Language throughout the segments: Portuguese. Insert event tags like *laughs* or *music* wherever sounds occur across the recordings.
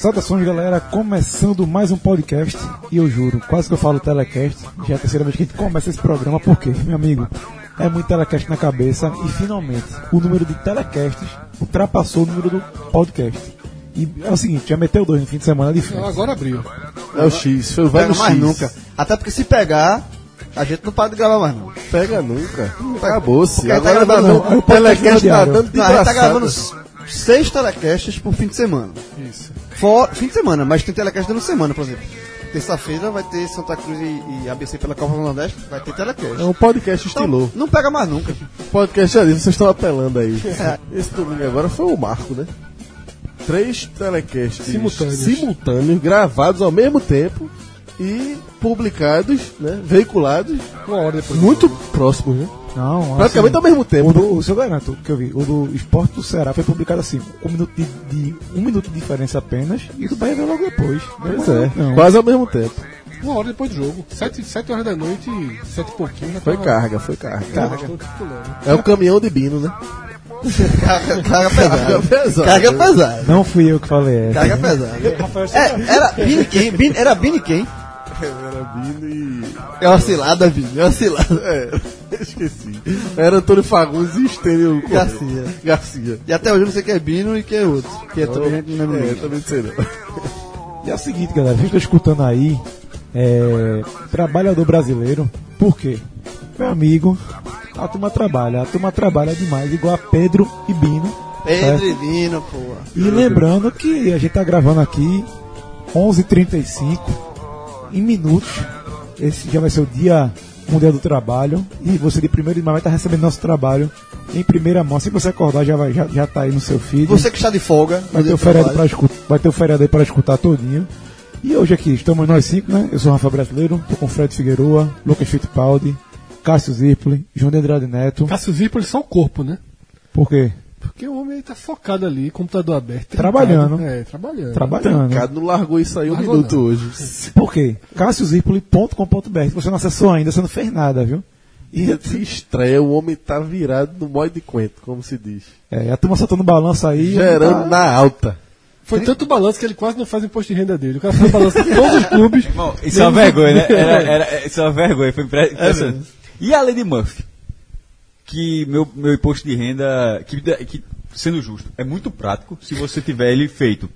Saudações galera, começando mais um podcast e eu juro, quase que eu falo telecast, já é a terceira vez que a gente começa esse programa, porque, meu amigo, é muito telecast na cabeça e finalmente o número de telecasts ultrapassou o número do podcast. E é o seguinte, já meteu dois no fim de semana de Não, festa. agora abriu. É o X, foi o velho mais X. nunca. Até porque se pegar, a gente não para de gravar mais não. Pega nunca. Acabou-se. Aí tá Agora gravando- não. o telecast é tá dando de Não, a gente tá gravando seis telecasts por fim de semana. Isso. For, fim de semana, mas tem telecast durante a semana, por exemplo. Terça-feira vai ter Santa Cruz e, e ABC pela Copa do Nordeste, vai ter telecast. É um podcast Então, estilou. não pega mais nunca. *laughs* Podcast ali, vocês estão apelando aí. *laughs* Esse domingo agora foi o marco, né? Três telecasts Simultâneos. simultâneos, gravados ao mesmo tempo e publicados, né? Veiculados Uma hora depois. muito próximos, né? Não, Praticamente ao assim, mesmo tempo. o, do, o seu garanto, que eu vi, o do Esporte do Ceará foi publicado assim, com um minuto de, de- um minuto de diferença apenas, e o Bahia veio logo depois. Pois é, não. quase ao mesmo tempo. Uma hora depois do jogo. Sete, sete horas da noite, sete e pouquinho. Já Foi tava- carga, foi carga. titulando. É o caminhão de Bino, né? Carga, carga pesada. pesado. Carga pesada. Não fui eu que falei essa. Carga pesada. É, era Bini quem? Bini- era Bini quem? Era Bino e. É uma cilada, Bini. É uma cilada. É, *laughs* esqueci. Era Antônio Fagundes e Estênio. Garcia. Garcia. E até hoje eu não sei quem é Bino e quem é outro. Que é também a gente não lembra É, ninguém. também não sei não. *laughs* E é o seguinte, galera, estão escutando aí, é, trabalhador brasileiro, por quê? Meu amigo, a turma trabalha, a turma trabalha demais, igual a Pedro e Bino. Pedro e Bino, pô. E lembrando que a gente tá gravando aqui 11h35, em minutos, esse já vai ser o dia mundial do trabalho, e você de primeiro de maio vai estar recebendo nosso trabalho em primeira mão, se você acordar já, vai, já, já tá aí no seu feed. Você que está de folga. Vai ter, o do feriado pra escutar, vai ter o feriado aí para escutar todinho. E hoje aqui estamos nós cinco, né? Eu sou o Rafa Brasileiro, tô com Fred Figueroa, Lucas Fittipaldi, Cássio Zirpoli, João de Andrade Neto. Cássio Zirpoli só o corpo, né? Por quê? Porque o homem tá focado ali, computador aberto. Trabalhando. trincado. É, trabalhando. Trabalhando. Cado não largou isso aí um Largou minuto não. hoje. *laughs* Por quê? CássioZirpoli.com.br. Se você não acessou ainda, você não fez nada, viu? E de estreia, o homem tá virado no molde de quento, como se diz. É, a turma soltando balanço aí. Gerando tá- na alta. Foi tanto balanço que ele quase não faz imposto de renda dele. O cara faz balanço de todos os clubes. Bom, isso é uma vergonha, né? Era, era, isso é uma vergonha, foi impre- impressionante. e a de Murphy? Que meu, meu imposto de renda, que, que, sendo justo, é muito prático se você tiver ele feito.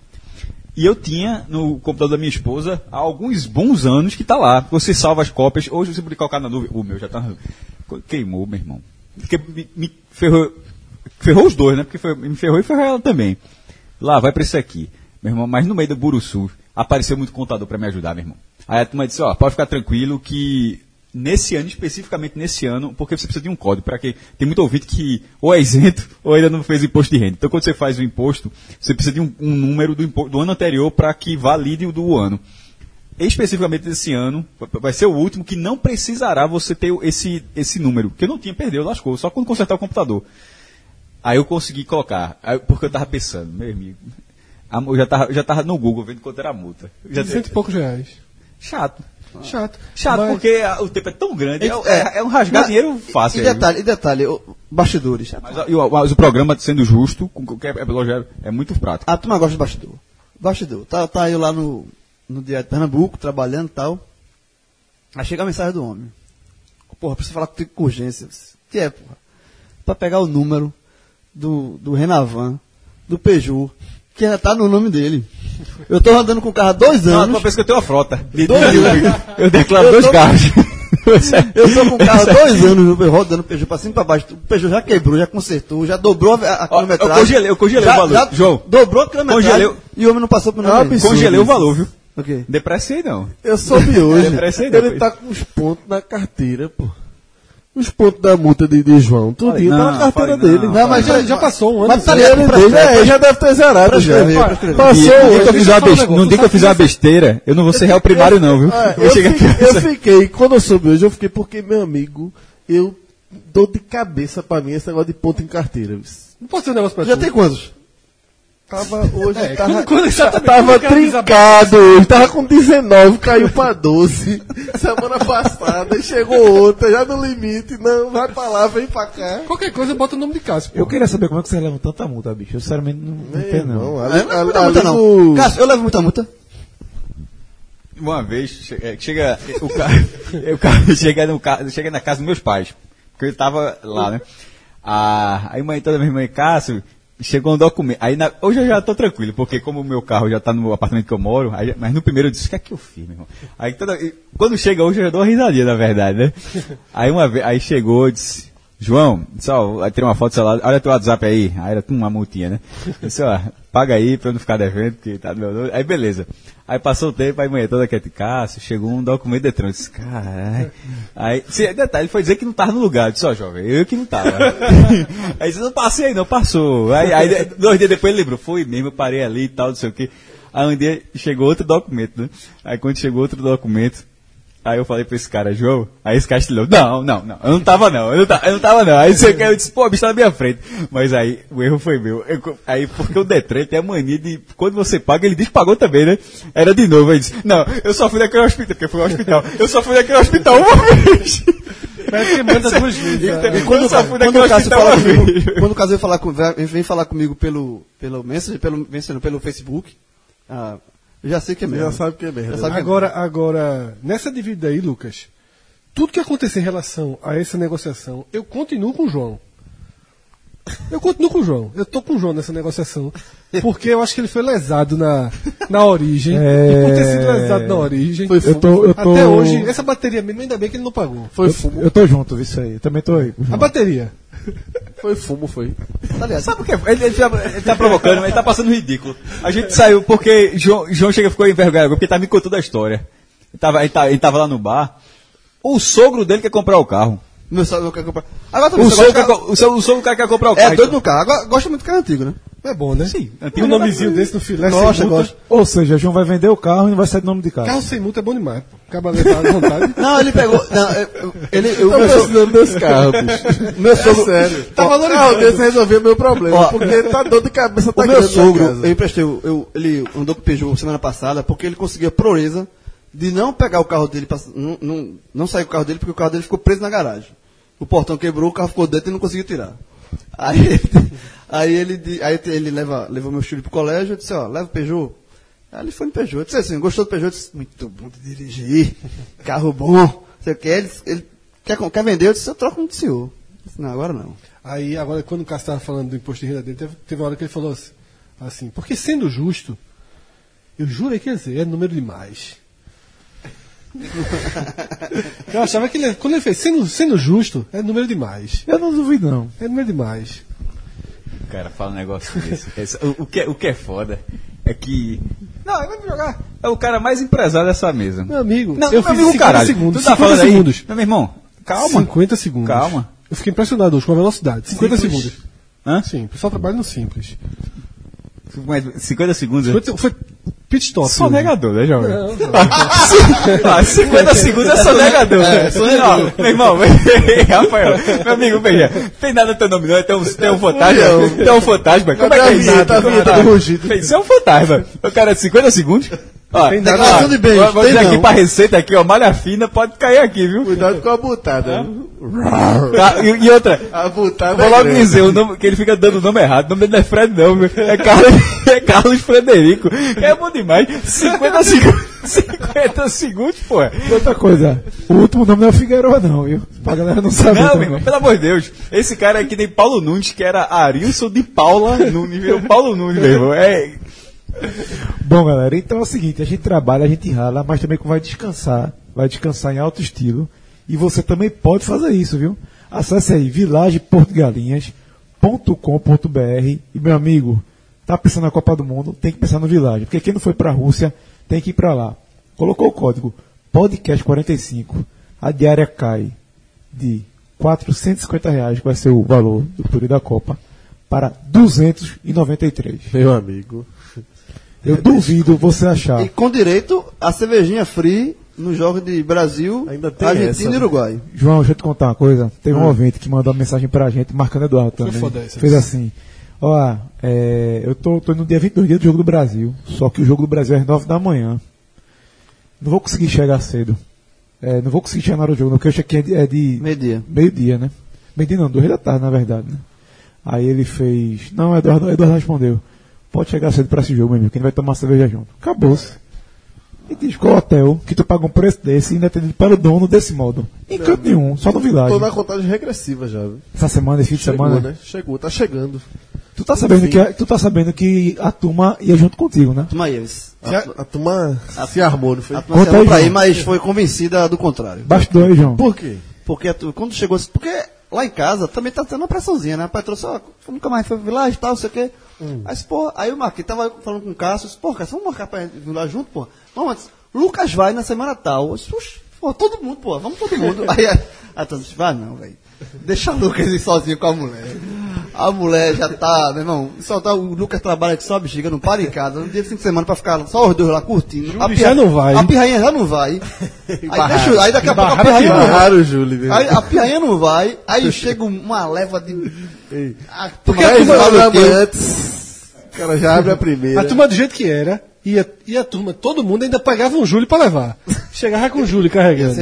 E eu tinha no computador da minha esposa há alguns bons anos que tá lá. Você salva as cópias, hoje você pode colocar na nuvem. O meu já tá. Queimou, meu irmão. Porque me, me ferrou, ferrou os dois, né? Porque foi- me ferrou e ferrou ela também. Lá, vai pra esse aqui. Meu irmão, mas no meio do Buruçu, apareceu muito contador pra me ajudar, meu irmão. Aí a turma disse, ó, pode ficar tranquilo que nesse ano, especificamente nesse ano, porque você precisa de um código, para que tem muito ouvinte que ou é isento *laughs* ou ainda não fez o imposto de renda. Então quando você faz o imposto, você precisa de um, um número do, impo- do ano anterior para que valide o do ano. Especificamente desse ano, vai ser o último que não precisará você ter esse, esse número. Que eu não tinha, perdeu, lascou, só quando consertar o computador. Aí eu consegui colocar, porque eu tava pensando, meu amigo, eu já tava, já tava no Google vendo quanto era a multa. Já, De cento e poucos reais. chato. Chato. Chato Mas- porque a- o tempo é tão grande, é, É. é- é um rasgar Mas- dinheiro fácil. E aí, detalhe, e detalhe, ô, bastidores. Mas, e o, mas o programa sendo justo, com qualquer é, é muito prático. A turma gosta de bastidor. Bastidor. Tá, tá eu lá no, no Diário de Pernambuco, trabalhando e tal. Aí chega a mensagem do homem. Porra, preciso falar contigo com urgência. Que é, porra? Pra pegar o número do, do Renavan, do Peugeot, que já tá no nome dele. Eu tô andando com o carro há dois Não, anos. uma vez que eu tenho uma frota. De, Dois eu declaro Eu dois tô- carros. *laughs* Eu tô com o carro há dois anos no- rodando o Peugeot pra cima e pra baixo. O Peugeot já quebrou, já consertou, já dobrou a, a Ó, eu quilometragem. congelei- eu congelei Já- o valor. já João, Dobrou a quilometragem congelei- e o homem não passou por É nada. absurdo. Congelei o valor, viu? Ok. Depressei não. Eu soube *laughs* hoje. Depressa aí, não, ele tá com os pontos na carteira, pô. Os pontos da multa de, de João. Tudinho tá não, na carteira falei, dele. não. Não, mas Já, já passou um ano. Mas tá Ele ligado pra dele, é, já deve ter zerado já. Passou um no dia que eu fiz uma besteira, eu não vou ser réu primário não, viu? Ah, Eu eu, fiquei, eu fiquei, quando eu soube hoje, eu fiquei porque, meu amigo, eu dou de cabeça pra mim esse negócio de ponto em carteira. Não posso ter um negócio pra Já tu. tem quantos? Tava *laughs* hoje, É, tava, quando- quando tava trincado hoje, tava com 19, caiu pra 12. *laughs* Semana passada, e chegou outra, já no limite. Não, vai pra lá, vem pra cá. Qualquer coisa, bota o nome de Cássio. pô. Eu queria saber como é que você leva tanta multa, bicho. Eu sinceramente não, não entendo, não. É, ali- não é ali- muita multa, não. Cássio, eu levo muita multa. Uma vez, é, chega o cara, o cara chega, no, chega na casa dos meus pais, porque eu tava lá, né? Ah, aí mãe toda minha mãe, Cássio, chegou um documento. Aí na- hoje eu já tô tranquilo, porque como o meu carro já tá no apartamento que eu moro, aí- mas no primeiro eu disse, o que é que eu fiz, meu irmão? Aí toda, quando chega hoje eu já dou uma risadinha, na verdade, né? *laughs* Aí uma vez, aí chegou, disse, João, só, aí tirei uma foto do celular, olha teu WhatsApp aí, aí era uma multinha, né? Disse, ó, paga aí pra eu não ficar devendo, porque tá no meu nome. Aí beleza. Aí passou o tempo, aí manhã toda quieto, Cássio, chegou um documento de trânsito. Disse, Caralho. Aí, se, detalhe, ele foi dizer que não tava no lugar. Disse, ó, jovem, eu que não tava. *laughs* aí disse, não passei aí, não, passou. Aí, aí dois dias depois ele lembrou, foi mesmo, eu parei ali e tal, não sei o quê. Aí um dia chegou outro documento, né? Aí quando chegou outro documento, Aí eu falei pra esse cara, João, aí esse cara estilhou, não, não, não, eu não tava não, eu não tava, eu não, tava, não. Aí você quer, eu disse, pô, o bicho tá na minha frente. Mas aí o erro foi meu. Eu- aí, porque o Detran tem a mania de, quando você paga, ele diz que pagou também, né? Era de novo, ele disse, não, eu só fui naquele hospital, porque foi ao hospital, eu só fui naquele hospital uma vez. Parece que manda duas vezes. né? E quando, Eu só fui quando naquele o Cássio hospital fala uma comigo, vez. quando o Cássio vem falar, com, vem vem falar comigo pelo, pelo Messenger, pelo, Messenger, pelo Facebook, ah, eu já sei que é mesmo. Já sabe que é merda. Já que é Agora, agora, nessa dívida aí, Lucas, tudo que acontecer em relação a essa negociação, eu continuo com o João. Eu continuo com o João. Eu tô com o João nessa negociação. Porque eu acho que ele foi lesado na, na origem. *laughs* É. E por ter sido lesado na origem. Foi Eu tô, eu tô, Até hoje, essa bateria mesmo, ainda bem que ele não pagou. Foi eu, fumo. eu tô junto, isso aí. Eu também tô aí. A bateria. Foi fumo, foi. Tá ligado? Sabe o que é? Ele, ele, tá, ele tá provocando, ele tá passando ridículo. A gente saiu porque João, João chega e ficou envergonhado porque tá me contando a história. Ele tava, ele, tá- ele tava lá no bar. O sogro dele quer comprar o carro. Meu sogro quer comprar. Agora também, O sogro, quer, o, seu- o sogro quer, quer comprar o carro- carro. É doido no carro. Agora, gosta muito de carro antigo, né? É bom, né? Sim, Tem antigo um nomezinho desse no filé. Gosta, gosta. Ou seja, João vai vender o carro e não vai sair do nome de carro. Carro sem multa é bom demais, pô. Acaba levando à vontade. *laughs* Não, ele pegou. Não, ele, eu, Tô precisando desse carro, bicho. meu sogro, É sério. Tá valorizando. carro desse resolveu meu problema. Ó, porque tá dor de cabeça, tá o meu sogro, casa. eu emprestei, o- eu, ele andou com o Peugeot semana passada porque ele conseguiu a proeza de não pegar o carro dele, pra- não, não, não sair o carro dele porque o carro dele ficou preso na garagem. O portão quebrou, o carro ficou dentro e não conseguiu tirar. Aí, ele- *laughs* aí ele, aí ele leva, levou meu filho pro colégio, eu disse, ó, leva o Peugeot. Aí ele foi no Peugeot, eu disse assim, gostou do Peugeot? Eu disse, muito bom de dirigir, carro bom, sei o que, ele, ele quer, quer vender, eu disse, eu troco um do senhor. Disse, não, agora não. Aí, agora, quando o Cássio estava falando do imposto de renda dele, teve, teve uma hora que ele falou assim, assim, porque sendo justo, eu jurei que ia dizer, é número demais. *laughs* eu achava que ele, quando ele fez, sendo, sendo justo, é número demais. Eu não duvido, não. É número demais. O cara fala um negócio desse. Esse- *laughs* o, o que, é- o que é foda é que. Não, ele vai jogar. É o cara mais empresário dessa mesa. Meu amigo, Não, eu meu fiz amigo, 50 caralho. segundos. Tu tá 50 falando segundos. aí? Não, meu irmão, calma. 50 segundos. Calma. Eu fiquei impressionado hoje com a velocidade. 50 Simples. segundos. Hã? Sim, o pessoal trabalha no simples. Mas 50 segundos. 50 foi pit stop. hoje. Sonegador, né, jovem? Não, não. *laughs* Ah, 50 segundos é sonegador. É, Não, meu irmão, *laughs* Rafael, meu amigo, veja, tem nada teu nome não, tem um, tem um fantasma, tem um fantasma, como é que é isso? a vinheta do rugido. Isso é um fantasma. O cara, 50 segundos? Ó, Tem declaração de bens, Vou, dizer aqui pra receita aqui, ó, malha fina, pode cair aqui, viu? Cuidado com a butada. Tá, e, e outra, A butada Vou é logo grande. dizer o nome, que ele fica dando o nome errado. O nome dele não é Fred, não, viu? É Carlos, *laughs* é Carlos Frederico. É bom demais. 50 segundos. 50 segundos, pô. E outra coisa, o último nome não é Figueiredo, não, viu? Pra galera não saber. Não, meu pelo amor de Deus. Esse cara é que nem Paulo Nunes, que era Arilson de Paula Nunes. Virou Paulo Nunes, meu irmão. É, *laughs* Bom, galera, então é o seguinte, a gente trabalha, a gente rala, mas também vai descansar, vai descansar em alto estilo, e você também pode fazer isso, viu? Acesse aí vilageportugalinhas.com.br e meu amigo, tá pensando na Copa do Mundo, tem que pensar no Village, porque quem não foi pra Rússia tem que ir pra lá. Colocou o código podcast45, a diária cai de 450 reais, que vai ser o valor do período da Copa, para 293. Meu amigo. Eu duvido você achar. E com direito a cervejinha free no jogo de Brasil, Ainda tem Argentina essa, e né? Uruguai. João, deixa eu te contar uma coisa. Teve um ouvinte que mandou uma mensagem pra gente, marcando Eduardo também. foda essa. Fez assim: Ó, é, eu tô, tô no dia 22 dia do Jogo do Brasil, só que o Jogo do Brasil é às 9 da manhã. Não vou conseguir chegar cedo. É, não vou conseguir chegar na hora do jogo, não, porque eu cheguei é de, é de Meio-dia. meio-dia, né? Meio-dia não, duas da tarde, na verdade, né? Aí ele fez. Não, Eduardo, Eduardo respondeu. Pode chegar cedo pra esse jogo, meu amigo, que a gente vai tomar cerveja junto. Acabou-se. E diz qual hotel que tu paga um preço desse e ainda atendido pelo dono desse modo. Em canto nenhum, só no Tô Village. na contagem regressiva já. viu? Essa semana, esse fim de Chegou, semana. né? Chegou, tá chegando. Tu tá sabendo que a- tu tá sabendo que a turma ia junto contigo, né? Toma aí, eles. A, a turma se armou, não foi? A turma saiu aí, pra ir, mas foi convencida do contrário. Bastidor aí, João. Por quê? Porque a tu- quando chegou. Porque lá em casa também tá tendo uma pressãozinha, né? A pai trouxe, ó, nunca mais foi vilagem e tal, não sei o quê. Aí, pô, aí eu marquei, tava falando com o Cássio, disse, pô, Cássio, vamos marcar pra lá junto, pô. Não, mas Lucas vai na semana tal. Eu disse, "Puxa, pô, todo mundo, pô, vamos todo mundo. *laughs* aí a, a turma disse, vai não, velho. Deixa o Lucas ir sozinho com a mulher. A mulher já tá, meu irmão, só tá, o Lucas trabalha que só bexiga, não para em casa, no dia de fim de semana pra ficar só os dois lá curtindo. Júlio já não vai. A pirrainha já não vai. Aí, deixa, aí daqui a pouco a Barraram pirrainha não vai. Barraram Júlio? Aí a piranha não vai, aí *laughs* chega uma leva de. A Porque turma a turma antes. O cara já abre a primeira. A turma do jeito que era, e a, e a turma, todo mundo ainda pagava um Júlio pra levar. Chegava com o Júlio carregando.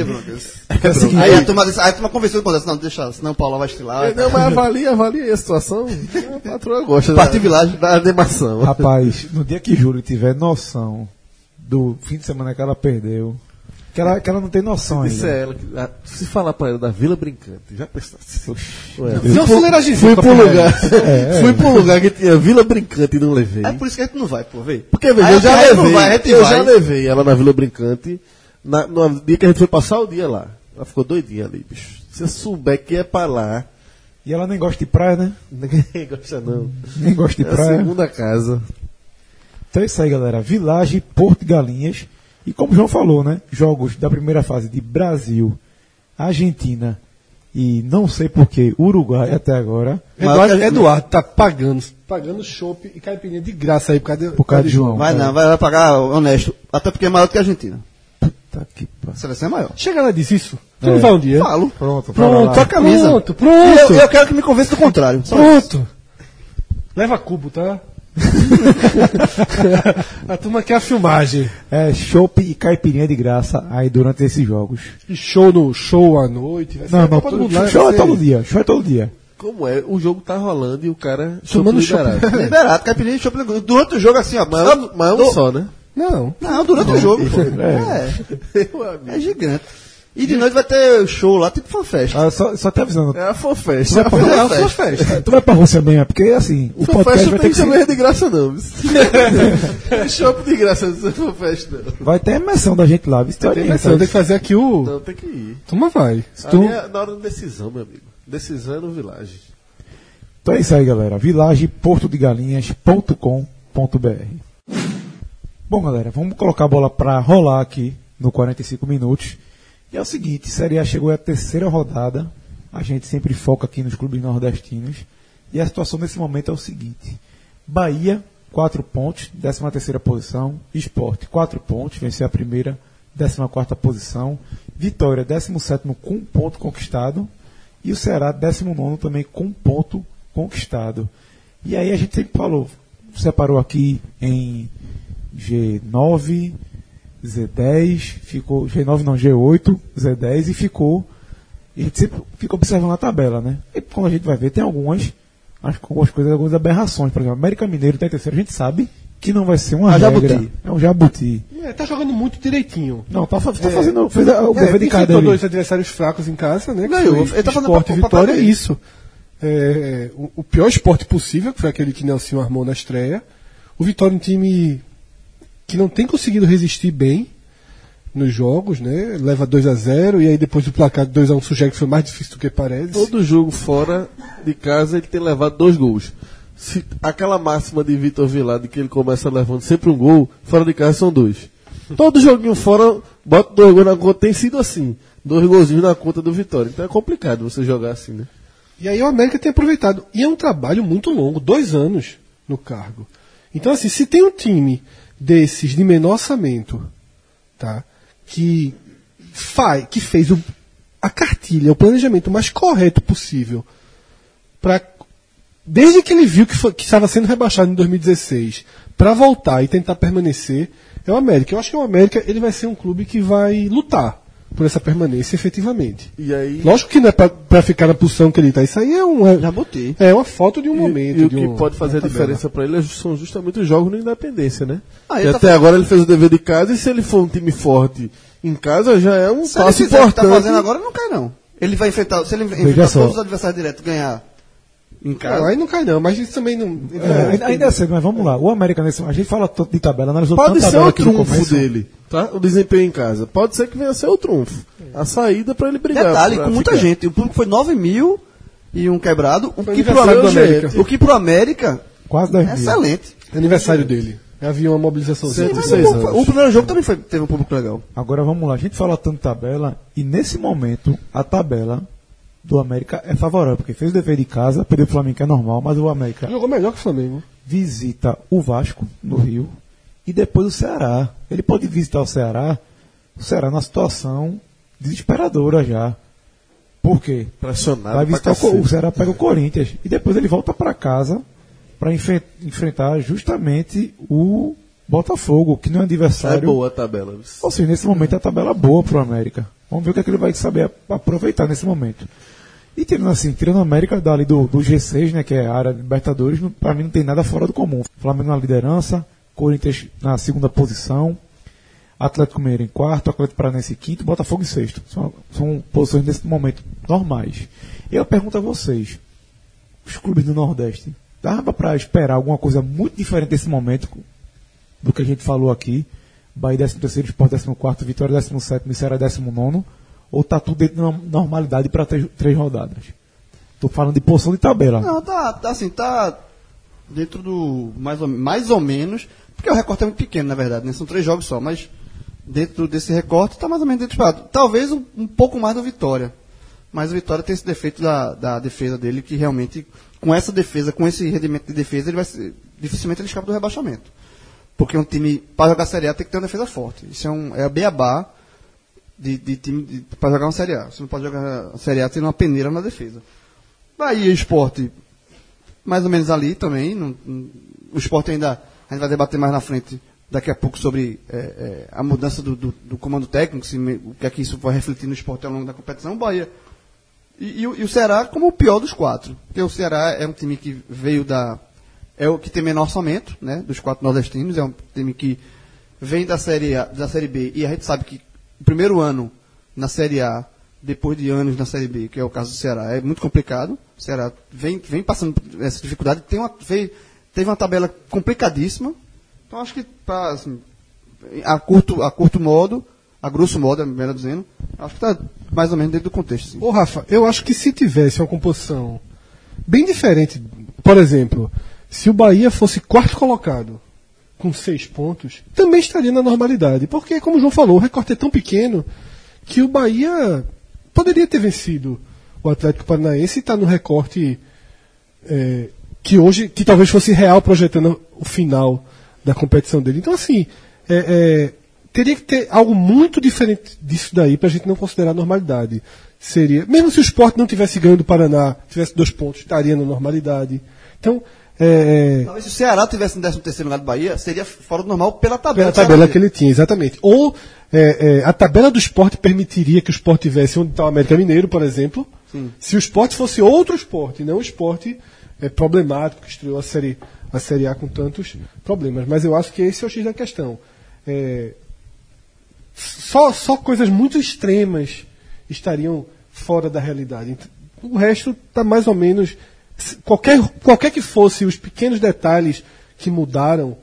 É seguinte, Aí a turma, disse, aí a turma conversou com o não, deixa, senão o Paulo vai estilar. É, Não, mas avalia, avalia a situação. A patroa gosta Partiu da, Village. da animação. Rapaz, no dia que Júlio tiver noção do fim de semana que ela perdeu, que ela, que ela não tem noção ainda. a ela, ah, se falar pra ela da Vila Brincante, já pensasse. Ué, Não, fui- Fui pegar. lugar, *laughs* É, é. fui um lugar que tinha Vila Brincante e não levei. É por isso que a gente não vai, pô, vê. Porque, veja, eu a já levei, vai, a eu vai. já levei ela na Vila Brincante, na, no dia que a gente foi passar o dia lá. Ela ficou doidinha ali, bicho. Se eu souber que é pra lá, E ela nem gosta de praia, né? *laughs* ninguém gosta não. Nem gosta de É a praia. segunda casa. Então é isso aí, galera. Village, Porto Galinhas. E como o João falou, né? Jogos da primeira fase de Brasil, Argentina e não sei porquê, Uruguai até agora. Eduardo, Eduardo tá pagando, pagando chopp e caipirinha de graça aí por causa de, Por causa de João. Vai não, vai, pagar honesto. Até porque é maior do que a Argentina. Puta que pariu. A seleção é maior. Chega lá e diz isso. Tu É. não vai um dia? Falo. Pronto, Pronto, tua camisa. Pronto, pronto. eu, eu quero que me convença do contrário. Só isso. Pronto. Leva cubo, tá? *laughs* a turma quer a filmagem. É, chopp e caipirinha de graça aí durante esses jogos. E show no show à noite. Não, não, Copa do tudo, Mundo lá, show é todo dia, show é todo dia. Como é? O jogo tá rolando e o cara Tomando chopp liberado. *laughs* Liberado, caipirinha e chopp durante o jogo assim, ó. Mas, é um- mas é um só, né? Não. Não, durante o jogo, pô. É. *laughs* Meu amigo. É gigante. E de noite vai ter show lá, tipo fanfest. Ah, só, só te avisando. É a fanfest. Tu vai, A pra, É uma fanfest. festa. tu vai pra Rússia mesmo, é porque assim, o podcast Fanfest vai não ter tem que ser, de graça, não. É *laughs* shopping de graça, não é fanfest, não. Vai ter imersão da gente lá, viu? Tem Tem que tem que fazer aqui o. Não, tem que ir. Turma vai. Tu... é na hora da decisão, meu amigo. Decisão é no Village. Então é isso aí, galera. vilageportodegalinhas.com.br Bom, galera, vamos colocar a bola pra rolar aqui no 45 minutos. E é o seguinte, Série A chegou à terceira rodada. A gente sempre foca aqui nos clubes nordestinos. E a situação nesse momento é o seguinte. Bahia, 4 pontos, 13 terceira posição. Esporte, 4 pontos, venceu a primeira, 14 quarta posição. Vitória, 17 com um ponto conquistado. E o Ceará, 19 também com um ponto conquistado. E aí a gente sempre falou, separou aqui em G9, Z10, ficou G9 não, G8, Z10 e ficou. E a gente sempre fica observando a tabela, né? E como a gente vai ver, tem algumas, acho que algumas coisas, algumas aberrações. Por exemplo, América Mineiro está em terceiro, a gente sabe que não vai ser uma É o regra. Jabuti. É um jabuti. É, tá jogando muito direitinho. Não, tá, tá É, fazendo. Fez a- o É, governo de cada enfrentou ali. dois adversários fracos em casa, né? Ganhou. foi Ele tá fazendo esporte o papel vitória, é dele. isso. É, o, o pior esporte possível, que foi aquele que Nelson armou na estreia. O Vitória é um time que não tem conseguido resistir bem nos jogos, né? Leva 2 a 0 e aí depois do placar de 2 a 1 sugere que foi mais difícil do que parece. Todo jogo fora de casa ele tem levado dois gols. Se, aquela máxima de Vitor Vilar de que ele começa levando sempre um gol, fora de casa são dois. Todo joguinho fora, bota dois gols na conta, tem sido assim. Dois golzinhos na conta do Vitória. Então é complicado você jogar assim, né? E aí o América tem aproveitado. E é um trabalho muito longo, dois anos no cargo. Então, assim, se tem um time desses de menor orçamento, tá? Que, faz, que fez o, a cartilha, o planejamento mais correto possível para desde que ele viu que, foi- que estava sendo rebaixado em 2016 para voltar e tentar permanecer, é o América. Eu acho que o América ele vai ser um clube que vai lutar por essa permanência efetivamente. E aí. Lógico que não é para ficar na posição que ele está. Isso aí é, um, Já botei. é uma foto de um E, momento. e o de que um- pode fazer a diferença pra ele é são justamente os jogos no Independência, né? Ah, e ele tá até fazendo- agora ele fez o dever de casa e se ele for um time forte em casa já é um Se ele passo fizer o que importante. tá fazendo agora, não cai não. Ele vai enfrentar, se ele enfrentar todos os adversários diretos e ganhar em Não, casa, aí não cai não, mas isso também não. É, ainda- ainda é cedo, mas vamos lá. O América, nesse, a gente fala tanto de tabela, analisou Pode ser o trunfo dele, tá? O desempenho em casa. Pode ser que venha a ser o trunfo. A saída pra ele brigar. detalhe, com muita ficar. gente. O público foi 9 mil e um quebrado. O Foi que, pro América, América. o que pro América Quase 10 é mil. excelente. Aniversário dele. Havia uma mobilização. Cento e Mas seis o, anos. o primeiro jogo também foi, teve um público legal. Agora vamos lá, a gente fala tanto de tabela e nesse momento a tabela do América é favorável, porque fez o dever de casa, perdeu o Flamengo que é normal, mas o América Jogou melhor que o Flamengo. visita o Vasco no Rio e depois o Ceará. Ele pode visitar o Ceará, o Ceará numa situação desesperadora já. Por quê? Pressionado. Vai pra visitar o, o. Ceará pega o Corinthians e depois ele volta para casa para enfrentar justamente o Botafogo, que não é É adversário. boa a tabela. Ou seja, nesse momento é a tabela boa pro América. Vamos ver o que, é que ele vai saber aproveitar nesse momento. E tirando assim, tirando o América dali do, do G6, né, que é a área Libertadores, pra mim não tem nada fora do comum. Flamengo na liderança, Corinthians na segunda posição, Atlético Mineiro em quarto, Atlético Paranaense em quinto, Botafogo em sexto. São, são posições nesse momento normais. E eu pergunto a vocês, os clubes do Nordeste, dava para esperar alguma coisa muito diferente desse momento do que a gente falou aqui? Bahia 13 terceiro, Sport 14 Vitória 17 e Ceará 19 ou tá tudo dentro da normalidade para três, três rodadas? Tô falando de posição de tabela. Não, tá, tá assim, tá dentro do mais ou, mais ou menos, porque o recorte é muito pequeno, na verdade, né? São três jogos só, mas dentro desse recorte tá mais ou menos dentro esperado. Talvez um, um pouco mais do Vitória. Mas o Vitória tem esse defeito da, da defesa dele, que realmente, com essa defesa, com esse rendimento de defesa, ele vai ser, dificilmente ele escapa do rebaixamento. Porque um time, para jogar Série A, tem que ter uma defesa forte. Isso é, um, é a beabá de, de time para jogar uma Série A. Você não pode jogar a Série A tendo uma peneira na defesa. Bahia e Esporte, mais ou menos ali também. não- não- o esporte ainda, a gente vai debater mais na frente, daqui a pouco, sobre é, é, a mudança do, do- do comando técnico, se o que é que isso vai refletir no esporte ao longo da competição. Bahia. E, e e o Ceará como o pior dos quatro. Porque o Ceará é um time que veio da. É o que tem menor orçamento, né? Dos quatro nordestinos. É um time que vem da série, a, da série B. E a gente sabe que o primeiro ano na Série A, depois de anos na Série B, que é o caso do Ceará, é muito complicado. O Ceará vem, vem passando essa dificuldade. Tem uma, veio- teve uma tabela complicadíssima. Então acho que pra, assim, a curto, a curto modo, a grosso modo, é melhor dizendo, acho que está mais ou menos dentro do contexto. Assim. Ô, Rafa, eu acho que se tivesse uma composição bem diferente, por exemplo, se o Bahia fosse quarto colocado com seis pontos, também estaria na normalidade. Porque, como o João falou, o recorte é tão pequeno que o Bahia poderia ter vencido o Atlético Paranaense e está no recorte é, que hoje, que talvez fosse real projetando o final da competição dele. Então, assim, é, é, teria que ter algo muito diferente disso daí para a gente não considerar normalidade. Seria, mesmo se o esporte não tivesse ganho do Paraná, tivesse dois pontos, estaria na normalidade. Então, é, é, Talvez se o Ceará tivesse no 13 terceiro lugar do Bahia, seria fora do normal pela tabela. pela tabela que ele tinha, exatamente. Ou é, é, a tabela do esporte permitiria que o esporte tivesse onde está o América Mineiro, por exemplo, se o esporte fosse outro esporte, não o esporte é, problemático que estreou a série, a série A com tantos problemas. Mas eu acho que esse é o X da questão. É, só, só coisas muito extremas estariam fora da realidade. O resto está mais ou menos. Qualquer, qualquer que fosse os pequenos detalhes que mudaram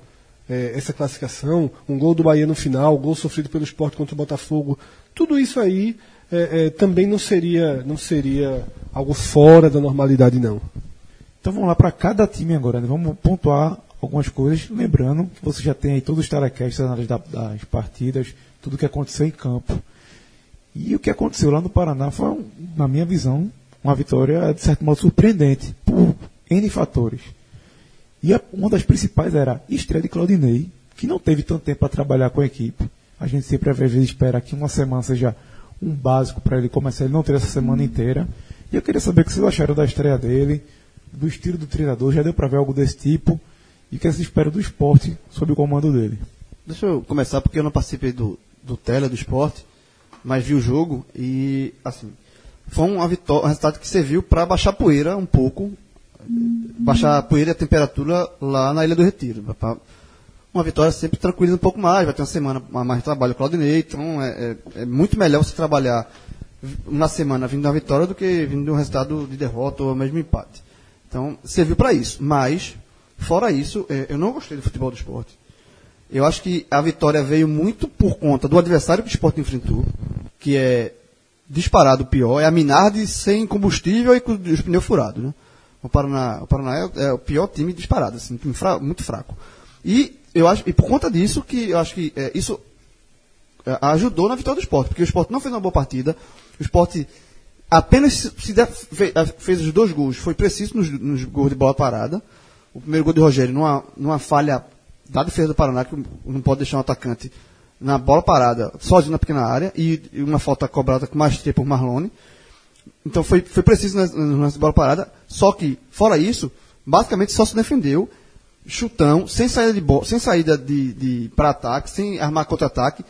eh, essa classificação, um gol do Bahia no final, gol sofrido pelo esporte contra o Botafogo, tudo isso aí eh, eh, também não seria, não seria algo fora da normalidade, não. Então vamos lá para cada time agora, né? vamos pontuar algumas coisas, lembrando que você já tem aí todos os telecasts, análise da- das partidas, tudo que aconteceu em campo. E o que aconteceu lá no Paraná foi, um, na minha visão, uma vitória de certo modo surpreendente, por N fatores. E a- uma das principais era a estreia de Claudinei, que não teve tanto tempo para trabalhar com a equipe. A gente sempre às vezes espera que uma semana seja um básico para ele começar, ele não ter essa semana inteira. E eu queria saber o que vocês acharam da estreia dele, do estilo do treinador, já deu para ver algo desse tipo, e o que se espera do esporte sob o comando dele. Deixa eu começar porque eu não participei do, do tele, do esporte, mas vi o jogo e, assim, foi uma vitória, um resultado que serviu para baixar a poeira um pouco, baixar a poeira e a temperatura lá na Ilha do Retiro. Pra- uma vitória sempre tranquiliza um pouco mais, vai ter uma semana mais de trabalho com o Claudinei, então é, é- é muito melhor você trabalhar na semana vindo da vitória do que vindo de um resultado de derrota ou mesmo empate. Então, serviu para isso. Mas, fora isso, é, eu não gostei do futebol do esporte. Eu acho que a vitória veio muito por conta do adversário que o esporte enfrentou, que é disparado pior, é a Minardi sem combustível e com os pneus furados. Né? O Paraná, o Paraná é, é o pior time disparado, assim, time fra- muito fraco. E eu acho, e por conta disso que eu acho que é, isso é, ajudou na vitória do esporte, porque o esporte não fez uma boa partida, o esporte apenas se, se def- fe- eh, fez os dois gols, foi preciso nos, nos gols de bola parada. O primeiro gol de Rogério, numa, numa falha da defesa do Paraná, que não pode deixar um atacante na bola parada, sozinho na pequena área, e, uma falta cobrada com maestria por Marlone. Então foi, foi preciso lance de bola parada. Só que, fora isso, basicamente só se defendeu chutão, sem saída de bola, sem saída de, de para ataque, sem armar contra-ataque.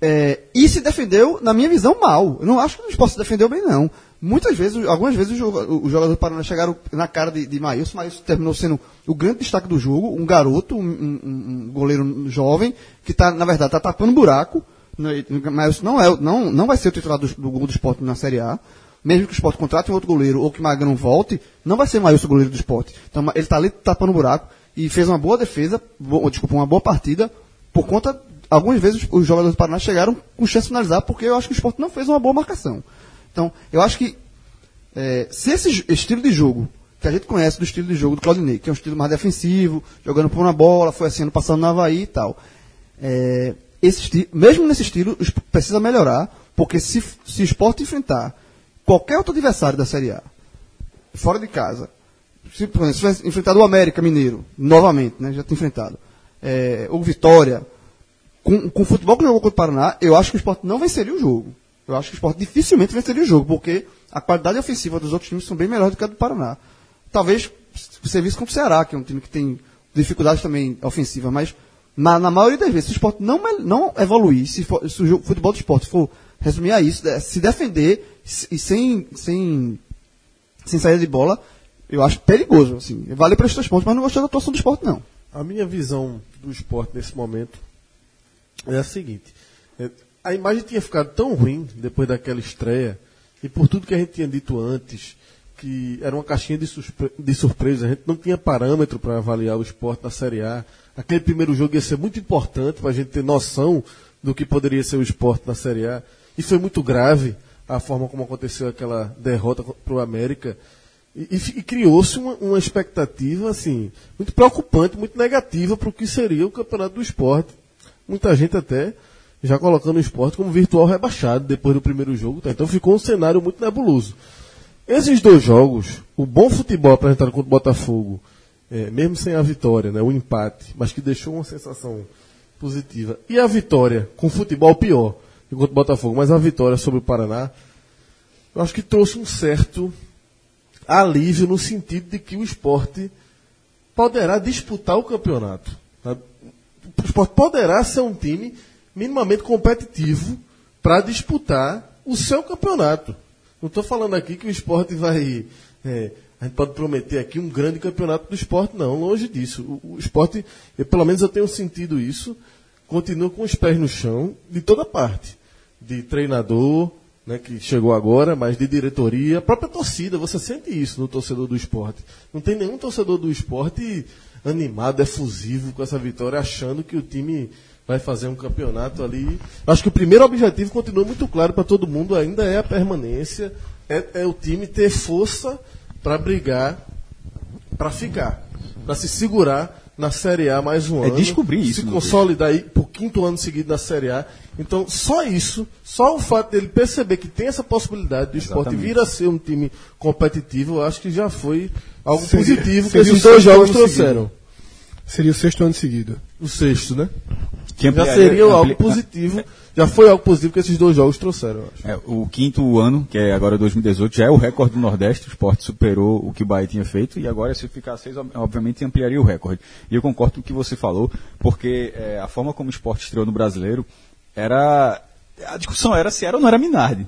É, e se defendeu, na minha visão, mal. Eu não acho que o esporte se defendeu bem, não. Muitas vezes, algumas vezes, os joga- os jogadores do Paraná chegaram na cara de, de Maílson. Maílson terminou sendo o grande destaque do jogo, um garoto, um, um- um goleiro jovem, que está, na verdade, está tapando buraco. Né, Maílson não, é, não, não vai ser o titular do, do do esporte na Série A. Mesmo que o esporte contrate um outro goleiro ou que Magrão volte, não vai ser Maílson o goleiro do esporte. Então, ele está ali tapando buraco e fez uma boa defesa, bo- desculpa, uma boa partida, por conta, algumas vezes os jogadores do Paraná chegaram com chance de finalizar, porque eu acho que o esporte não fez uma boa marcação. Então, eu acho que é, se esse estilo de jogo, que a gente conhece do estilo de jogo do Claudinei, que é um estilo mais defensivo, jogando por uma bola, foi assim ano passado no Havaí e tal. É, esse mesmo nesse estilo, precisa melhorar, porque se, se o esporte enfrentar qualquer outro adversário da Série A, fora de casa, se, por exemplo, se tivesse enfrentado o América Mineiro, novamente, né, já tinha enfrentado, é, ou Vitória, com, com o futebol que jogou contra o Paraná, eu acho que o esporte não venceria o jogo. Eu acho que o esporte dificilmente venceria o jogo, porque a qualidade ofensiva dos outros times são bem melhores do que a do Paraná. Talvez você visse contra o Ceará, que é um time que tem dificuldades também ofensivas, mas na, na maioria das vezes, se o esporte não, não evoluir, se, for- se o jogo- futebol do esporte for resumir a isso, se defender e sem, sem, sem de bola, eu acho perigoso. Assim. Vale para esses três pontos, mas não gostei da atuação do esporte, não. A minha visão do esporte nesse momento é a seguinte: é, a imagem tinha ficado tão ruim depois daquela estreia, e por tudo que a gente tinha dito antes, que era uma caixinha de, surpre de surpresa, a gente não tinha parâmetro para avaliar o esporte na Série A. Aquele primeiro jogo ia ser muito importante para a gente ter noção do que poderia ser o esporte na Série A. E foi muito grave a forma como aconteceu aquela derrota para o América. E, e e criou-se uma, uma expectativa assim muito preocupante, muito negativa para o que seria o campeonato do esporte. Muita gente até já colocando o esporte como virtual rebaixado depois do primeiro jogo. tá? Então ficou um cenário muito nebuloso. Esses dois jogos, o bom futebol apresentado contra o Botafogo, é, mesmo sem a vitória, né, o empate, mas que deixou uma sensação positiva, e a vitória com futebol pior contra o Botafogo, mas a vitória sobre o Paraná, eu acho que trouxe um certo alívio no sentido de que o esporte poderá disputar o campeonato. tá? O esporte poderá ser um time minimamente competitivo para disputar o seu campeonato. Não estou falando aqui que o esporte vai. é, a gente pode prometer aqui um grande campeonato do esporte, não, longe disso. O, o esporte, eu, pelo menos eu tenho sentido isso, continua com os pés no chão de toda parte. De treinador, né, que chegou agora, mas de diretoria, a própria torcida, você sente isso no torcedor do esporte. Não tem nenhum torcedor do esporte animado, efusivo com essa vitória, achando que o time vai fazer um campeonato ali. Acho que o primeiro objetivo continua muito claro para todo mundo, ainda é a permanência, é, é o time ter força para brigar, para ficar, para se segurar na Série A mais um É ano. descobrir isso, Se consolidar aí por quinto ano seguido na Série A. Então, só isso, só o fato dele perceber que tem essa possibilidade do esporte vir a ser um time competitivo, eu acho que já foi algo Seria- positivo que seria esses o dois jogos trouxeram. Seria o sexto ano seguido. O sexto, né? Que Já seria algo ampli- positivo. Já foi algo positivo que esses dois jogos trouxeram, eu acho. É, o quinto ano, que é agora 2018, já é o recorde do Nordeste. O esporte superou o que o Bahia tinha feito. E agora, se ficar seis, ob- obviamente ampliaria o recorde. E eu concordo com o que você falou, porque é, a forma como o esporte estreou no brasileiro era. A discussão era se era ou não era Minardi.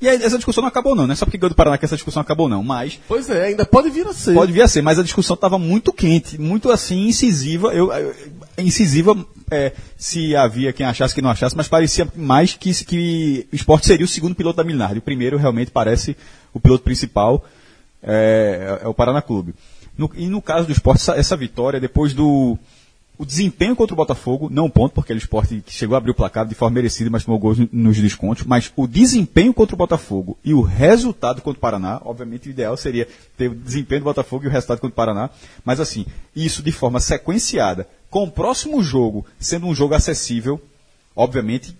E aí, essa discussão não acabou, não. Não é só porque ganhou do Paraná que essa discussão acabou, não. Mas Pois é, ainda pode vir a ser. Pode vir a ser, mas a discussão estava muito quente, muito assim, incisiva. Eu, eu- incisiva é, se havia quem achasse que não achasse, mas parecia mais que, que o esporte seria o segundo piloto da Milinardi. O primeiro realmente parece o piloto principal, é, é o Paraná Clube. No- e no caso do esporte, essa, essa vitória, depois do o desempenho contra o Botafogo, não ponto, porque ele esporte que chegou a abrir o placar de forma merecida, mas tomou gols nos descontos, mas o desempenho contra o Botafogo e o resultado contra o Paraná, obviamente o ideal seria ter o desempenho do Botafogo e o resultado contra o Paraná, mas assim, isso de forma sequenciada, com o próximo jogo sendo um jogo acessível, obviamente,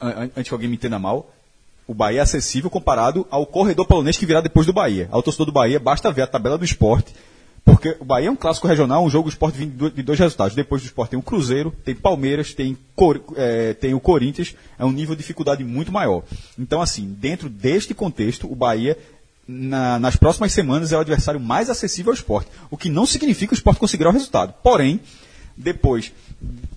an- an- antes que alguém me entenda mal, o Bahia é acessível comparado ao corredor polonês que virá depois do Bahia. Ao torcedor do Bahia, basta ver a tabela do esporte, porque o Bahia é um clássico regional, um jogo do esporte de do- de dois resultados. Depois do esporte tem o Cruzeiro, tem Palmeiras, tem, Cor- eh, tem o Corinthians, é um nível de dificuldade muito maior. Então, assim, dentro deste contexto, o Bahia, na- nas próximas semanas, é o adversário mais acessível ao esporte. O que não significa que o esporte conseguirá o resultado. Porém, depois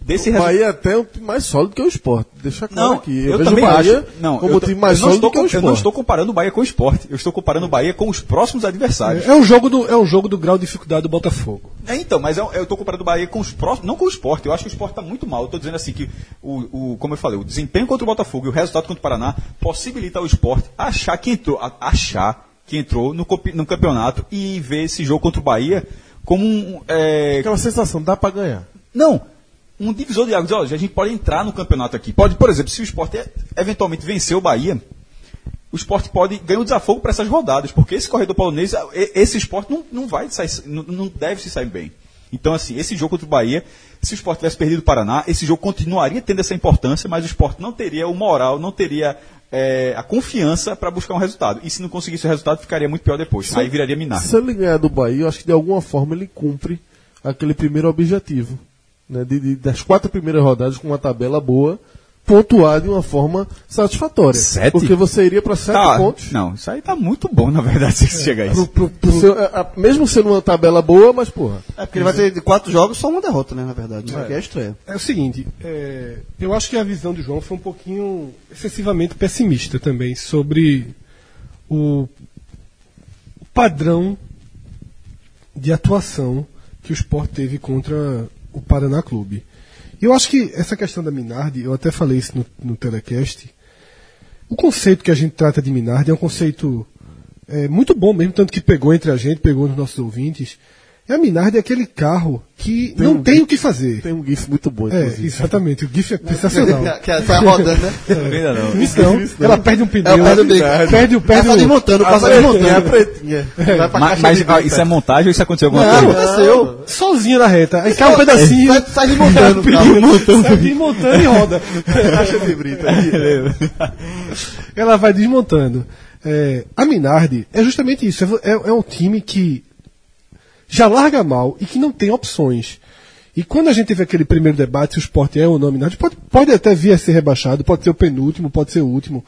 desse O resultado. Bahia é até time mais sólido que o Esporte. Deixa claro Não, aqui. eu, vejo também o Bahia acho. Não, como eu, o time mais eu sólido estou, que o com- Esporte. eu não estou comparando o Bahia com o esporte. Eu estou comparando o Bahia com os próximos adversários. É um jogo do, é um jogo do grau de dificuldade do Botafogo. É, então, mas eu, eu tô comparando o Bahia com os próximos, não com o esporte. Eu acho que o esporte está muito mal. Eu tô dizendo assim que, o, o, como eu falei, o desempenho contra o Botafogo e o resultado contra o Paraná possibilita ao esporte achar que entrou, achar que entrou no, no campeonato e ver esse jogo contra o Bahia como um. é, Aquela sensação, dá pra ganhar. Não, um divisor de águas. Olha, a gente pode entrar no campeonato aqui. Pode, por exemplo, se o esporte é- eventualmente vencer o Bahia, o esporte pode ganhar um desafogo para essas rodadas, porque esse corredor polonês, e- esse esporte não, não vai sair, não, não deve se sair bem. Então, assim, esse jogo contra o Bahia, se o esporte tivesse perdido o Paraná, esse jogo continuaria tendo essa importância, mas o esporte não teria o moral, não teria é, a confiança para buscar um resultado. E se não conseguisse o resultado, ficaria muito pior depois. Aí viraria Minar. Se ele ganhar do Bahia, eu acho que de alguma forma ele cumpre aquele primeiro objetivo. Né? De, de- das quatro primeiras rodadas com uma tabela boa, pontuar de uma forma satisfatória. Sete? Porque você iria para sete Tá, pontos. não, isso aí tá muito bom, na verdade, *laughs* se chegar a isso. Pro- pro seu- a- a- mesmo sendo uma tabela boa, mas porra. É porque ele vai ter de quatro jogos só uma derrota, né? Na verdade. Né? Que é a estreia. É o seguinte, é, eu acho que a visão do João foi um pouquinho excessivamente pessimista também sobre o, o padrão de atuação que o Sport teve contra o Paraná Clube. E eu acho que essa questão da Minardi, eu até falei isso no, no telecast, o conceito que a gente trata de Minardi é um conceito é, muito bom mesmo, tanto que pegou entre a gente, pegou nos nossos ouvintes. A Minardi é aquele carro que não um tem gif- o que fazer. Tem um GIF muito bom, É, inclusive. exatamente. O GIF é sensacional. *laughs* Que ela tá rodando, né? *laughs* Ainda não. Isso não, ela perde um pneu, Ela perde o bico. perde, o- perde Ela tá desmontando, passa É a desmontando. pretinha. Vai pra Mas, mas, de isso é montagem ou isso aconteceu alguma Não, coisa? aconteceu. Sozinha na reta. Aí cai um pedacinho. Sai, sai desmontando. Sai desmontando e roda. *laughs* caixa de brita. Ela vai desmontando. É, a Minardi é justamente isso. É, é um time que já larga mal e que não tem opções. E quando a gente teve aquele primeiro debate se o esporte é ou não Minardi, pode, pode até vir a ser rebaixado, pode ser o penúltimo, pode ser o último.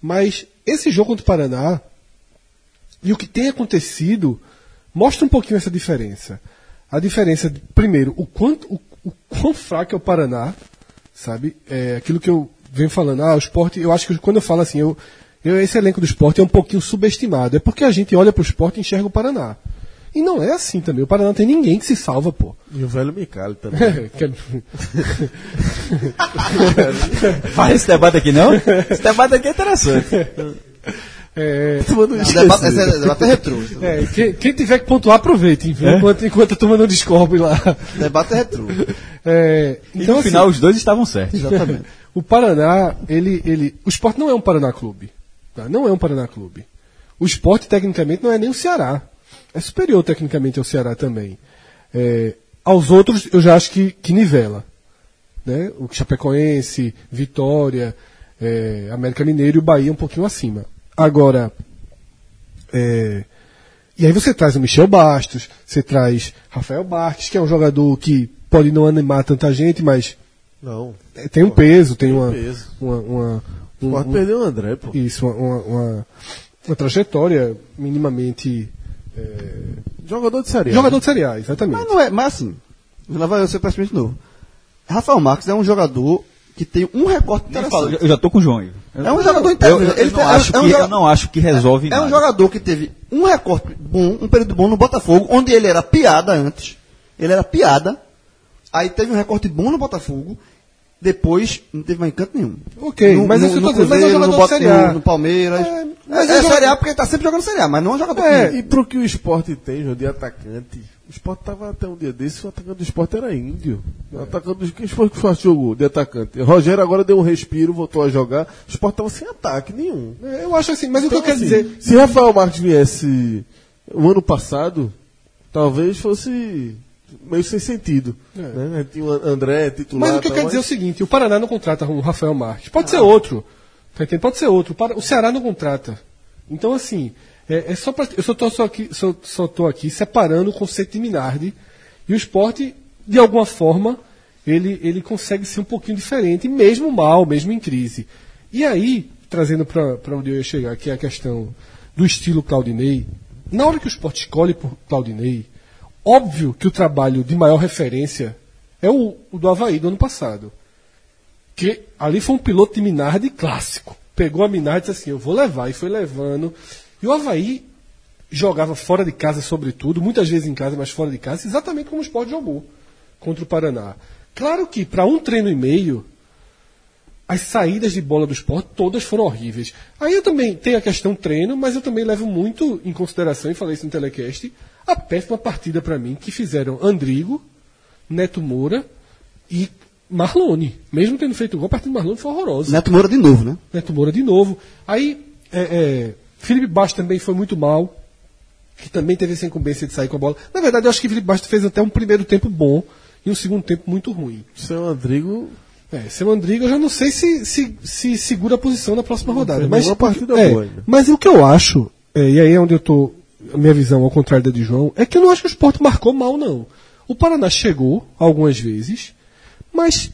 Mas esse jogo contra o Paraná e o que tem acontecido mostra um pouquinho essa diferença. A diferença, primeiro, o quanto o, o quão fraco é o Paraná, sabe? É aquilo que eu venho falando, ah, o esporte, eu acho que quando eu falo assim, eu, eu esse elenco do esporte é um pouquinho subestimado. É porque a gente olha para o esporte e enxerga o Paraná. E não é assim também. O Paraná não tem ninguém que se salva, pô. E o velho Micali também. *laughs* É- *laughs* Faz esse debate aqui, não? Esse debate aqui é interessante. é, Tomando um Não, debate, esse é- debate é retrô. é, quem, quem tiver que pontuar, aproveite, enquanto, enquanto a turma não descobre lá. Debate é retrô. É, E então, no assim, final os dois estavam certos. Exatamente. O Paraná, ele, ele, o esporte não é um Paraná Clube. tá? Não é um Paraná Clube. O esporte, tecnicamente, não é nem o Ceará. É superior, tecnicamente, ao Ceará também. É, aos outros, eu já acho que, que nivela. Né? O Chapecoense, Vitória, é, América Mineiro e o Bahia um pouquinho acima. Agora, é, e aí você traz o Michel Bastos, você traz Rafael Barques, que é um jogador que pode não animar tanta gente, mas Não, É, Tem um peso, tem uma. peso. uma, uma- um- Pode um- perder o André, pô. isso, uma, uma, uma- uma trajetória minimamente. Jogador de série A. Jogador de Série A, exatamente. Mas não é, mas assim, eu seu pensamento de novo. Rafael Marques é um jogador que tem um recorte falo, interessante. eu já tô com o João. aí. É um jogador interessante. eu, não tem- acho é um que, joga- eu não acho que resolve É nada. um jogador que teve um recorte bom, um período bom no Botafogo, onde ele era piada antes. Ele era piada. Aí teve um recorte bom no Botafogo. Depois não teve mais encanto nenhum. Ok, mas isso eu tô dizendo, mas é Cruzeiro, jogador no, Série A. no, no Palmeiras. É, É, mas é, é jogador- Série A porque ele tá sempre jogando Série A, mas não é um jogador É, que- E pro que o esporte tem, João, de atacante, o esporte tava até um dia desse, o atacante do esporte era índio. O atacante do quem foi que faz jogo de atacante? Rogério agora deu um respiro, voltou a jogar. O esporte tava sem ataque nenhum. É, Eu acho assim, mas o que Então, eu quero assim, dizer. Se Rafael Marques viesse o ano passado, talvez fosse meio sem sentido. Né? Tinha o André titular. Mas o que eu tal, quero dizer é o seguinte: o Paraná não contrata o Rafael Marques. Pode ser outro. Tá entendendo? Pode ser outro. O Ceará não contrata. Então, assim, é, é só pra, eu só tô, só, aqui, só, só tô aqui separando o conceito de Minardi e o esporte, de alguma forma, ele, ele consegue ser um pouquinho diferente, mesmo mal, mesmo em crise. E aí, trazendo para onde eu ia chegar, que é a questão do estilo Claudinei, na hora que o esporte escolhe por Claudinei, óbvio que o trabalho de maior referência é o, o do Havaí do ano passado. Que ali foi um piloto de Minardi clássico. Pegou a Minardi e disse assim: eu vou levar, e foi levando. E o Havaí jogava fora de casa, sobretudo, muitas vezes em casa, mas fora de casa, exatamente como o Sport jogou contra o Paraná. Claro que para um treino e meio, as saídas de bola do esporte todas foram horríveis. Aí eu também tenho a questão treino, mas eu também levo muito em consideração, e falei isso no telecast, a péssima partida para mim que fizeram Andrigo, Neto Moura e Marlone. Mesmo tendo feito gol, a partida do Marlone foi horrorosa. Neto Moura de novo, né? Neto Moura de novo. Aí, é, é, Felipe Bastos também foi muito mal, que também teve essa incumbência de sair com a bola. Na verdade, eu acho que Felipe Bastos fez até um primeiro tempo bom e um segundo tempo muito ruim. Seu Andrigo É, seu Andrigo, eu já não sei se, se, se segura a posição na próxima rodada. Mas, nenhuma partida é, boa ainda. mas o que eu acho, é, e aí é onde eu tô, a minha visão ao contrário da de João, é que eu não acho que o esporte marcou mal, não. O Paraná chegou algumas vezes, mas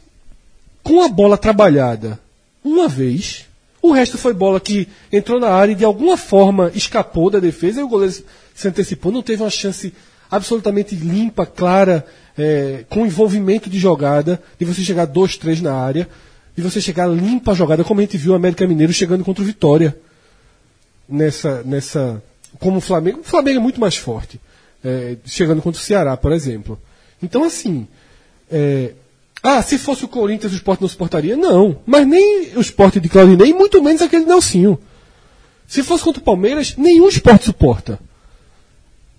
com a bola trabalhada uma vez, o resto foi bola que entrou na área e de alguma forma escapou da defesa e o goleiro se antecipou, não teve uma chance absolutamente limpa, clara, é, com envolvimento de jogada, de você chegar dois, três na área, de você chegar limpa a jogada, como a gente viu o América Mineiro chegando contra o Vitória nessa, nessa como o Flamengo. O Flamengo é muito mais forte, é, chegando contra o Ceará, por exemplo. Então, assim, é, ah, se fosse o Corinthians, o esporte não suportaria? Não, mas nem o esporte de Claudinei, muito menos aquele de Nelsinho. Se fosse contra o Palmeiras, nenhum esporte suporta.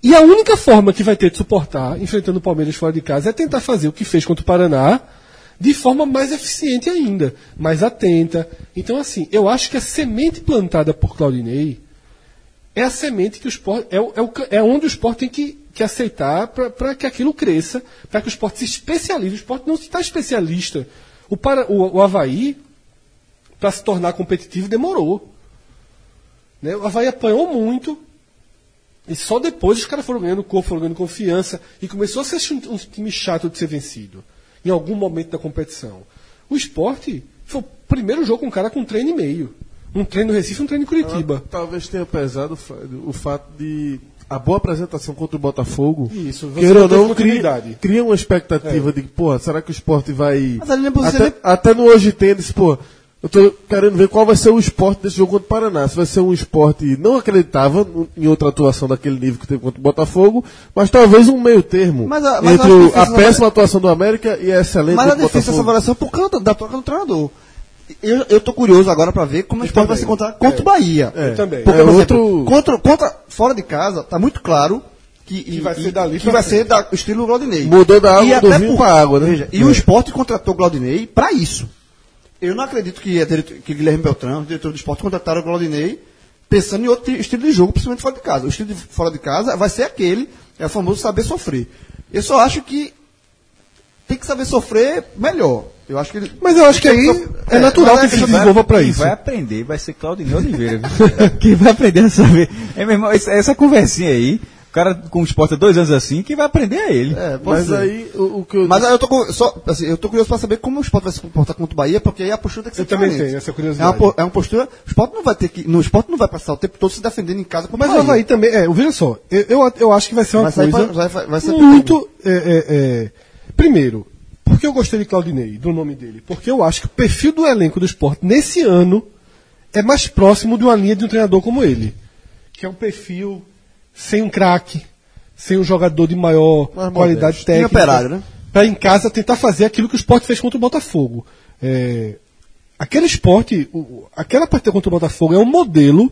E a única forma que vai ter de suportar, enfrentando o Palmeiras fora de casa, é tentar fazer o que fez contra o Paraná de forma mais eficiente ainda, mais atenta. Então, assim, eu acho que a semente plantada por Claudinei é a semente que o esporte. É, é, o é onde o esporte tem que, que aceitar para que aquilo cresça, para que o esporte se especialize. O esporte não está especialista. O, para, o, o Havaí, para se tornar competitivo, demorou. Né? O Havaí apanhou muito. E só depois os caras foram ganhando corpo, foram ganhando confiança. E começou a ser um, um time chato de ser vencido. Em algum momento da competição. O esporte foi o primeiro jogo com um cara com treino e meio. Um treino no Recife e um treino em Curitiba. talvez tenha pesado o fa- o fato de a boa apresentação contra o Botafogo. Isso, você queira ou não, cria, cria uma expectativa de, porra, será que o esporte vai. É até, nem- até no hoje tem, disse, pô, eu tô querendo ver qual vai ser o esporte desse jogo contra o Paraná. Se vai ser um esporte, não acreditava em outra atuação daquele nível que teve contra o Botafogo, mas talvez um meio termo Mas a- mas entre a essa- péssima atuação do América e a excelente Mas é do difícil essa Botafogo. avaliação por conta da troca do treinador. Eu, eu tô curioso agora para ver como o esporte vai se encontrar contra o Bahia. É. Eu também. Porque, É por exemplo, outro- contra, contra, fora de casa, tá muito claro que, Que vai ser dali que vai ser da, o estilo Glaudinei. Mudou da água E do até vinho por- pra água, né? Veja, e É. o esporte contratou o Glaudinei para isso. Eu não acredito que, que Guilherme Beltrão, o diretor do esporte, contrataram o Glaudinei pensando em outro ti- estilo de jogo, principalmente fora de casa. O estilo de fora de casa vai ser aquele, é o famoso saber sofrer. Eu só acho que tem que saber sofrer melhor. Eu acho que ele- Mas eu acho que aí é natural mas que é- ele se vai- desenvolva para Quem isso. vai aprender vai ser Claudinei Oliveira. *laughs* Quem vai aprender a saber. É, meu irmão, essa, essa conversinha aí, cara com o esporte há dois anos assim, quem vai aprender é ele. É, Mas ser. aí, o, o que eu. Mas aí eu tô, com- só, assim, eu tô curioso pra saber como o Sport vai se comportar contra o Bahia, porque aí a postura tem que ser Eu também diferente. tenho essa É uma, curiosidade. é uma postura. O Sport não vai ter que. No Sport não vai passar o tempo todo se defendendo em casa Mas o o. Havaí também, é, veja só, eu, eu, eu acho que vai ser uma Vai sair coisa pra- vai- vai ser muito. é, é, é, primeiro, por que eu gostei de Claudinei, do nome dele? Porque eu acho que o perfil do elenco do esporte nesse ano é mais próximo de uma linha de um treinador como ele. Que é um perfil sem um craque, sem um jogador de maior Mais qualidade modesto. técnica. Operário, né? Pra em casa tentar fazer aquilo que o esporte fez contra o Botafogo. É, aquele esporte, aquela partida contra o Botafogo é um modelo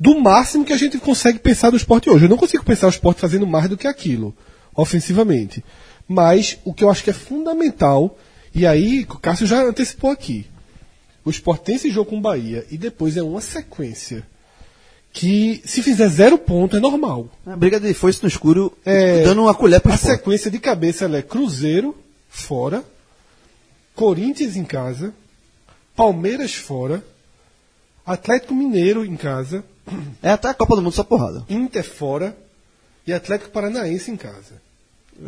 do máximo que a gente consegue pensar do esporte hoje. Eu não consigo pensar o esporte fazendo mais do que aquilo, ofensivamente. Mas o que eu acho que é fundamental, e aí o Cássio já antecipou aqui. O esporte tem esse jogo com o Bahia e depois é uma sequência que, se fizer zero ponto, é normal. A briga de foice no escuro, É, dando uma colher pro A Sport. sequência de cabeça é Cruzeiro fora, Corinthians em casa, Palmeiras fora, Atlético Mineiro em casa, É até a Copa do Mundo só porrada. Inter fora e Atlético Paranaense em casa.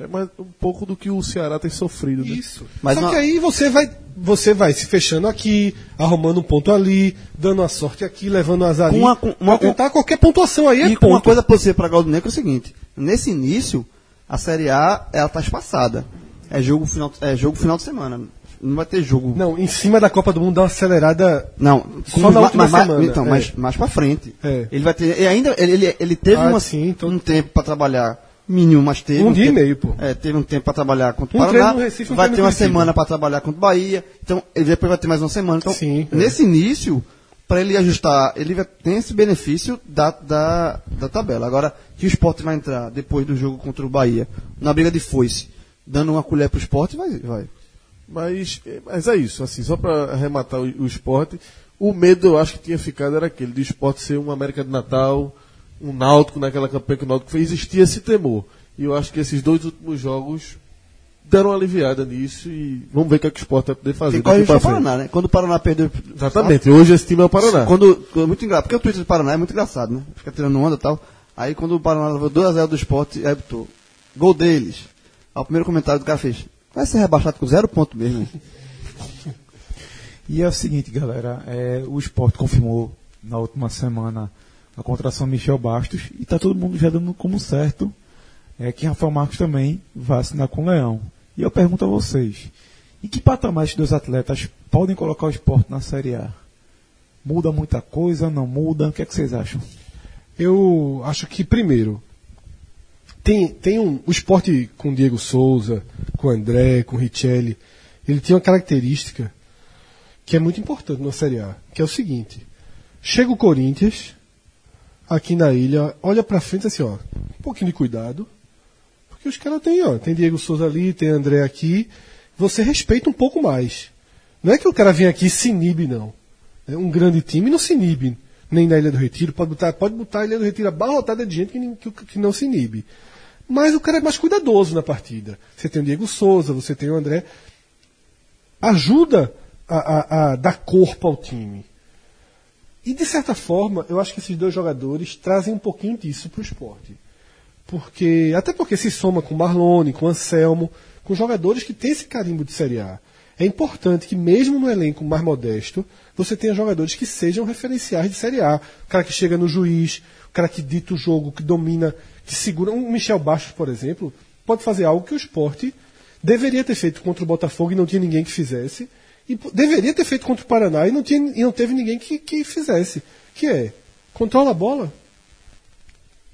É mais um pouco do que o Ceará tem sofrido, né? Isso. Mas Só não- que aí você vai, você vai se fechando aqui, arrumando um ponto ali, dando a sorte aqui, levando azar ali, Com uma- uma- tentar qualquer pontuação aí é e uma ponto. coisa positiva para Galo Negro é o seguinte: nesse início, a Série A ela tá espaçada. É jogo final, é jogo final de semana. Não vai ter jogo. Não, em cima da Copa do Mundo dá uma acelerada Não, Só na ma- última mas, mais- semana, Então, é. mais, mais pra frente. É. Ele vai ter. E ainda, ele, ele, ele teve Ah, uma- sim, então- um tempo pra trabalhar mínimo, mas teve. Um dia e tempo- meio, pô. É, teve um tempo pra trabalhar contra o Um Paraná. treino no Recife, um vai ter uma Curitiba. semana pra trabalhar contra o Bahia. Então, ele depois vai ter mais uma semana. Então, Sim, é. nesse início, pra ele ajustar, ele vai, tem esse benefício da, da, da tabela. Agora, que o esporte vai entrar depois do jogo contra o Bahia, na briga de foice, dando uma colher pro esporte, vai. vai. Mas, mas é isso, assim, só para arrematar o, o esporte, o medo eu acho que tinha ficado era aquele, do esporte ser um América de Natal, um Náutico naquela campanha que o Náutico fez, existia esse temor. E eu acho que esses dois últimos jogos deram uma aliviada nisso e vamos ver o que, é que o esporte vai poder fazer Quem corre pra o. Paraná, né? Quando o Paraná perdeu. Exatamente, hoje esse time é o Paraná. Quando, muito engraçado, porque o Twitter do Paraná é muito engraçado, né? Fica tirando onda e tal. Aí quando o Paraná levou 2x0 do esporte, aí botou gol deles. Aí o primeiro comentário do cara fez: vai ser rebaixado com zero ponto mesmo. hein?" *laughs* E é o seguinte, galera, é, o esporte confirmou na última semana a contratação Michel Bastos e está todo mundo já dando como certo é, que Rafael Marcos também vai assinar com o Leão. E eu pergunto a vocês, em que patamar esses dois atletas podem colocar o esporte na Série A? Muda muita coisa, não muda? O que é que vocês acham? Eu acho que, primeiro, tem, tem um, o esporte com Diego Souza, com André, com Richelli, ele tem uma característica que é muito importante na Série A, que é o seguinte: chega o Corinthians, aqui na ilha, olha pra frente assim, ó, um pouquinho de cuidado, porque os caras têm, ó, tem Diego Souza ali, tem André aqui, você respeita um pouco mais. Não é que o cara vem aqui e se inibe, não. É um grande time não se inibe, nem na Ilha do Retiro, pode botar, pode botar a Ilha do Retiro abarrotada de gente que, que, que não se inibe. Mas o cara é mais cuidadoso na partida. Você tem o Diego Souza, você tem o André. Ajuda a, a- a dar corpo ao time. E de certa forma, eu acho que esses dois jogadores trazem um pouquinho disso para o esporte. Porque, até porque se soma com Marlone, com Anselmo, com jogadores que têm esse carimbo de Série A. É importante que, mesmo no elenco mais modesto, você tenha jogadores que sejam referenciais de Série A. O cara que chega no juiz, o cara que dita o jogo, que domina, que segura. Um Michel Bastos, por exemplo, pode fazer algo que o esporte deveria ter feito contra o Botafogo e não tinha ninguém que fizesse. E deveria ter feito contra o Paraná e não, tinha, e não teve ninguém que, que fizesse. Que é, controla a bola.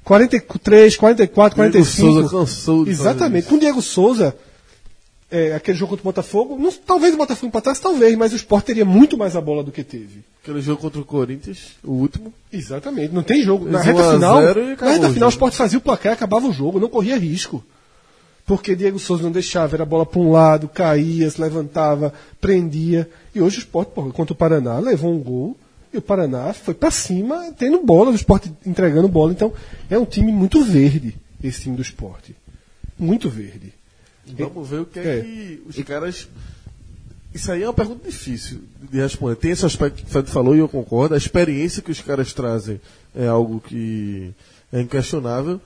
43, 44, Diego 45. Souza cansou de Exatamente. Com o Diego Souza, é, aquele jogo contra o Botafogo, não- talvez o Botafogo empatasse, talvez, mas o Sport teria muito mais a bola do que teve. Aquele jogo contra o Corinthians, o último. Exatamente. Não tem jogo. Na reta 1 a final, 0 na reta o final o jogo. Sport fazia o placar, acabava o jogo, não corria risco. Porque Diego Souza não deixava, era a bola para um lado, caía, se levantava, prendia. E hoje o Sport, pô, contra o Paraná, levou um gol e o Paraná foi para cima, tendo bola, o Sport entregando bola. Então, é um time muito verde, esse time do Sport. Muito verde. Vamos ver o que é, É. que os caras. Isso aí é uma pergunta difícil de responder. Tem esse aspecto que o Fred falou e eu concordo. A experiência que os caras trazem é algo que é inquestionável.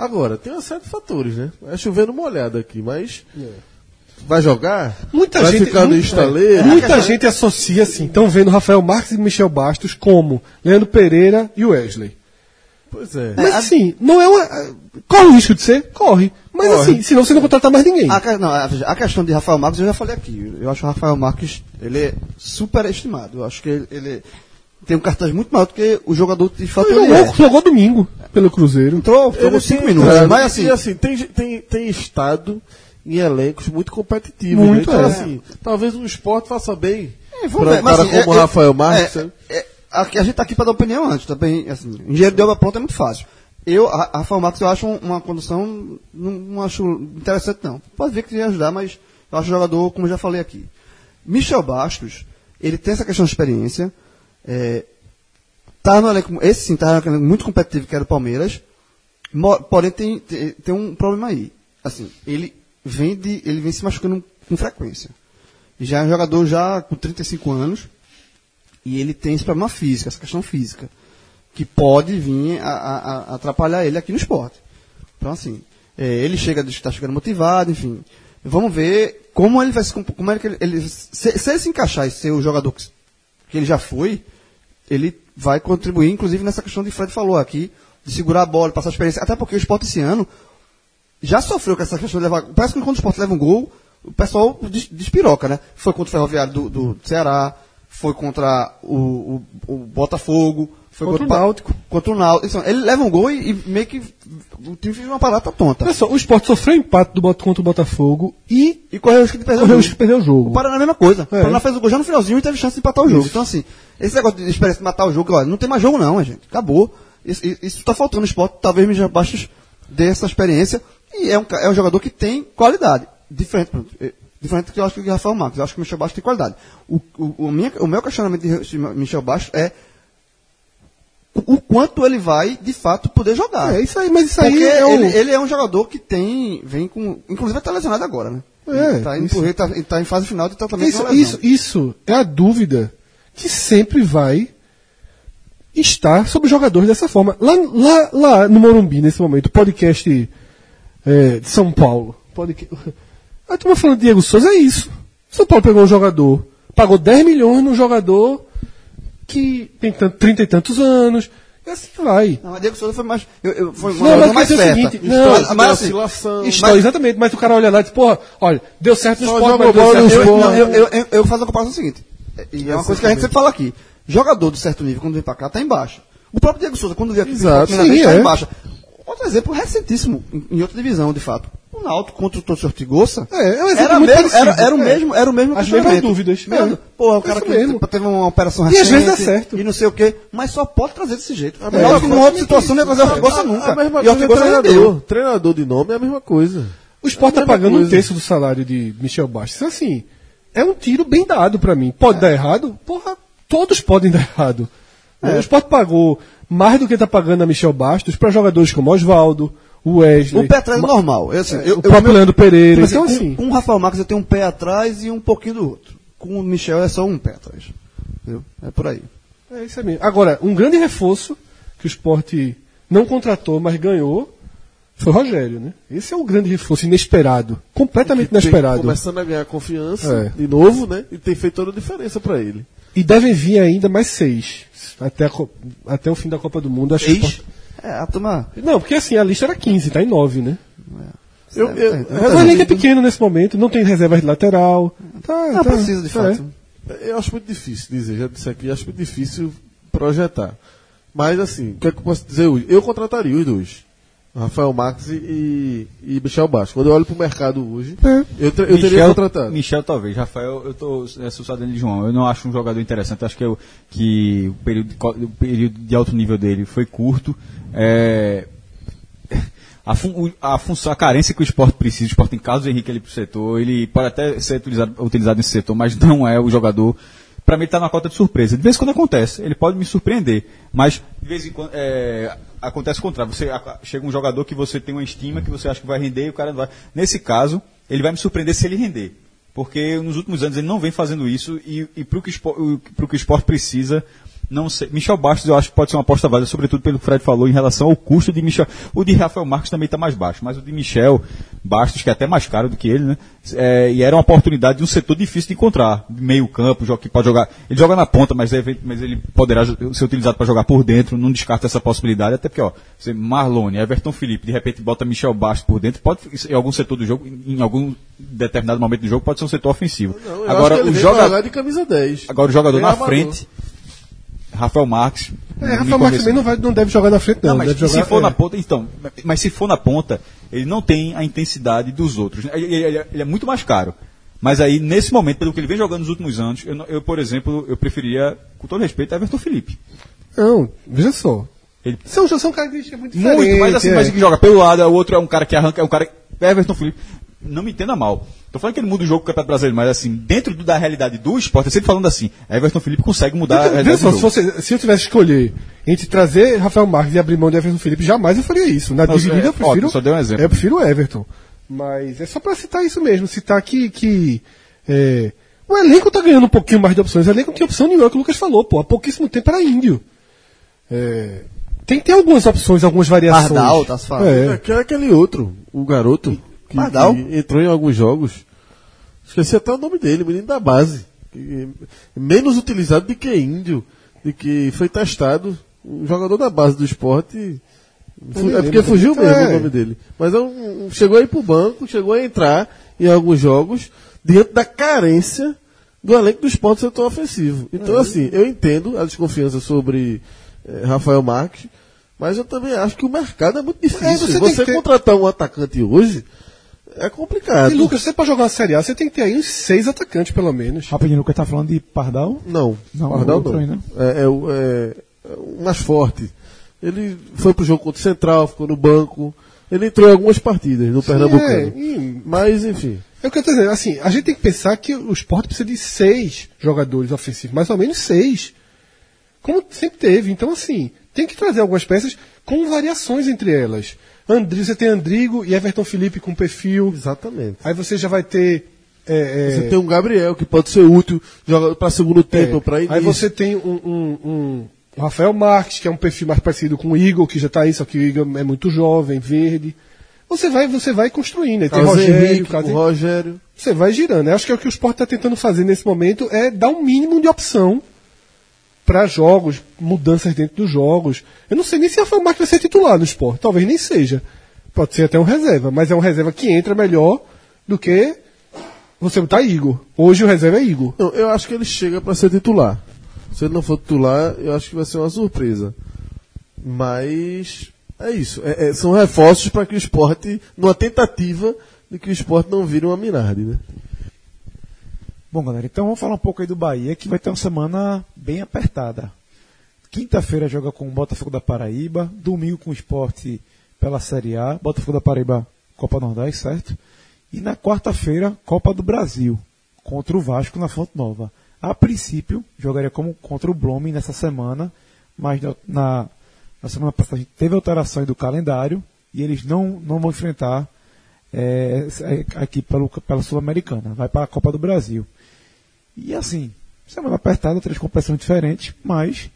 Agora, tem uma série de fatores, né? É chovendo molhado aqui, mas. Vai jogar? Muita vai gente, ficar no muita- estaleiro? muita gente associa assim, estão vendo Rafael Marques e Michel Bastos como Leandro Pereira e Wesley. Pois é. Mas assim, não é uma. Corre o risco de ser? Corre. Mas Corre. assim, senão você não contratar mais ninguém. A, não, a, questão de Rafael Marques eu já falei aqui. Eu acho o Rafael Marques ele é super estimado. Eu acho que ele, ele tem um cartaz muito maior do que o jogador de fato Ele ele é. jogou, jogou domingo pelo Cruzeiro. Entrou, jogou cinco minutos. é, mas assim, assim tem, tem, tem estado em elencos muito competitivos. Muito, né? Então, é. assim, talvez o esporte faça bem. É, pra ver, mas, cara assim, como é- Rafael Marques. é- né? é- a gente tá aqui para dar opinião antes, também, assim, engenheiro de obra pronta é muito fácil. Eu, a, Rafael Marques, eu acho um- uma condução, não, não acho interessante não. Pode ver que ia ajudar, mas eu acho jogador, como eu já falei aqui. Michel Bastos, ele tem essa questão de experiência, é, tá no elenco, esse sim, tá no elenco muito competitivo, que era o Palmeiras, porém tem, tem, tem um problema aí. Assim, ele vem, de, ele vem se machucando com frequência. Já é um jogador já com 35 anos, e ele tem esse problema físico, essa questão física, que pode vir a, a- a atrapalhar ele aqui no esporte. Então, assim, é, ele chega, está chegando motivado, enfim. Vamos ver como ele vai se como é que ele, ele- se, se ele se encaixar e ser o jogador que, que ele já foi, ele vai contribuir, inclusive nessa questão que o Fred falou aqui, de segurar a bola, passar experiência. Até porque o esporte esse ano já sofreu com essa questão de levar. Parece que quando o esporte leva um gol, o pessoal des- despiroca, né? Foi contra o Ferroviário do, do Ceará, foi contra o, o- o Botafogo, foi Contra o Pa- Náutico. Contra o Náutico. Isso, Ele leva um gol e, e meio que o time fez uma parada tonta. Olha só, o Sport sofreu empate do contra o Botafogo e E correu o risco de perder correu o o jogo. perder o jogo. O Paraná é a mesma coisa. É. O Paraná fez o gol já no finalzinho e teve chance de empatar o jogo. Então, assim, esse negócio de experiência de matar o jogo, olha, não tem mais jogo não, gente. Acabou. Isso, isso tá faltando no esporte. Talvez Michel Bastos dê essa experiência. E é um, é um jogador que tem qualidade. Diferente, diferente do que eu acho que o Rafael Marques. Eu acho que o Michel Bastos tem qualidade. O, o, o, minha- o meu questionamento de Michel Bastos é o, quanto ele vai, de fato, poder jogar. É, isso aí, mas isso aí Porque é o... ele, ele é um jogador que tem. Vem com. Inclusive está lesionado agora, né? É, tá, pro- ele tá, tá em fase final de tratamento. Isso, isso, isso é a dúvida que sempre vai estar sobre os jogadores dessa forma. Lá, lá, lá no Morumbi, nesse momento, podcast é, de São Paulo. *laughs* Podca... A turma falando de Diego Souza é isso. São Paulo pegou um jogador, pagou 10 milhões num jogador que tem tanto, 30 e tantos anos, e assim vai. Não, mas Diego Souza foi mais. Eu, eu, foi Não, mas mais dizer o seguinte, não, mas, mas, assim, oscilação. História, exatamente, mas o cara olha lá e diz, porra, olha, deu certo no esporte, mas deu certo eu, não, eu, eu, eu, eu faço a comparação seguinte. E é uma coisa que a gente sempre fala aqui. Jogador de certo nível, quando vem pra cá, tá em baixa. O próprio Diego Souza, quando veio aqui Exato, primeira sim, vez, tá é. em baixa. Outro exemplo recentíssimo, em, em outra divisão, de fato. O Náutico contra o Torcedor Ortigosa. É, é um era, mesmo, era, parecido. era o É. mesmo, era o mesmo As mesmas dúvidas. Mesmo. É. Porra, o cara Isso que mesmo. teve uma operação E recente. às vezes dá certo. E não sei o quê. Mas só pode trazer desse jeito. Náutico, numa coisa outra situação, não ia trazer o Ortigosa nunca. A mesma e o é treinador. Treinador de nome é a mesma coisa. O Sport É tá pagando um coisa. terço do salário de Michel Bastos. Assim, é um tiro bem dado pra mim. Pode dar errado? Porra, todos podem *laughs* dar errado. O Sport pagou mais do que tá pagando a Michel Bastos pra jogadores como Oswaldo, o Wesley. O pé atrás é normal. Eu, assim, eu, o eu- próprio meu- Leandro Pereira. Tipo assim, Então, assim, com, com o Rafael Marques eu tenho um pé atrás e um pouquinho do outro. Com o Michel é só um pé atrás. Entendeu? É por aí. é isso aí mesmo. Agora, um grande reforço que o Sport não contratou, mas ganhou, foi o Rogério, né? Esse é o grande reforço, inesperado. Completamente Que tem- inesperado. Começando a ganhar confiança É. de novo, né? E tem feito toda a diferença pra ele. E devem vir ainda mais seis. Até, a até o fim da Copa do Mundo. Acho que o Sport- É, a turma. Não, porque assim, a lista era 15, tá em 9, né? Eu, É, eu, é, Mas o elenco é pequeno nesse momento, não tem reservas de lateral. Tá, Não tá, precisa, de é. fato. eu acho muito difícil dizer, já disse aqui, acho muito difícil projetar. Mas assim, o que, é que eu posso dizer hoje? Eu contrataria os dois. Rafael Marques e, e, Michel Bastos. Quando eu olho pro mercado hoje, É. eu, eu teria contratado. Michel talvez, Rafael, eu tô assustado de João. Eu não acho um jogador interessante. Eu acho que, eu, que o, período o período de alto nível dele foi curto. É, a, fun- o- a função, a carência que o esporte precisa, o esporte tem Carlos Henrique ali pro setor, ele pode até ser utilizado, utilizado nesse setor, mas não é o jogador. Pra mim, ele tá na cota de surpresa. De vez em quando acontece, ele pode me surpreender, mas de vez em quando é, acontece o contrário. Você chega um jogador que você tem uma estima, que você acha que vai render e o cara não vai. Nesse caso, ele vai me surpreender se ele render. Porque nos últimos anos ele não vem fazendo isso e, e para o que, o que o esporte precisa, Não sei. Michel Bastos eu acho que pode ser uma aposta válida, sobretudo pelo que o Fred falou em relação ao custo de Michel. O de Rafael Marques também está mais baixo, mas o de Michel Bastos, que é até mais caro do que ele, né? É, e era uma oportunidade de um setor difícil de encontrar. Meio campo, que pode jogar. Ele joga na ponta, mas, deve, mas ele poderá ser utilizado para jogar por dentro. Não descarta essa possibilidade, até porque, ó, você Marlone, Everton Felipe, de repente bota Michel Bastos por dentro, pode, em algum setor do jogo, em algum determinado momento do jogo, pode ser um setor ofensivo. Não, Agora, o vem jogador. jogar de camisa 10. Agora o jogador Bem na frente, Rafael Marques. É, Rafael Marques também não, vai, não deve jogar na frente, não. Não, mas jogar, se for é. na ponta, então. Mas se for na ponta, ele não tem a intensidade dos outros. Ele, ele- ele é- ele é muito mais caro. Mas aí, nesse momento, pelo que ele vem jogando nos últimos anos, eu, eu, por exemplo, eu preferia, com todo respeito, Everton Felipe. Não, veja só. Ele São, são características muito diferentes. muito, mas assim, é. mas que joga pelo lado, o outro é um cara que arranca, é um cara. Everton Felipe. Não me entenda mal. Tô falando que ele muda o jogo do Campeonato Brasileiro, mas assim, dentro da realidade do esporte, eu sempre falando assim, Everton Felipe consegue mudar a Veja realidade só, do se, você- se eu tivesse que escolher entre trazer Rafael Marques e abrir mão de Everton Felipe, jamais eu faria isso. Na Não, dividida é, eu prefiro. óbvio, só dei um exemplo. Eu prefiro o Everton. Mas é só pra citar isso mesmo, citar que. que é, o elenco tá ganhando um pouquinho mais de opções. O elenco não tinha opção nenhuma, é o que o Lucas falou, pô. Há pouquíssimo tempo era índio. É, tem que ter algumas opções, algumas variações. Pardal, tá se falando. É. É, que é aquele outro, o garoto, que, Pardal? que entrou em alguns jogos. Esqueci até o nome dele, menino da base. é menos utilizado do que índio, de que foi testado, um jogador da base do esporte. É porque fugiu também. mesmo É. o nome dele. Mas é um- um- chegou a ir pro banco, chegou a entrar em alguns jogos, diante da carência do elenco do esporte setor ofensivo. Então, assim, eu entendo a desconfiança sobre eh, Rafael Marques, mas eu também acho que o mercado é muito difícil. É, você você tem que ter- contratar um atacante hoje é complicado. E Lucas, você pra jogar uma Série A, você tem que ter aí uns seis atacantes, pelo menos. Rapidinho, Lucas tá falando de Pardal? Não, Não, Pardal não. aí, né? É, é o- é- é o mais forte. Ele foi pro jogo contra o Central, ficou no banco. Ele entrou em algumas partidas no Pernambucano. é, e- Mas, enfim. É o que eu tô dizendo, assim, a gente tem que pensar que o esporte precisa de seis jogadores ofensivos, mais ou menos seis. Como sempre teve. Então, assim, tem que trazer algumas peças com variações entre elas. Andri, você tem Andrigo e Everton Felipe com perfil. Exatamente. Aí você já vai ter. é, é, Você tem um Gabriel que pode ser útil joga para segundo tempo, é, para início. Aí você tem um, um- um- Rafael Marques, que é um perfil mais parecido com o Igor, que já está aí, só que o Igor é muito jovem, verde. Você vai, você vai construindo. Aí tem Carlos Rogério, Henrique, Carlos Rogério. você vai girando. Eu acho que é o que o Sport está tentando fazer nesse momento é dar um mínimo de opção para jogos, mudanças dentro dos jogos. Eu não sei nem se a Marques vai ser titular no Sport. Talvez nem seja. Pode ser até um reserva, mas é um reserva que entra melhor do que você botar Igor. Hoje o reserva é Igor. Não, eu acho que ele chega para ser titular. Se ele não for titular, eu acho que vai ser uma surpresa. Mas é isso. É- é- são reforços para que o esporte, numa tentativa de que o esporte não vire uma Minardi, né? Bom, galera, então vamos falar um pouco aí do Bahia, que vai ter uma semana bem apertada. Quinta-feira joga com o Botafogo da Paraíba, domingo com o Esporte pela Série A, Botafogo da Paraíba, Copa Nordeste, certo? E na quarta-feira, Copa do Brasil, contra o Vasco na Fonte Nova. A princípio, jogaria como contra o Blooming nessa semana, mas na, na, na semana passada teve alterações do calendário e eles não, não vão enfrentar é, aqui pelo, pela Sul-Americana, vai para a Copa do Brasil. E assim, semana apertada, três competições diferentes, mas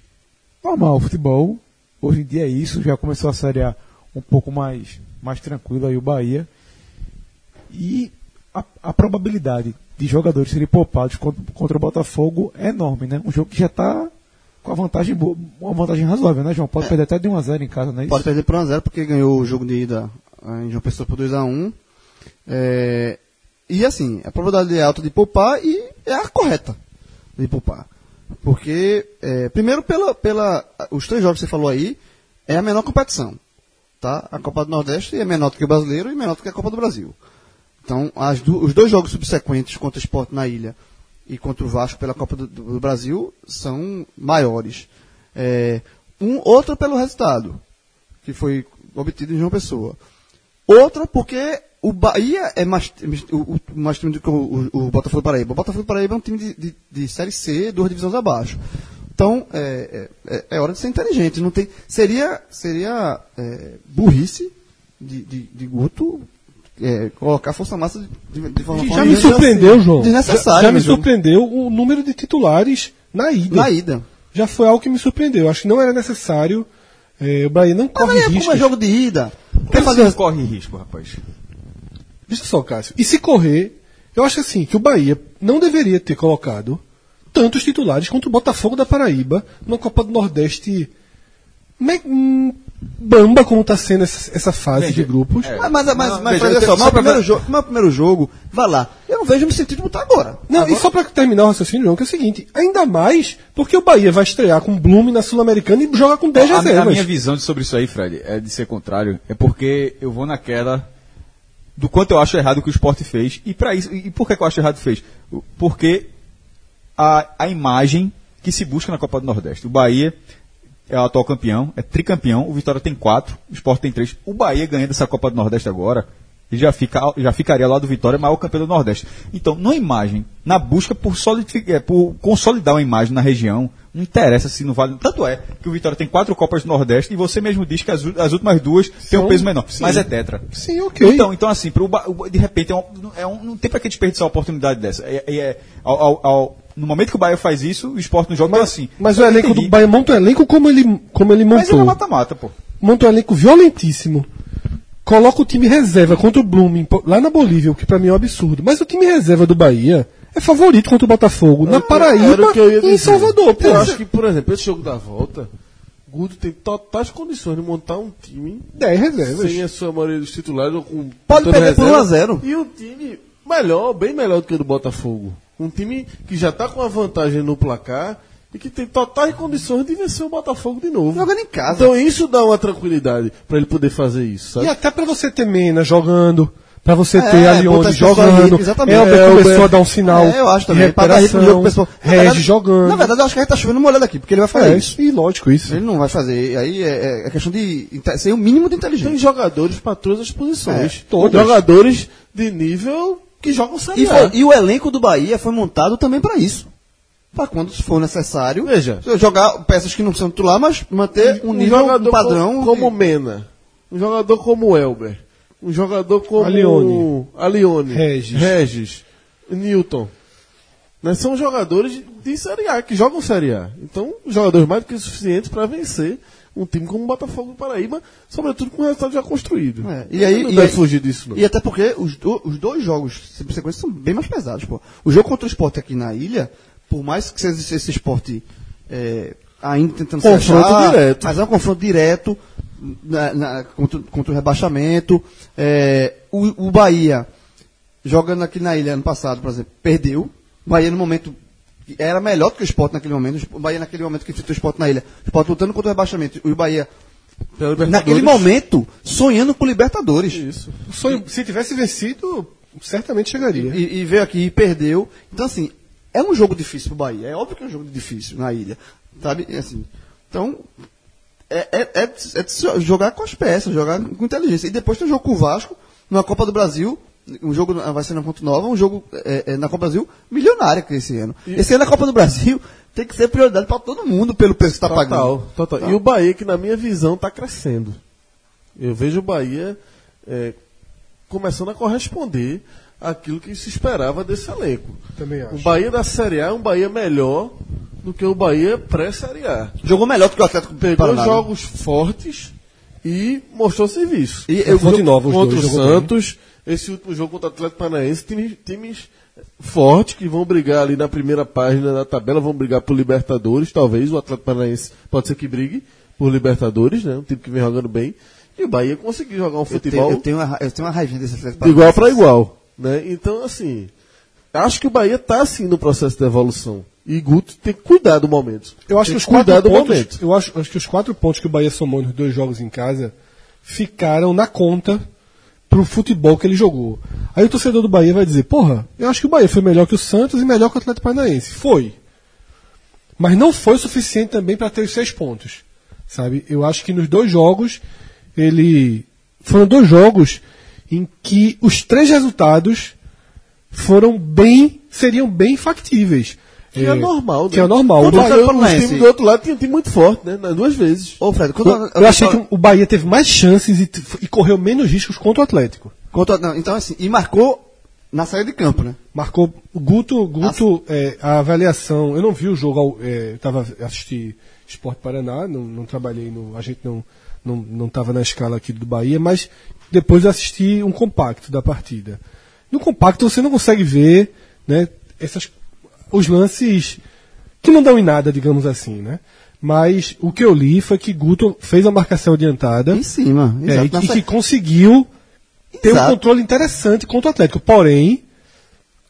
normal, futebol, hoje em dia é isso, já começou a Série A um pouco mais, mais tranquila aí o Bahia. E a, a probabilidade de jogadores serem poupados contra, contra o Botafogo é enorme, né? Um jogo que já está com a vantagem boa, uma vantagem razoável, né, João? Pode perder até de 1 a 0 em casa, não é isso? Pode perder por 1x0 porque ganhou o jogo de ida eh, em João Pessoa por 2x1. É, e assim, a probabilidade é alta de poupar e é a correta de poupar. Porque, é, primeiro, pela, pela, os três jogos que você falou aí, é a menor competição. Tá? A Copa do Nordeste é menor do que o brasileiro e menor do que a Copa do Brasil. Então, du- os dois jogos subsequentes contra o Sport na ilha e contra o Vasco pela Copa do, do Brasil são maiores. É, um, outro pelo resultado, que foi obtido em João Pessoa. Outra porque o Bahia é mais, o, o- mais time do que o, o, o Botafogo do Paraíba. O Botafogo do Paraíba é um time de, de, de Série C, duas divisões abaixo. Então, é, é, é hora de ser inteligente. Não tem, seria seria é, burrice de, de, de Guto é, colocar força massa de, de, de forma Já me surpreendeu, João. Desnecessário Já, já me jogo. surpreendeu o número de titulares na ida. Na ida. já foi algo que me surpreendeu. Acho que não era necessário. é, o Bahia não Mas corre aí, como é risco. jogo de ida. Quer fazer fazer. corre risco, rapaz. Deixa só, Cássio. E se correr, eu acho assim, que o Bahia não deveria ter colocado tantos titulares contra o Botafogo da Paraíba numa Copa do Nordeste me- hum, bamba como está sendo essa, essa fase Veja, de grupos. é. Mas, mas, mas, Não, mas veja, só, tenho- mas só o pra- primeiro jogo, mas primeiro jogo, vai lá. Eu não vejo no sentido de botar agora. Não, Agora- e só para terminar o raciocínio, João, que é o seguinte, ainda mais porque o Bahia vai estrear com o Blume na Sul-Americana e joga com 10 a, a reservas. minha visão sobre isso aí, Fred, é de ser contrário. É porque eu vou naquela do quanto eu acho errado o que o esporte fez. E para isso, e por que, eu acho errado fez? Porque a, a imagem que se busca na Copa do Nordeste. O Bahia é o atual campeão, é tricampeão, o Vitória tem quatro, o Sport tem três. O Bahia ganhando essa Copa do Nordeste agora, ele já, fica, já ficaria lá do Vitória, maior campeão do Nordeste. Então, na imagem, na busca por, é, por consolidar uma imagem na região, não interessa se não vale. Tanto é que o Vitória tem quatro Copas do Nordeste e você mesmo diz que as, as últimas duas têm um peso menor. sim. Mas é tetra. Sim, ok. Então, então assim, pro, de repente, é um, é um- não tem pra que desperdiçar uma oportunidade dessa. É, é- é- ao- ao- ao- no momento que o Bahia faz isso, o esporte não joga mas, assim. mas o elenco do Bahia monta o elenco como ele, como ele Mas ele é montou. mata-mata, pô. monta um elenco violentíssimo. Coloca o time reserva contra o Blooming lá na Bolívia, o que pra mim é um absurdo. Mas o time reserva do Bahia é favorito contra o Botafogo na Paraíba e em. Salvador. Pô. Eu acho que, por exemplo, esse jogo da volta, Guto tem totais condições de montar um time 10 reservas. sem a sua maioria dos titulares ou com Pode perder por 1 a reserva. 0. E um time melhor, bem melhor do que o do Botafogo. Um time que já está com a vantagem no placar e que tem totais condições de vencer o Botafogo de novo. Jogando em casa. Então isso dá uma tranquilidade para ele poder fazer isso, sabe? E até pra você ter Mena jogando, pra você É, ter a botar Lione esse pessoal jogando. exatamente. Elber É, começou a dar um sinal É, eu acho também. Pra dar ritmo jogo, pessoal. Verdade- jogando. Na verdade, eu acho que a gente tá chovendo molhado aqui, porque ele vai fazer é, isso. e lógico isso. Ele não vai fazer. Aí é, é questão de ser o mínimo de Tem inteligência. jogadores para todas as posições. É, todas. Jogadores de nível que jogam Série E, A. foi- e o elenco do Bahia foi montado também para isso. Para quando for necessário, Veja. jogar peças que não são titular, mas manter um, nível jogador um padrão. co- como de- Mena, um jogador como o Elber, um jogador como Alione. Alione, Regis. Regis, Newton. Né, são jogadores de Série A, que jogam Série A. Então, jogadores mais do que suficientes para vencer um time como o Botafogo do Paraíba, sobretudo com o resultado já construído. É, e aí- não e deve aí- fugir disso, não. E até porque os, do- os dois jogos em sequência são bem mais pesados, pô. O jogo contra o esporte aqui na ilha, por mais que seja esse esporte é, ainda tentando se Confronto achar, direto. mas é um confronto direto na- na- contra, contra o rebaixamento. É, o, o Bahia, jogando aqui na ilha ano passado, por exemplo, perdeu. O Bahia no momento era melhor do que o esporte naquele momento. O Bahia naquele momento que enfrentou o esporte na ilha. O esporte lutando contra o rebaixamento. E o Bahia, naquele momento, sonhando com o Libertadores. Isso. Sonho, se tivesse vencido, certamente chegaria. e, e veio aqui e perdeu. Então, assim, é um jogo difícil pro Bahia. É óbvio que é um jogo difícil na ilha. Sabe? Assim, então, é, é, é, é jogar com as peças, jogar com inteligência. E depois tem um jogo com o Vasco, numa Copa do Brasil. Um jogo na- vai ser na Ponte Nova, um jogo é, é, na Copa do Brasil milionário que esse ano. Esse ano a Copa do Brasil tem que ser prioridade para todo mundo pelo preço que está pagando. total. Tá. E o Bahia, que na minha visão está crescendo. Eu vejo o Bahia é, começando a corresponder àquilo que se esperava desse elenco. Também acho. O Bahia da Série A é um Bahia melhor do que o Bahia pré-Série A. Jogou melhor do que o Atlético Pegou Paraná, né? jogos fortes e mostrou serviço. E eu, Fonte Nova, os contra dois o bem. Santos, esse último jogo contra o Atlético Paranaense, times, times fortes que vão brigar ali na primeira página da tabela, vão brigar por Libertadores, talvez o Atlético Paranaense pode ser que brigue por Libertadores, né? Um time que vem jogando bem. E o Bahia conseguiu jogar um eu, tenho, futebol eu, tenho uma, eu tenho uma raivinha desse Atlético de igual para Paranaense. igual, né? Então, assim, acho que o Bahia está assim no processo de evolução. E Guto tem que cuidar do momento. Eu acho Tem que os quatro pontos, momento. eu acho, acho que os quatro pontos que o Bahia somou nos dois jogos em casa ficaram na conta pro futebol que ele jogou. Aí o torcedor do Bahia vai dizer, porra, eu acho que o Bahia foi melhor que o Santos e melhor que o Atlético Paranaense. Foi. Mas não foi o suficiente também para ter os seis pontos. Sabe? Eu acho que nos dois jogos, ele. Foram dois jogos em que os três resultados foram bem. seriam bem factíveis. Que é, normal, né? Que é normal. O O Bahia- do outro lado tinha um time muito forte, né? Duas vezes. Ô, Fred, quando Eu, eu achei que o Bahia teve mais chances e, e correu menos riscos contra o Atlético. Contra- não, então, assim, e marcou na saída de campo, né? Marcou. O Guto, Guto é, a avaliação. Eu não vi o jogo, é, eu tava assisti Esporte Paraná, não, não trabalhei no. A gente não não não estava na escala aqui do Bahia, mas depois eu assisti um compacto da partida. No compacto você não consegue ver, né, essas, os lances que não dão em nada, digamos assim, né? Mas o que eu li foi que Guto fez a marcação adiantada. Em cima. É, e, que- sa- que conseguiu ter um Exato. controle interessante contra o Atlético. Porém,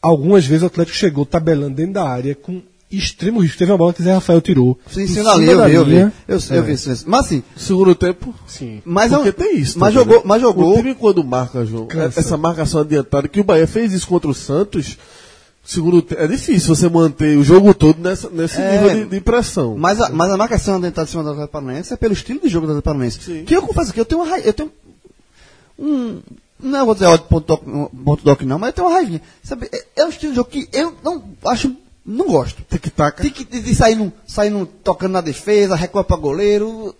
algumas vezes o Atlético chegou tabelando dentro da área com extremo risco. Teve uma bola que Zé Rafael tirou. Sim, sim, ali, eu da vi, eu vi. linha. Eu, eu vi isso. isso. Mas assim, Segundo tempo. Sim. mas, é um- Porque tem isso. mas jogou, né? mas jogou. O time quando marca, João, Cansa. essa marcação adiantada, que o Bahia fez isso contra o Santos, segundo é difícil você manter o jogo todo nessa, nesse É. nível de, de pressão. Mas a, mas a marcação dentada em cima do Atlético Paranaense é pelo estilo de jogo do Atlético Paranaense. Que eu confesso que eu tenho uma raiva. Eu tenho um. Não é vou dizer ódio ponto doc, ponto doc não, mas eu tenho uma raivinha. Sabe, é, é um estilo de jogo que eu não acho. Não gosto. Tic-tac. Tem que de, de sair, no, sair no, tocando na defesa, recua pra goleiro.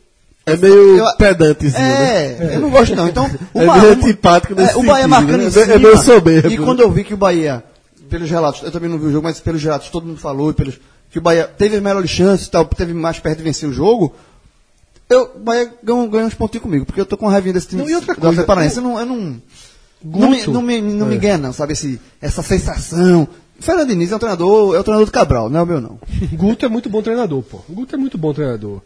É meio Eu- pedantezinho, né? É, eu não gosto não. Então, *laughs* o É Ba- meio antipático nesse é, O Bahia sentido, marcando né? em É cima. meio soberbo, E né? quando eu vi que o Bahia, pelos relatos, eu também não vi o jogo, mas pelos relatos todo mundo falou, pelos, que o Bahia teve as melhores chances, e tal, teve mais perto de vencer o jogo, eu, o Bahia ganhou, ganhou uns pontinhos comigo, porque eu tô com raivinha desse time Não, e outra coisa, Paranaense. Eu não, eu não, não me, Guto. não me, não me É. ganha não, sabe, esse, essa sensação. Fernando Diniz é um treinador, é o treinador do Cabral, não é o meu não. *laughs* Guto é muito bom treinador, pô. Guto é muito bom treinador.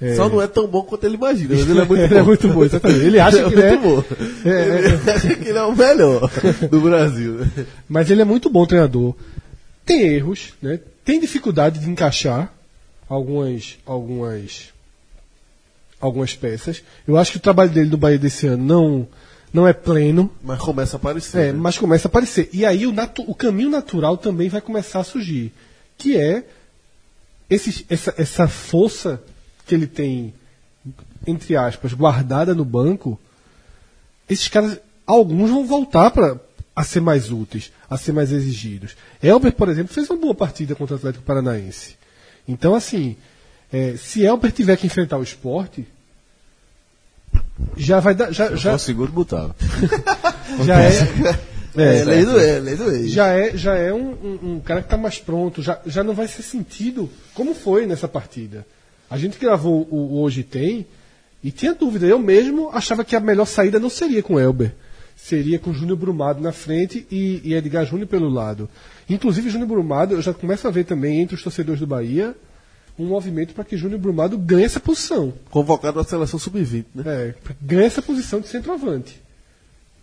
É, Só não é tão bom quanto ele imagina, mas ele é muito *laughs* ele bom. é muito bom, exatamente. Ele acha *laughs* que ele é, muito bom. é, é, Ele acha que ele é o melhor do Brasil. né? Mas ele é muito bom treinador. Tem erros, né? Tem dificuldade de encaixar algumas, algumas, algumas peças. Eu acho que o trabalho dele no Bahia desse ano não, não é pleno, Mas começa a aparecer. é, né? mas começa a aparecer. E aí o, o caminho natural também vai começar a surgir, que é esse, essa, essa força que ele tem, entre aspas, guardada no banco. Esses caras, alguns vão voltar para a ser mais úteis, a ser mais exigidos. Elber, por exemplo, fez uma boa partida contra o Atlético Paranaense. Então, assim, é, se Elber tiver que enfrentar o esporte, já vai dar. Já, Se eu já, seguro, botava. *laughs* já é. É, lei do é, lei do ex. já é, já é um, um- um cara que está mais pronto, já, já não vai ser sentido como foi nessa partida. A gente gravou o, o Hoje Tem e tinha dúvida. Eu mesmo achava que a melhor saída não seria com Elber. Seria com Júnior Brumado na frente e, e Edgar Júnior pelo lado. Inclusive, Júnior Brumado, eu já começo a ver também entre os torcedores do Bahia um movimento para que Júnior Brumado ganhe essa posição. Convocado na seleção sub-20, né? É, ganhe essa posição de centroavante.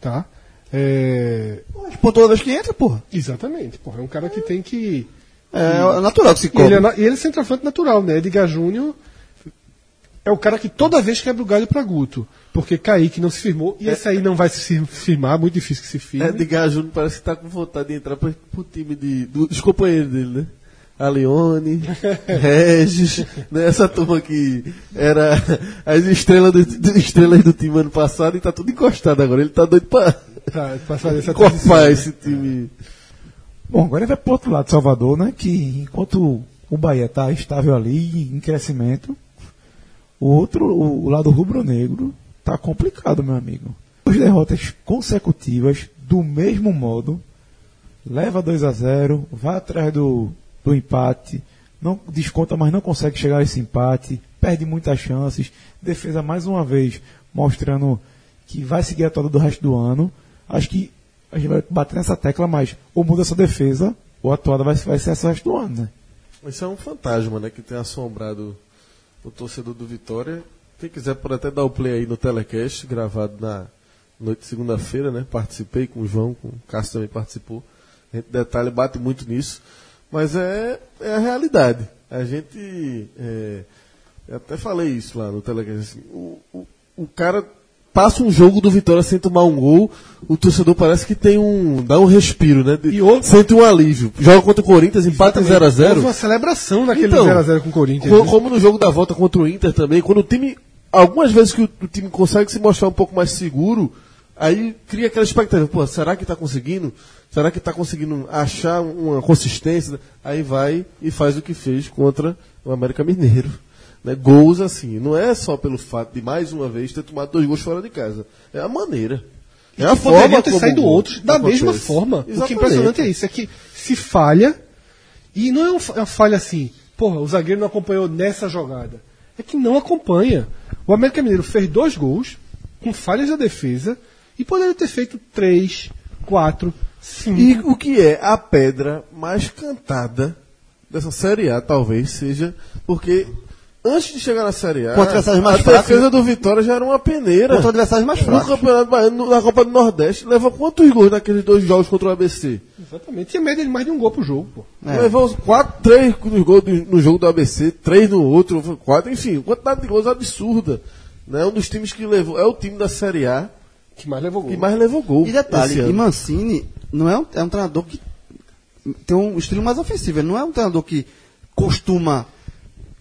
Tá? É, Pô, toda vez que entra, porra. exatamente. Porra, é um cara que tem que. É, natural que se E cobra. ele, é, na- e ele é centroavante natural, né? Edgar Júnior é o cara que toda vez quebra o galho pra Guto. Porque Kaique não se firmou. E esse aí não vai se fir- firmar, muito difícil que se firme. Edgar Júnior parece que tá com vontade de entrar pro, pro time de, do- dos companheiros dele, né? Alione, *laughs* Regis, né? essa turma que era as estrelas do, do- estrelas do time ano passado e tá tudo encostado agora. Ele tá doido pra Pra, pra fazer essa *laughs* transição. encorpar esse time. Bom, agora ele vai pro outro lado Salvador, né? Que enquanto o Bahia está estável ali, em crescimento, o outro, o, o lado rubro-negro, tá complicado, meu amigo. Duas derrotas consecutivas, do mesmo modo, leva 2 a 0 vai atrás do, do empate, não desconta, mas não consegue chegar a esse empate, perde muitas chances, defesa mais uma vez mostrando que vai seguir a toda do resto do ano. Acho que a gente vai bater nessa tecla, mas ou muda essa defesa, ou a toada vai, vai ser essa resto do ano, né? Isso é um fantasma, né? Que tem assombrado o torcedor do Vitória. Quem quiser pode até dar o play aí no telecast, gravado na noite de segunda-feira, né? Participei com o João, com o Cássio também participou. A gente detalha, bate muito nisso. Mas é, é a realidade. A gente. é, eu até falei isso lá no telecast. assim, o, o, o cara passa um jogo do Vitória sem tomar um gol, o torcedor parece que tem um. dá um respiro, né? De- E outro- Sente um alívio. Joga contra o Corinthians, empata em 0x0. Houve uma celebração naquele Então, 0x0 com o Corinthians. Co- né? Como no jogo da volta contra o Inter também, quando o time. Algumas vezes que o, o time consegue se mostrar um pouco mais seguro, aí cria aquela expectativa, pô, será que está conseguindo? Será que está conseguindo achar uma consistência? Aí vai e faz o que fez contra o América Mineiro. Né? Gols assim. Não é só pelo fato de mais uma vez ter tomado dois gols fora de casa. É a maneira. É a forma ter como saído outros da acontece. mesma forma. O que é Exatamente. impressionante é isso, é que se falha, e não é fa- uma falha assim, porra, o zagueiro não acompanhou nessa jogada. É que não acompanha. O América Mineiro fez dois gols com falhas da defesa e poderia ter feito três, quatro, cinco. E o que é a pedra mais cantada dessa Série A, talvez seja, porque antes de chegar na Série A, Contra mais a fracos, defesa do Vitória já era uma peneira. Contra adversários mais No fracos. Campeonato Baiano, na Copa do Nordeste, levou quantos gols naqueles dois jogos contra o ABC? Exatamente. E a média de mais de um gol pro jogo, pô. É. Levou quatro, três nos gols do- no jogo do ABC, três no outro, quatro, enfim, quantidade de gols absurda. Né? Um dos times que levou, é o time da Série A Que mais levou gol. que mais levou gol. E detalhe, e Mancini não é um, é um treinador que tem um estilo mais ofensivo. Ele não é um treinador que costuma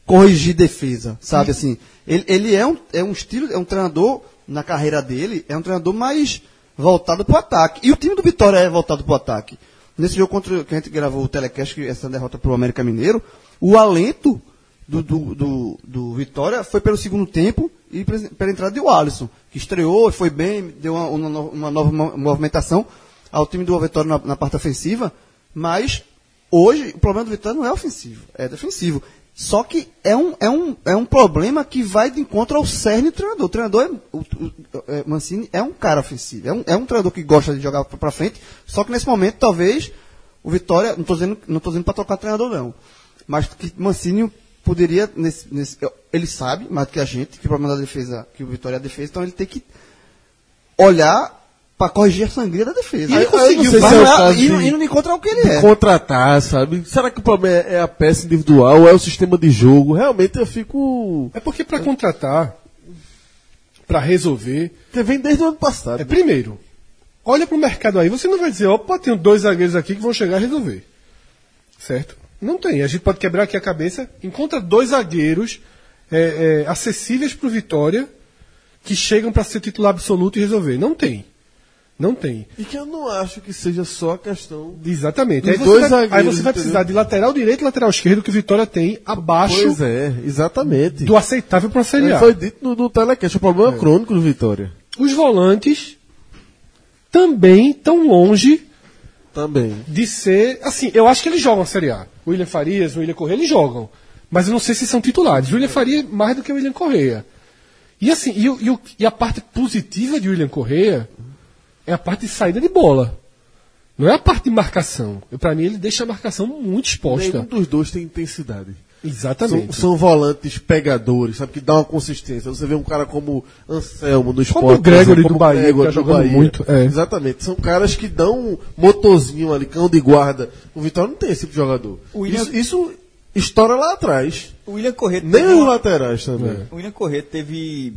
corrigir defesa, sabe assim? Ele, ele é, um, é um estilo, é um treinador, na carreira dele, é um treinador mais voltado para o ataque. E o time do Vitória é voltado para o ataque. Nesse jogo contra que a gente gravou o telecast, que essa derrota para o América Mineiro, o alento do, do, do, do Vitória foi pelo segundo tempo e pela entrada de Alisson, que estreou, foi bem, deu uma, uma uma nova mo- movimentação ao time do Vitória na, na parte ofensiva, mas hoje o problema do Vitória não é ofensivo, é defensivo. Só que é um, é um, é um problema que vai de encontro ao cerne do treinador. O treinador, é, o, o- é, Mancini, é um cara ofensivo, é um, é um treinador que gosta de jogar para frente, só que nesse momento talvez o Vitória, não estou dizendo, não tô dizendo para trocar treinador não, mas que Mancini poderia, nesse, nesse- ele sabe mais do que a gente, que o problema da defesa, que o Vitória é a defesa, então ele tem que olhar para corrigir a sangria da defesa. E ele conseguiu, não se é o não de- encontro ao que ele de é. contratar, sabe? Será que o problema é é a peça individual ou é o sistema de jogo? Realmente eu fico. É porque para contratar, para resolver, Porque vem desde o ano passado. é primeiro, olha pro mercado aí, você não vai dizer, opa, tenho dois zagueiros aqui que vão chegar a resolver. Certo? Não tem. A gente pode quebrar aqui a cabeça, encontra dois zagueiros é, é, acessíveis pro Vitória que chegam para ser titular absoluto e resolver. Não tem. Não tem. E que eu não acho que seja só a questão. Exatamente. Aí você, dois vai, aí você vai precisar de lateral direito e lateral esquerdo que o Vitória tem abaixo Pois é, exatamente. do aceitável para a Série A. Foi dito no, no telecast, o problema é. crônico do Vitória. Os volantes também estão longe Também. de ser. Assim, eu acho que eles jogam a Série A. O William Farias, o William Correia, eles jogam. Mas eu não sei se são titulares. O William Faria mais do que o William Correia. E assim, e, e e a parte positiva de William Correia é a parte de saída de bola. Não é a parte de marcação. Para mim, ele deixa a marcação muito exposta. Nenhum dos dois tem intensidade. São, Exatamente. são volantes pegadores, sabe? Que dá uma consistência. Você vê um cara como Anselmo no esporte. Como o Gregory exemplo, do como Bahia, Gregory que tá do jogando muito, é. Exatamente. São caras que dão um motorzinho ali, cão de guarda. O Vitória não tem esse tipo de jogador. William- Isso, isso estoura lá atrás. O William Corrêa Nem os uma- laterais também. O William Corrêa teve,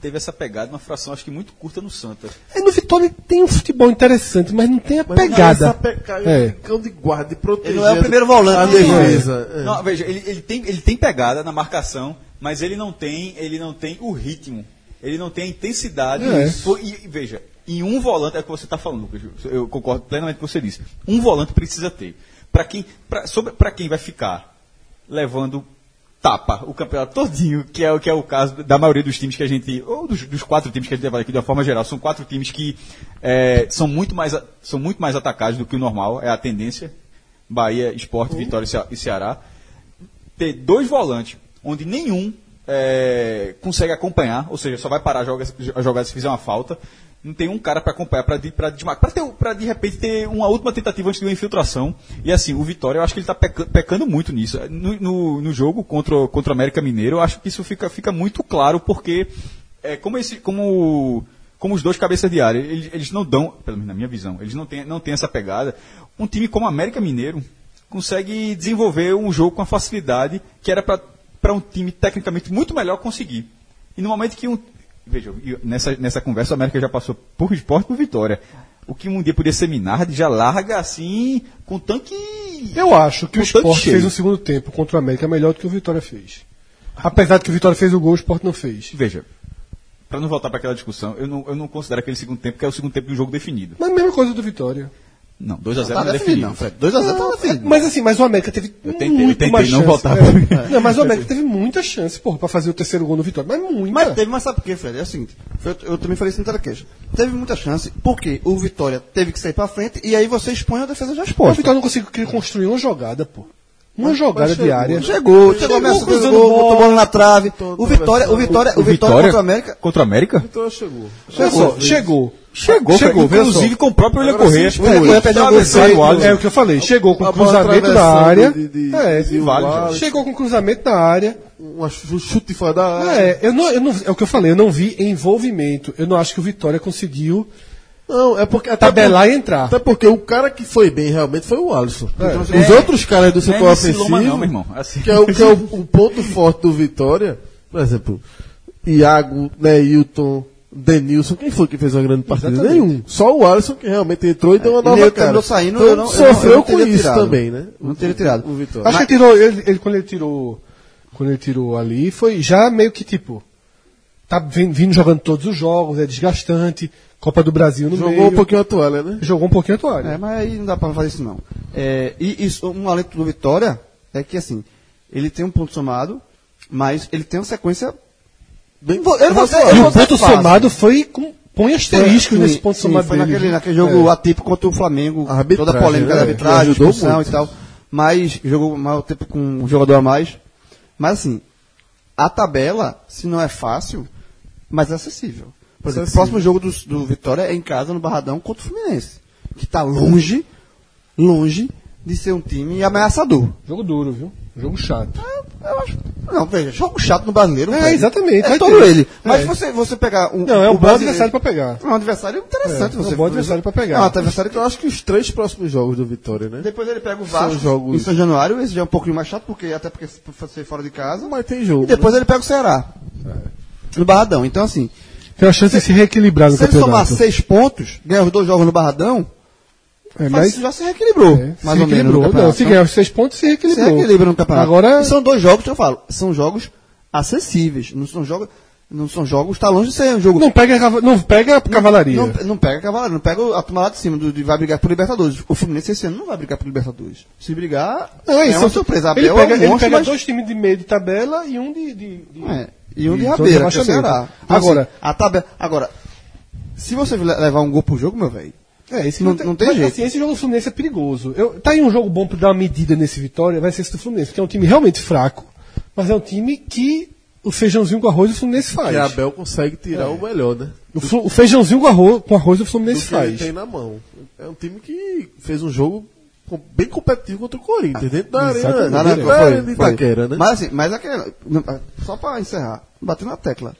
teve essa pegada, uma fração acho que muito curta no Santa. É, no Vitória tem um futebol interessante, mas não tem a Mas pegada. Essa pegada É. cão de guarda, de proteger. Ele não é o primeiro volante A defesa. é. Não, veja, ele, ele tem, ele tem pegada na marcação, mas ele não tem, ele não tem o ritmo. Ele não tem a intensidade. É. E, e veja, em um volante, é o que você está falando, Lucas. Eu concordo plenamente com o que você disse. Um volante precisa ter. Para quem, pra, sobre- pra quem vai ficar levando tapa o campeonato todinho, que é, o- que é o caso da maioria dos times que a gente. Ou dos, dos quatro times que a gente leva aqui de uma forma geral, são quatro times que é, são, muito mais, são muito mais atacados do que o normal, é a tendência. Bahia, Esporte, Vitória e Cea- e Ceará. Ter dois volantes, onde nenhum é, consegue acompanhar, ou seja, só vai parar a jogada, a jogada se fizer uma falta. Não tem um cara para acompanhar, para desmarcar, para de repente ter uma última tentativa antes de uma infiltração. E assim, o Vitória, eu acho que ele está pecando muito nisso. No, no, no jogo contra, contra o América Mineiro, eu acho que isso fica, fica muito claro, porque é, como, esse, como, como os dois cabeças de área, eles, eles não dão, pelo menos na minha visão, eles não têm, não têm essa pegada. Um time como o América Mineiro consegue desenvolver um jogo com a facilidade que era para um time tecnicamente muito melhor conseguir. E no momento que um. Veja, nessa, nessa conversa o América já passou por esporte e por vitória. O que um dia podia ser Minardi já larga assim, com tanque. Eu acho que o cheio. fez um segundo tempo contra o América melhor do que o Vitória fez. Apesar de que o Vitória fez o gol, o Sport não fez. Veja, para não voltar para aquela discussão, eu não, eu não considero aquele segundo tempo que é o segundo tempo de um jogo definido. Mas a mesma coisa do Vitória. Não, 2x0 Tá não é definido, definido. não, Fred. 2x0 tá definido. Mas assim, mas o América teve Eu tentei- muito eu mais não chance. voltar É. *laughs* Não, mas o América teve muita chance, porra, pra fazer o terceiro gol no Vitória. Mas muita. Mas teve, mas sabe por quê, Fred? É o seguinte, eu, eu também falei isso no telequeixa. Teve muita chance, porque o Vitória teve que sair pra frente, e aí você expõe a defesa já O exposta. Vitória não conseguiu construir uma jogada, pô. Uma jogada chegou, diária. Chegou, chegou, ameaçou, cruzando cruzou, bola. botou bola na trave. O Vitória, o Vitória, o Vitória contra o América. Contra o América? Então chegou. Olha só, chegou. Chegou, Chegou, só. inclusive com o próprio William sim, O Correia perdeu um gol o Alisson. É o que eu falei. Chegou com A bola cruzamento da área. de- de- é, de vale. Chegou com cruzamento da área. Um ch- chute fora da área. É, eu não, eu não, é o que eu falei, eu não vi envolvimento. Eu não acho que o Vitória conseguiu Não, é porque até tabelar por- e entrar. Até porque o cara que foi bem realmente foi o Alisson. É. Os outros caras do é setor nesse ofensivo, não, meu irmão. Assim. que é, o, que é o, o ponto forte do Vitória, por exemplo, Iago, Neilton, Denilson, quem foi que fez uma grande partida? Exatamente. Nenhum. Só o Alisson que realmente entrou e deu uma E nova ele cara. saindo, então, eu não- eu não- eu sofreu não com isso tirado. também, né? Não teria tirado. O Vitória. Acho que ele tirou, ele, ele- quando ele tirou, quando ele tirou ali, foi já meio que tipo, tá vin- vindo jogando todos os jogos, é desgastante, Copa do Brasil no Jogou meio. um pouquinho a toalha, né? Jogou um pouquinho a toalha. É, mas aí não dá pra fazer isso não. É, e isso, um alento do Vitória é que assim, ele tem um ponto somado, mas ele tem uma sequência. Bem, Eu não vou E o ponto fácil. somado foi com põe asteriscos Sim, nesse ponto sim, somado Foi dele. naquele, naquele jogo É. atípico contra o Flamengo, A toda a polêmica né? da arbitragem, expulsão e tal. Mas jogou mais tempo com um jogador a mais. Mas assim, a tabela, se não é fácil, mas é acessível. Por exemplo, o Acessível. próximo jogo do, do Vitória é em casa, no Barradão, contra o Fluminense. Que está longe, longe de ser um time ameaçador. Jogo duro, viu? Jogo chato. Eu acho. Não, veja, jogo chato no brasileiro. É, exatamente, É todo ter. ele. Mas É. você, você pegar um. Não, é um bom brasileiro- adversário pra pegar. É um adversário interessante. É, é um você bom adversário pra pegar. É um adversário que Eu acho que os três próximos jogos do Vitória, né? Depois ele pega o Vasco jogos- em São Januário, esse já é um pouquinho mais chato, porque, até porque ser fora de casa. Mas tem jogo. E depois ele pega o Ceará. No Barradão. Então, assim, Tem a chance de se reequilibrar no se ele somar campeonato. seis pontos, ganhar os dois jogos no Barradão, É, mas já se reequilibrou. é, mais se ou menos. Não, campeonato. se ganhar os seis pontos, se se reequilibrou. reequilibra no campeonato. Agora, E são dois jogos que eu falo, são jogos acessíveis. Não são jogos. Não são jogos, tá longe de ser um jogo. não pega, não pega a cavalaria. Não, não pega a cavalaria, não pega a lá de cima, do, de vai brigar por Libertadores. O Fluminense esse ano não vai brigar por Libertadores. Se brigar, Não, é é uma surpresa. Ele Abel pega, é um ele monstro, pega mas- dois times de meio de tabela e um de. de, de- É, e um de rabeira, que é o. Ceará. Então, Agora- assim, a tabela, agora, se você le- levar um gol pro jogo, meu velho, É, esse Não- não, tem, não tem mas, jeito. Assim, esse jogo do Fluminense é perigoso. Eu, tá aí um jogo bom pra dar uma medida nesse Vitória, vai ser esse do Fluminense, porque é um time realmente fraco, mas é um time que o feijãozinho com arroz o Fluminense faz. Que a Abel consegue tirar o melhor, né? O, o feijãozinho com arroz, com arroz o Do Fluminense que ele faz. tem na mão. É um time que fez um jogo bem competitivo contra o Corinthians, dentro da arena, dentro da foi, arena de. Itaquera, né? Mas assim, mas aquela, não, só pra encerrar, bater na tecla.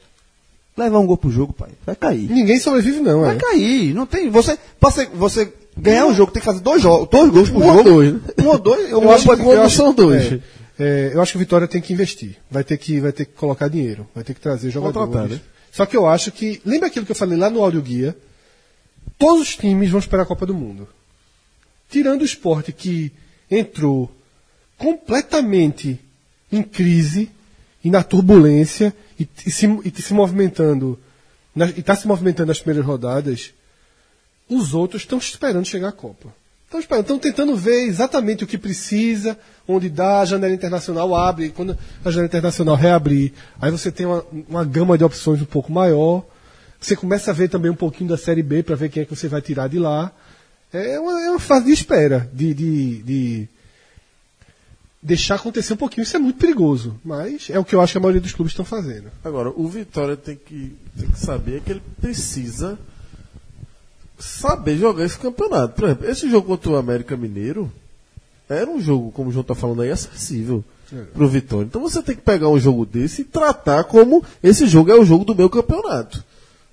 Levar um gol pro jogo, pai, vai cair. Ninguém sobrevive, não, Vai é. cair, não tem, você, pra você, você ganhar um jogo, tem que fazer dois jogos, dois gols por Um ou jogo. dois, né? Um ou dois, *laughs* eu, Eu acho que são dois. é, é, eu acho que o Vitória tem que investir. Vai ter que, vai ter que colocar dinheiro. Vai ter que trazer jogadores. Né? Só que eu acho que. Lembra aquilo que eu falei lá no áudio guia? Todos os times vão esperar a Copa do Mundo. Tirando o esporte que entrou completamente em crise e na turbulência e, e se, e se movimentando na- e está se movimentando nas primeiras rodadas, os outros estão esperando chegar à Copa. Estão esperando, estão tentando ver exatamente o que precisa, onde dá, a janela internacional abre, quando a janela internacional reabrir, aí você tem uma, uma gama de opções um pouco maior. Você começa a ver também um pouquinho da Série B para ver quem é que você vai tirar de lá. É uma, é uma fase de espera, de, de, de deixar acontecer um pouquinho. Isso é muito perigoso, mas é o que eu acho que a maioria dos clubes estão fazendo. Agora, o Vitória tem que, tem que saber que ele precisa saber jogar esse campeonato. Por exemplo, esse jogo contra o América Mineiro era um jogo, como o João está falando aí, acessível pro Vitória. Então você tem que pegar um jogo desse e tratar como esse jogo é o jogo do meu campeonato.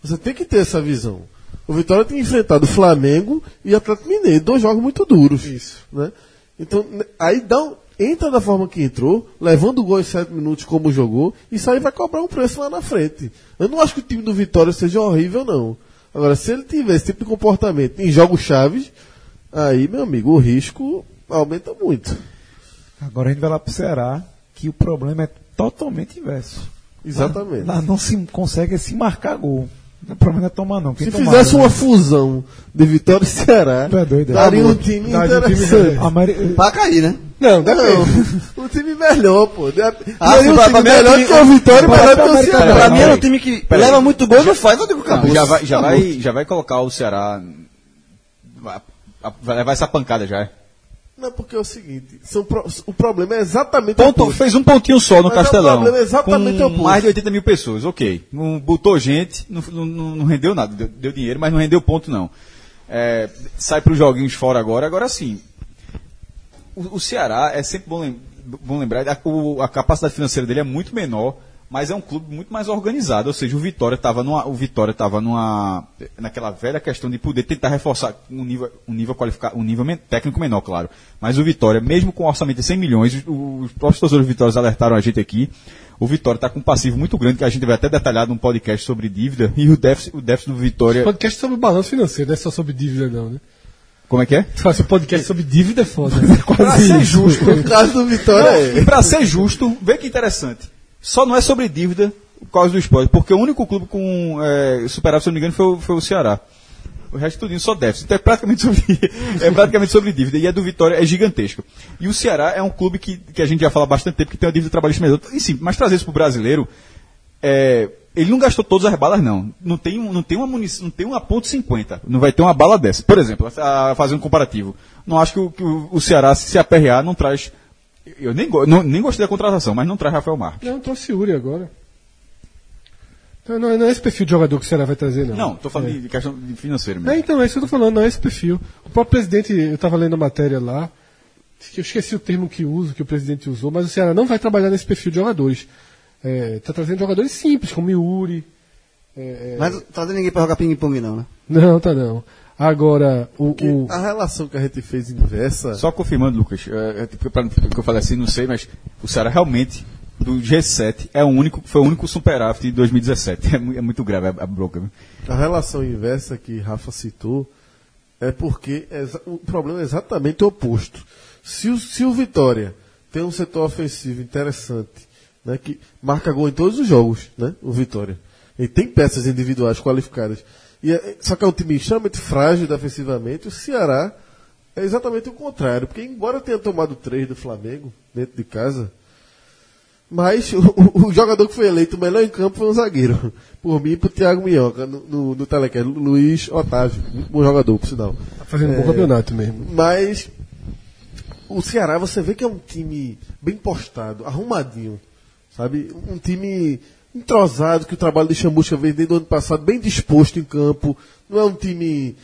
Você tem que ter essa visão. O Vitória tem enfrentado Flamengo e Atlético Mineiro, dois jogos muito duros. Isso. Né? Então, aí dá um- entra da forma que entrou, levando o gol em sete minutos como jogou, e aí vai cobrar um preço lá na frente. Eu não acho que o time do Vitória seja horrível, não. Agora, se ele tiver esse tipo de comportamento em jogos chaves, aí, meu amigo, o risco aumenta muito. Agora a gente vai lá pro Ceará, que o problema é totalmente inverso. Exatamente. Lá não se consegue se marcar gol. O problema não é tomar, não. Quem Se tomar, fizesse né? uma fusão de Vitória e Ceará, Tu é doido, é? daria um time Daria um time interessante. Pra cair, né? Não, depende. Não, *laughs* um time melhor, pô. Daria Ah, um pra- time pra melhor time- que o Vitória e melhor que o Ceará. Pra mim era um time que leva muito gol e não faz, eu digo acabou. já vai, já, Acabou. vai, já vai colocar o Ceará. Vai, vai levar essa pancada já. é. Não, porque é o seguinte, são pro- o problema é exatamente Ponto, oposto. fez um pontinho só no Mas é o Castelão. problema é exatamente com o oposto. mais de 80 mil pessoas, ok. Não botou gente, não, não- não- não rendeu nada. Deu, deu dinheiro, mas não rendeu ponto, não. É, sai para os joguinhos fora agora. Agora sim, o, o Ceará é sempre bom, lem- bom lembrar, a, o- a capacidade financeira dele é muito menor, mas é um clube muito mais organizado. Ou seja, o Vitória estava numa, o Vitória estava numa, naquela velha questão de poder tentar reforçar um nível, um nível qualificado, um nível técnico menor, claro. Mas o Vitória, mesmo com um orçamento de 100 milhões, o- os próprios torcedores do Vitória alertaram a gente aqui. O Vitória está com um passivo muito grande, que a gente vai até detalhar num podcast sobre dívida, e o déficit, o déficit do Vitória. Podcast sobre balanço financeiro, não é só sobre dívida, não, né? Como é que é? Fazer um podcast sobre dívida é foda. *laughs* Pra ser justo, No caso do Vitória é. E para ser justo, vê que interessante. Só não é sobre dívida por causa do esporte, porque o único clube com é, superávit, se não me engano, foi, o- foi o Ceará. O resto tudinho só déficit. Então é praticamente *laughs* sobre, é praticamente sobre dívida. E a do Vitória é gigantesca. E o Ceará é um clube que, que a gente já fala há bastante tempo que tem uma dívida trabalhista menor. E sim, mas trazer isso para o brasileiro, é, ele não gastou todas as balas, não. Não tem, não tem uma munição, não tem uma ponto 50. Não vai ter uma bala dessa. Por exemplo, a, fazer um comparativo. Não acho que o, que o- Ceará, se se aperrear, não traz. Eu nem, go- não- nem gostei da contratação, mas não traz Rafael Marques. Não, trouxe Uri agora. Então, não, não é esse perfil de jogador que o Ceará vai trazer, não. Não, tô falando É. de, questão de financeiro É, mesmo. então, é isso que eu tô falando, não é esse perfil. O próprio presidente, eu estava lendo a matéria lá, que eu esqueci o termo que uso, que o presidente usou, mas o Ceará não vai trabalhar nesse perfil de jogadores. Está trazendo jogadores simples, como Yuri. é, é, Mas trazendo ninguém pra jogar ping-pong, não, né? Não, tá não. Agora, o. O- a relação que a gente fez inversa. Só confirmando, Lucas, é, é, tipo, pra- porque eu falei assim, não sei, mas o Ceará realmente, do G7, é o único, foi o único superávit de 2017. *laughs* É, é muito grave a, a bronca. viu? A relação inversa que Rafa citou é porque é o problema é exatamente o oposto. Se o, se o Vitória tem um setor ofensivo interessante, né, que marca gol em todos os jogos, né, o Vitória, ele tem peças individuais qualificadas, e é- só que é um time extremamente frágil defensivamente, o Ceará é exatamente o contrário, porque embora tenha tomado três do Flamengo dentro de casa, mas o, o- o jogador que foi eleito o melhor em campo foi um zagueiro. Por mim e pro Thiago Minhoca, no, no, no telecast, Luiz Otávio. Muito bom jogador, por sinal. Tá fazendo um bom É, campeonato mesmo. Mas o Ceará, você vê que é um time bem postado, arrumadinho. Sabe? Um time entrosado, que o trabalho de Chamusca veio desde o ano passado, bem disposto em campo. Não é um time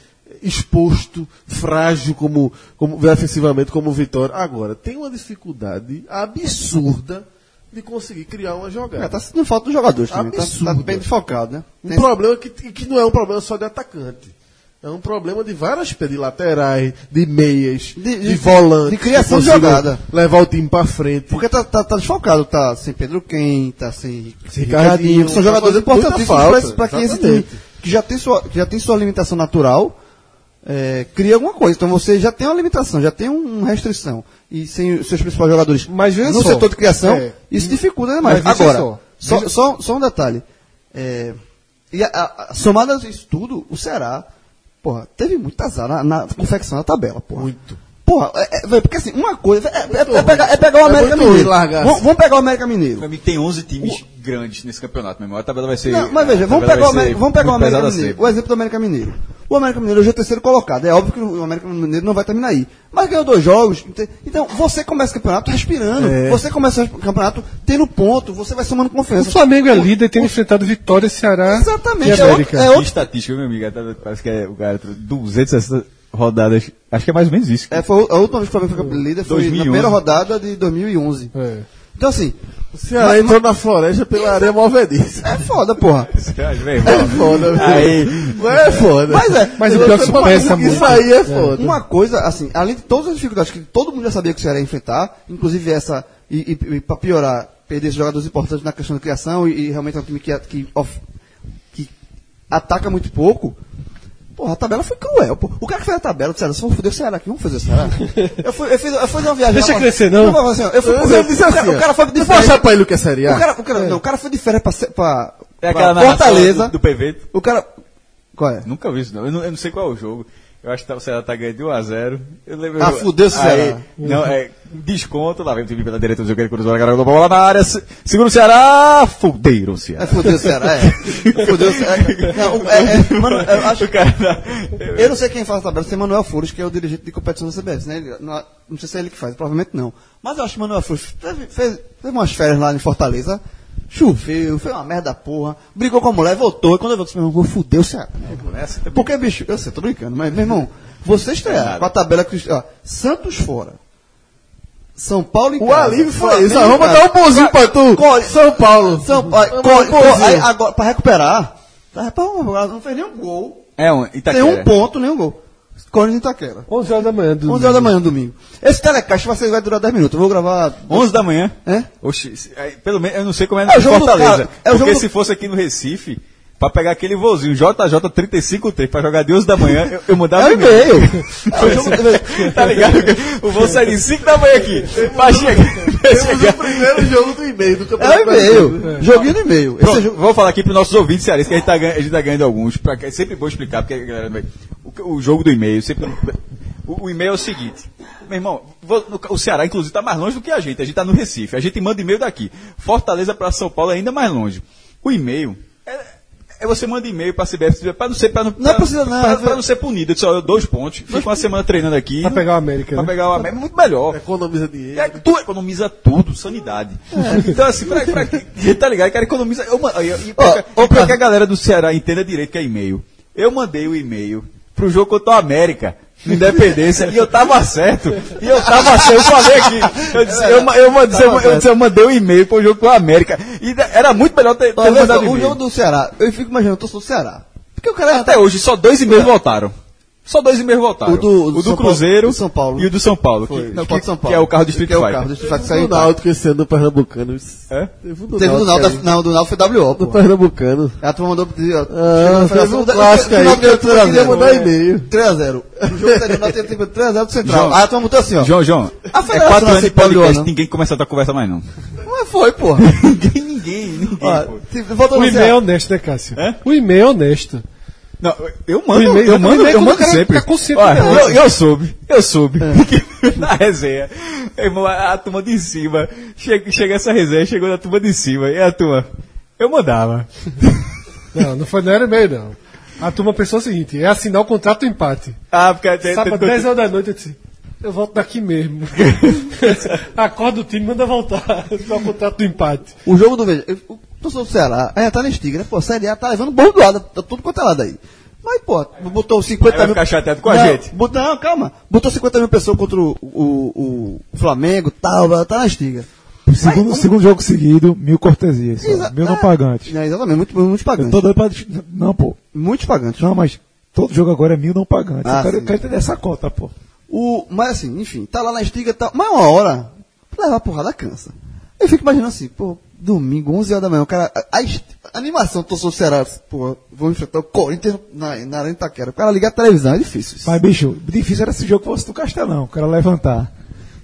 exposto, frágil como, como defensivamente como o Vitória. Agora, tem uma dificuldade absurda de conseguir criar uma jogada. É, tá sentindo falta dos jogadores também. Tá, tá Absurdo. bem desfocado, né? Um Tem- problema que, que não é um problema só de atacante. É um problema de várias de laterais, de meias, de, De- de- volantes. de criação que de jogada. Levar o time pra frente. Porque tá, tá, tá desfocado, tá sem Pedro Quem, tá sem Ricardinho, são tá jogadores fazendo muita importantíssimos falta, pra esse- que time, que já tem sua, que já tem sua limitação natural, é, cria alguma coisa. Então você já tem uma limitação, já tem um- uma restrição. E sem os seus principais jogadores Mas no só, setor de criação, é, isso dificulta demais. mas Agora, só, só, só, só um detalhe. É, e a, a- somado a isso tudo, o Ceará, porra, teve muito azar na, na confecção da tabela, porra. Muito. Porra, é, é, velho, porque assim, uma coisa é, é- é pegar, é pegar o É América Mineiro. largar Vamos, assim. vamos pegar o América Mineiro. Meu amigo, tem 11 times grandes nesse campeonato, meu irmão. A tabela vai ser. Não, mas veja, vamos pegar, o América, vamos pegar o América Mineiro. ser. O exemplo do América Mineiro. O América Mineiro hoje é o terceiro colocado. É óbvio que o América Mineiro não vai terminar aí. Mas ganhou dois jogos. Então, você começa o campeonato respirando. É. Você começa o campeonato tendo ponto. Você vai somando O confiança. Flamengo é líder tendo enfrentado Vitória, Ceará Exatamente. e É América. outro- é outro- estatística, meu amigo. Tá- Parece que é, o cara trouxe 260 rodadas. Acho que é mais ou menos isso. É, foi a última vez que o Flamengo foi líder foi 2011. na primeira rodada de 2011. É. Então, assim, O Ceará entrou na floresta pela areia movediça. é foda, porra. *laughs* Irmão. É foda, velho. Aí, Não é foda. Mas é. Mas o pior é você que Isso muito. aí é foda. Uma coisa, assim, além de todas as dificuldades que todo mundo já sabia que o Ceará ia enfrentar, inclusive essa, e, e, e para piorar, perder esses jogadores importantes na questão da criação, e, e realmente é um time que, que, of- que ataca muito pouco. Porra, a tabela foi cruel, pô. O cara que fez a tabela, disseram, se vamos foder o Ceará aqui, vamos fazer o Ceará. *laughs* eu, fui, eu, fiz, eu fiz uma viagem. Deixa lá crescer, não. Assim, eu fui Eu disse o, assim, cara, o cara foi de Vou férias. mostrar pra ele o que é Série A. O cara, o cara, não, o cara foi de férias pra, pra É aquela pra Fortaleza. do, do PV. O cara. Qual é? Nunca vi isso, não. Eu, não. eu não sei qual é o jogo. Eu acho que tá- o Ceará tá ganhando de 1x0. Eu lembro. Ah, fudeu o Ceará. Não, é. Desconto, lá vem o time pela direita, o que, ele cruzou a da bola na área. se- Segura o Ceará, fuderam o É Ceará. fudeu o Ceará, é. Fudeu o Ceará. Não, é, é, mano, eu *laughs* acho O cara dá- Eu não sei quem faz a tabela, se é Manuel Flores, que é o dirigente de competição da CBF, né? Ele- não, não sei se é ele que faz, provavelmente não. Mas eu acho que Manuel Flores teve, fez, fez umas férias lá em Fortaleza, choveu, fez uma merda porra, brigou com a mulher, voltou, e quando eu volto, meu irmão, vou fuder o Ceará. Porque, bicho, eu sei, tô brincando, mas, meu irmão, você estrear com a tabela que. Ó, Santos fora. São Paulo em O casa. alívio foi isso. Vamos dar um bonzinho pra tu. Corre- São Paulo. São Paulo. Aí, agora, pra recuperar, recuperar, não fez nenhum gol. É um Tem Itaquera. um ponto, nenhum gol. Corinthians e Itaquera. 11 horas da manhã. Do 11 horas da manhã, domingo. Esse telecast vai, ser- vai durar 10 minutos. Eu vou gravar. 11 da manhã? É? Oxi, se- aí, pelo menos, eu não sei como é É no do Fortaleza. é o porque jogo do- se fosse aqui no Recife, pra pegar aquele voozinho JJ353 pra jogar de 11 da manhã, eu, eu mudava É o e-mail. *laughs* e-mail. É o jogo do- tá ligado? *laughs* O voo sai de 5 da manhã aqui. Pra chegar. Temos o primeiro jogo do e-mail do É Campeonato o e-mail. Joguinho no e-mail. Esse é vou falar aqui para nossos ouvintes cearenses que a gente tá ganhando, a gente tá ganhando alguns. Pra, é sempre bom explicar, porque a galera o, o jogo do e-mail, sempre. O, o e-mail é o seguinte. Meu irmão, vou- no- o Ceará, inclusive, tá mais longe do que a gente. A gente tá no Recife. A gente manda e-mail daqui. Fortaleza para São Paulo é ainda mais longe. O e-mail. É, é você manda e-mail pra CBF para não ser para não, Não precisa, não. pra, pra não ser punido. Eu disse, ó, dois pontos. Fico uma semana treinando aqui. Pra pegar o América, Pra né? pegar o América. Muito melhor. Economiza dinheiro. É, tu economiza tudo, sanidade. Então, assim, pra, pra, que- *laughs* tá ligado? O cara economiza. Eu, pra, pra que a galera do Ceará entenda direito que é e-mail. Eu mandei o e-mail pro jogo contra o América. Independência, e eu tava certo. E eu tava certo, eu falei aqui. Eu disse, eu, eu, mandei, eu, eu, eu mandei um e-mail pro jogo com o América. E era muito melhor ter, ter mandado o jogo do Ceará, eu fico imaginando, eu sou do Ceará. Porque o cara Até hoje, só dois e-mails voltaram. Só dois e-mails voltaram. O do- o do São Paulo- Cruzeiro do São Paulo. e o do São Paulo. Que, Não, que- São Paulo. que é o carro do Street Que é o Fighter. carro do Street Fighter. O Saiu tá. Náutico esse ano do Pernambucano. É? Teve um do Teve o do Náutico não, do Náutico foi WO, Do. Pernambucano. A turma mandou pedir. Ah, teve um clássico aí que eu queria mandar e-mail. 3x0. O jogo anterior nós teve 3x0 do Central. Aí a turma botou assim, ó. João, João, A é quatro anos de podcast, ninguém começa a tua conversa mais não. Mas foi, porra. *laughs* ninguém, ninguém, ninguém. Ó, pô. tipo, voltando O no e-mail é honesto, né, Cássio? É? O e-mail é honesto. Não, eu mando, eu o mando, eu mando sempre. tá consciente Olha, eu, eu soube, eu soube. que *laughs* na resenha, irmão, a, a turma de cima, chega, chega essa resenha, chegou na turma de cima, e a turma, eu mandava. *laughs* Não, não foi, não era e-mail, não. A turma pensou o seguinte, é assinar o contrato do empate. Ah, porque tem, Sábado, tem- 10 horas da noite, eu disse, eu volto daqui mesmo. *laughs* Acorda o time, manda voltar. Só o contrato do empate. O jogo do Veja, eu- torcedor do Ceará, aí já tá na estiga, né? Pô, a Série A tá levando bordoada, tá tudo quanto é lado aí. Mas, pô, botou 50 Aí vai mil. ficar chateado com a não, gente. bot- não, calma. Botou 50 mil pessoas contra o, o, o Flamengo tal, tá na estiga. Segundo, segundo jogo seguido, mil cortesias. Exa- Mil não é, pagantes. É, exatamente, muito, muitos Eu pagantes. tô doido pra. Não, pô. Muitos pagantes. Não, mas todo jogo agora é mil não pagantes. Ah, eu, quero, eu entender essa conta, pô. O, mas assim, enfim, tá lá na estiga e tal. Mas uma hora, levar porrada cansa. Eu fico imaginando assim, pô, domingo, 11 horas da manhã, o cara. A, a animação torcedor do Ceará, pô, vou enfrentar o Corinthians na, na Arena Itaquera. O cara ligar a televisão, é difícil. isso. Mas, bicho, difícil era se o jogo fosse do Castelão, o cara levantar.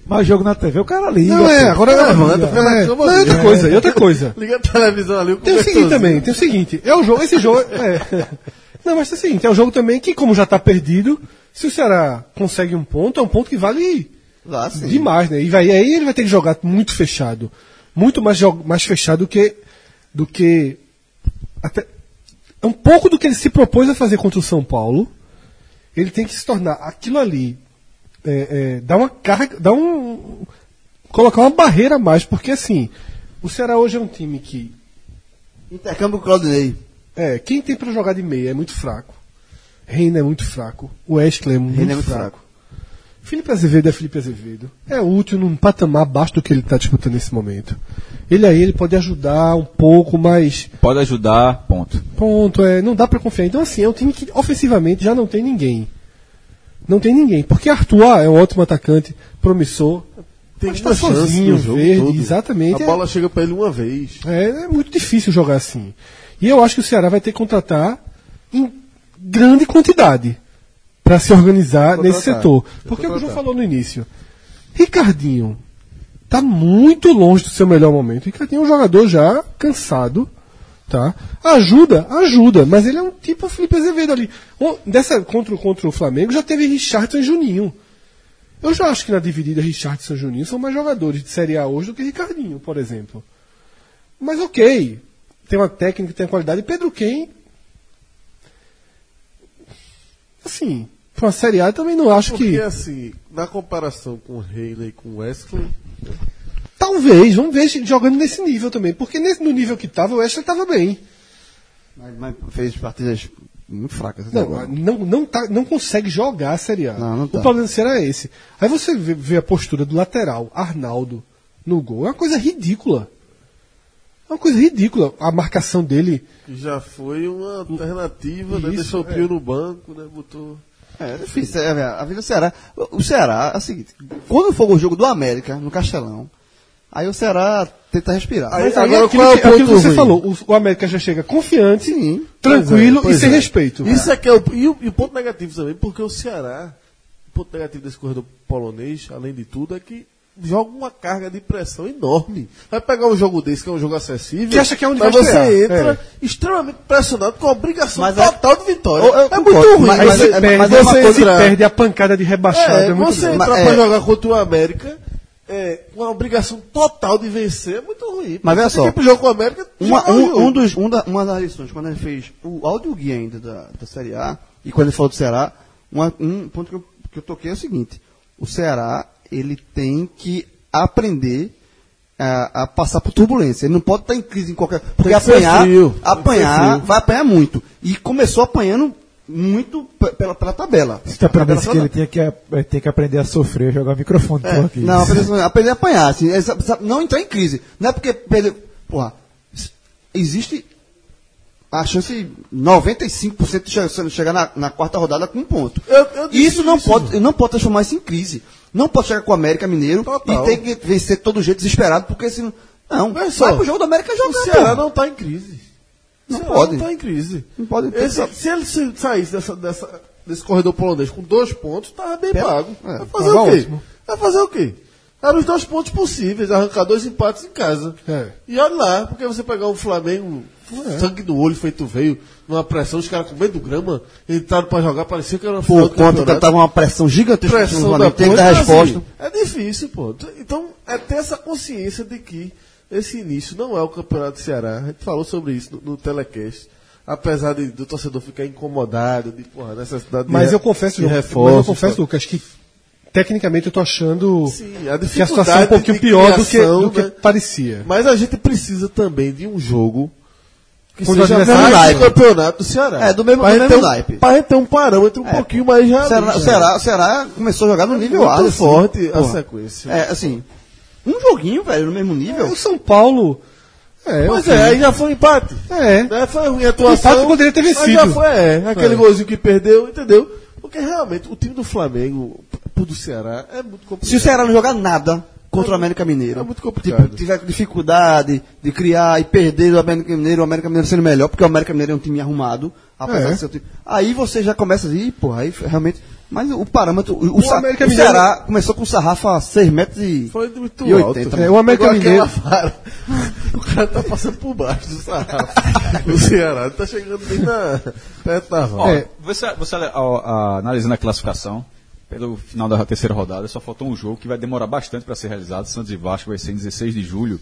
Mas o jogo na TV, o cara liga. Não, é, pô. agora É, levanta. liga. É, e outra coisa, e outra coisa. Liga a televisão ali, o Tem o seguinte também, tem o seguinte, é o jogo, esse jogo é, *laughs* Não, mas tem o seguinte, é um jogo também que, como já tá perdido, se o Ceará consegue um ponto, é um ponto que vale Lá, sim. demais, né? E vai, aí ele vai ter que jogar muito fechado. Muito mais, mais fechado do que. do que. Até, é um pouco do que ele se propôs a fazer contra o São Paulo. Ele tem que se tornar aquilo ali. É, é, dar uma carga. Dar um. colocar uma barreira a mais, porque assim. O Ceará hoje é um time que Intercâmbio com o Claudinei. é, quem tem pra jogar de meia é muito fraco. Reina é muito fraco. O Wesley é muito, é muito fraco. fraco. Felipe Azevedo é Felipe Azevedo. É útil num patamar abaixo do que ele está disputando nesse momento. Ele aí ele pode ajudar um pouco, mas Pode ajudar, ponto. ponto é, não dá pra confiar. Então assim, é um time que ofensivamente já não tem ninguém. Não tem ninguém, porque Arthur ah, é um ótimo atacante, promissor, Tem mas uma tá sozinho, verde, todo. exatamente. A é- bola chega pra ele uma vez. é, é muito difícil jogar assim. E eu acho que o Ceará vai ter que contratar em grande quantidade para se organizar nesse setor. Porque é o que o João falou no início. Ricardinho tá muito longe do seu melhor momento. Ricardinho é um jogador já cansado, Tá? Ajuda, ajuda, mas ele é um tipo Felipe Azevedo ali. Dessa, contra, o- contra o Flamengo já teve Richardson e Juninho. Eu já acho que na dividida Richardson e Juninho são mais jogadores de Série A hoje do que Ricardinho, por exemplo. Mas ok, tem uma técnica, tem uma qualidade. Pedro Quem. Assim, pra uma Série A eu também não acho Porque que. assim, na comparação com o Reilly e com o Wesley, Talvez, vamos ver se- jogando nesse nível também. Porque nesse, no nível que tava, o Wesley tava bem. Mas, mas fez partidas muito fracas Não, agora. não, não, tá, não consegue jogar a Série A. Não, não tá. O problema do Ceará é esse. Aí você vê, vê a postura do lateral, Arnaldo, no gol. É uma coisa ridícula. É uma coisa ridícula. A marcação dele. que já foi uma alternativa, né? Isso, Deixou o é. Pio no banco, né? Botou. É, é difícil. É, a vida do Ceará. O Ceará é o seguinte: quando for o jogo do América, no Castelão, aí o Ceará tenta respirar. Aí- Mas aí agora, aquilo, qual é o que, aquilo que ponto você ruim? falou. O, o América já chega confiante, Sim. tranquilo Pois é, e sem é. respeito. Isso é que é o, e, o, e o ponto negativo também, porque o Ceará, o ponto negativo desse corredor polonês, além de tudo, é que joga uma carga de pressão enorme. Vai pegar um jogo desse, que é um jogo acessível, Que acha que é onde mas vai você estrear. entra extremamente pressionado com a obrigação Mas é- total de vitória. Eu- eu é muito concordo, ruim. mas- Aí mas- você é- perde, mas é uma você perde a pancada de rebaixado. É, É, muito você Mas, pra é- jogar contra o América é, com a obrigação total de vencer é muito ruim. Mas veja só, pro jogo com o América. Uma, um, um dos, um da- uma das lições, quando ele fez o áudio guia ainda da, da Série A, e quando ele falou do Ceará, uma- um ponto que eu, que eu toquei é o seguinte: o Ceará ele tem que aprender a, a passar por turbulência. Ele não pode estar em crise em qualquer. Porque apanhar, frio, apanhar, vai apanhar muito. E começou apanhando muito pela, pela tabela. Você tá aprendendo Tabela que ele tinha que, tem que aprender a sofrer, jogar microfone por aqui. não, *laughs* aprender, aprender a apanhar, assim, é, não entrar em crise. Não é porque perdeu. Porra, existe a chance 95% de chegar na, na quarta rodada com um ponto. Eu- eu isso não isso. pode, não pode transformar isso em crise. Não pode chegar com o América Mineiro Total. e ter que vencer todo jeito desesperado, porque se não. Não, Mas só, vai pro jogo do América O jogar. Ceará porra. não está em crise. Não o Ceará pode. Não está em crise. Não pode. Esse- se ele se- saísse dessa, dessa- desse corredor polonês com dois pontos, estava bem Pera- pago. é, vai fazer tava o quê? ótimo. Vai fazer o quê? Eram os dois pontos possíveis, arrancar dois empates em casa. É. E olha lá, porque você pegar um Flamengo, sangue no olho feito veio, numa pressão, os caras com medo do grama, entraram pra jogar, parecia que era uma final Pô, do quanto campeonato. tava uma pressão gigantesca pressão da tem que dar então, resposta. assim, é difícil, pô. Então, é ter essa consciência de que esse início não é o campeonato do Ceará. A gente falou sobre isso no, no telecast. Apesar de, do torcedor ficar incomodado, de porra, necessidade de Mas re- eu confesso, de João, mas eu confesso, pô. Lucas, que tecnicamente eu tô achando Sim, a que a situação é um pouquinho de pior do que, criação, do que né? parecia. Mas a gente precisa também de um jogo que o seja mais do naipe. campeonato do Ceará. É, do mesmo- pra do mesmo um- naipe. Pra gente ter um parâmetro um pouquinho mais realista. Ceará, o Ceará, começou a jogar no nível Muito alto. assim. forte a Porra. sequência. É, assim, um joguinho, velho, no mesmo nível. O São Paulo. É, Pois é, aí já foi um empate. É. Né? Foi ruim a atuação. empate poderia ter mas vencido. já foi, é. Aquele É. golzinho que perdeu, entendeu? Porque realmente o time do Flamengo, pro do Ceará, é muito complicado. Se o Ceará não jogar nada contra o América Mineiro, é muito complicado. tipo, tiver dificuldade de criar e perder o América Mineiro, o América Mineiro sendo melhor, porque o América Mineiro é um time arrumado, apesar É. de ser um time. Aí você já começa a dizer, "Ih, porra, aí realmente. Mas o parâmetro. O, o, Sa- América o Mineiro- Ceará começou com sarrafa a 6 metros e. Foi muito E alto. 80. É, o América Mineiro-. *laughs* O cara tá passando por baixo do sarrafo. *laughs* o Ceará tá chegando bem na, perto da Ó, vara. É. você, você ó, analisando a classificação, pelo final da terceira rodada, só faltou um jogo que vai demorar bastante para ser realizado. Santos e Vasco vai ser em 16 de julho.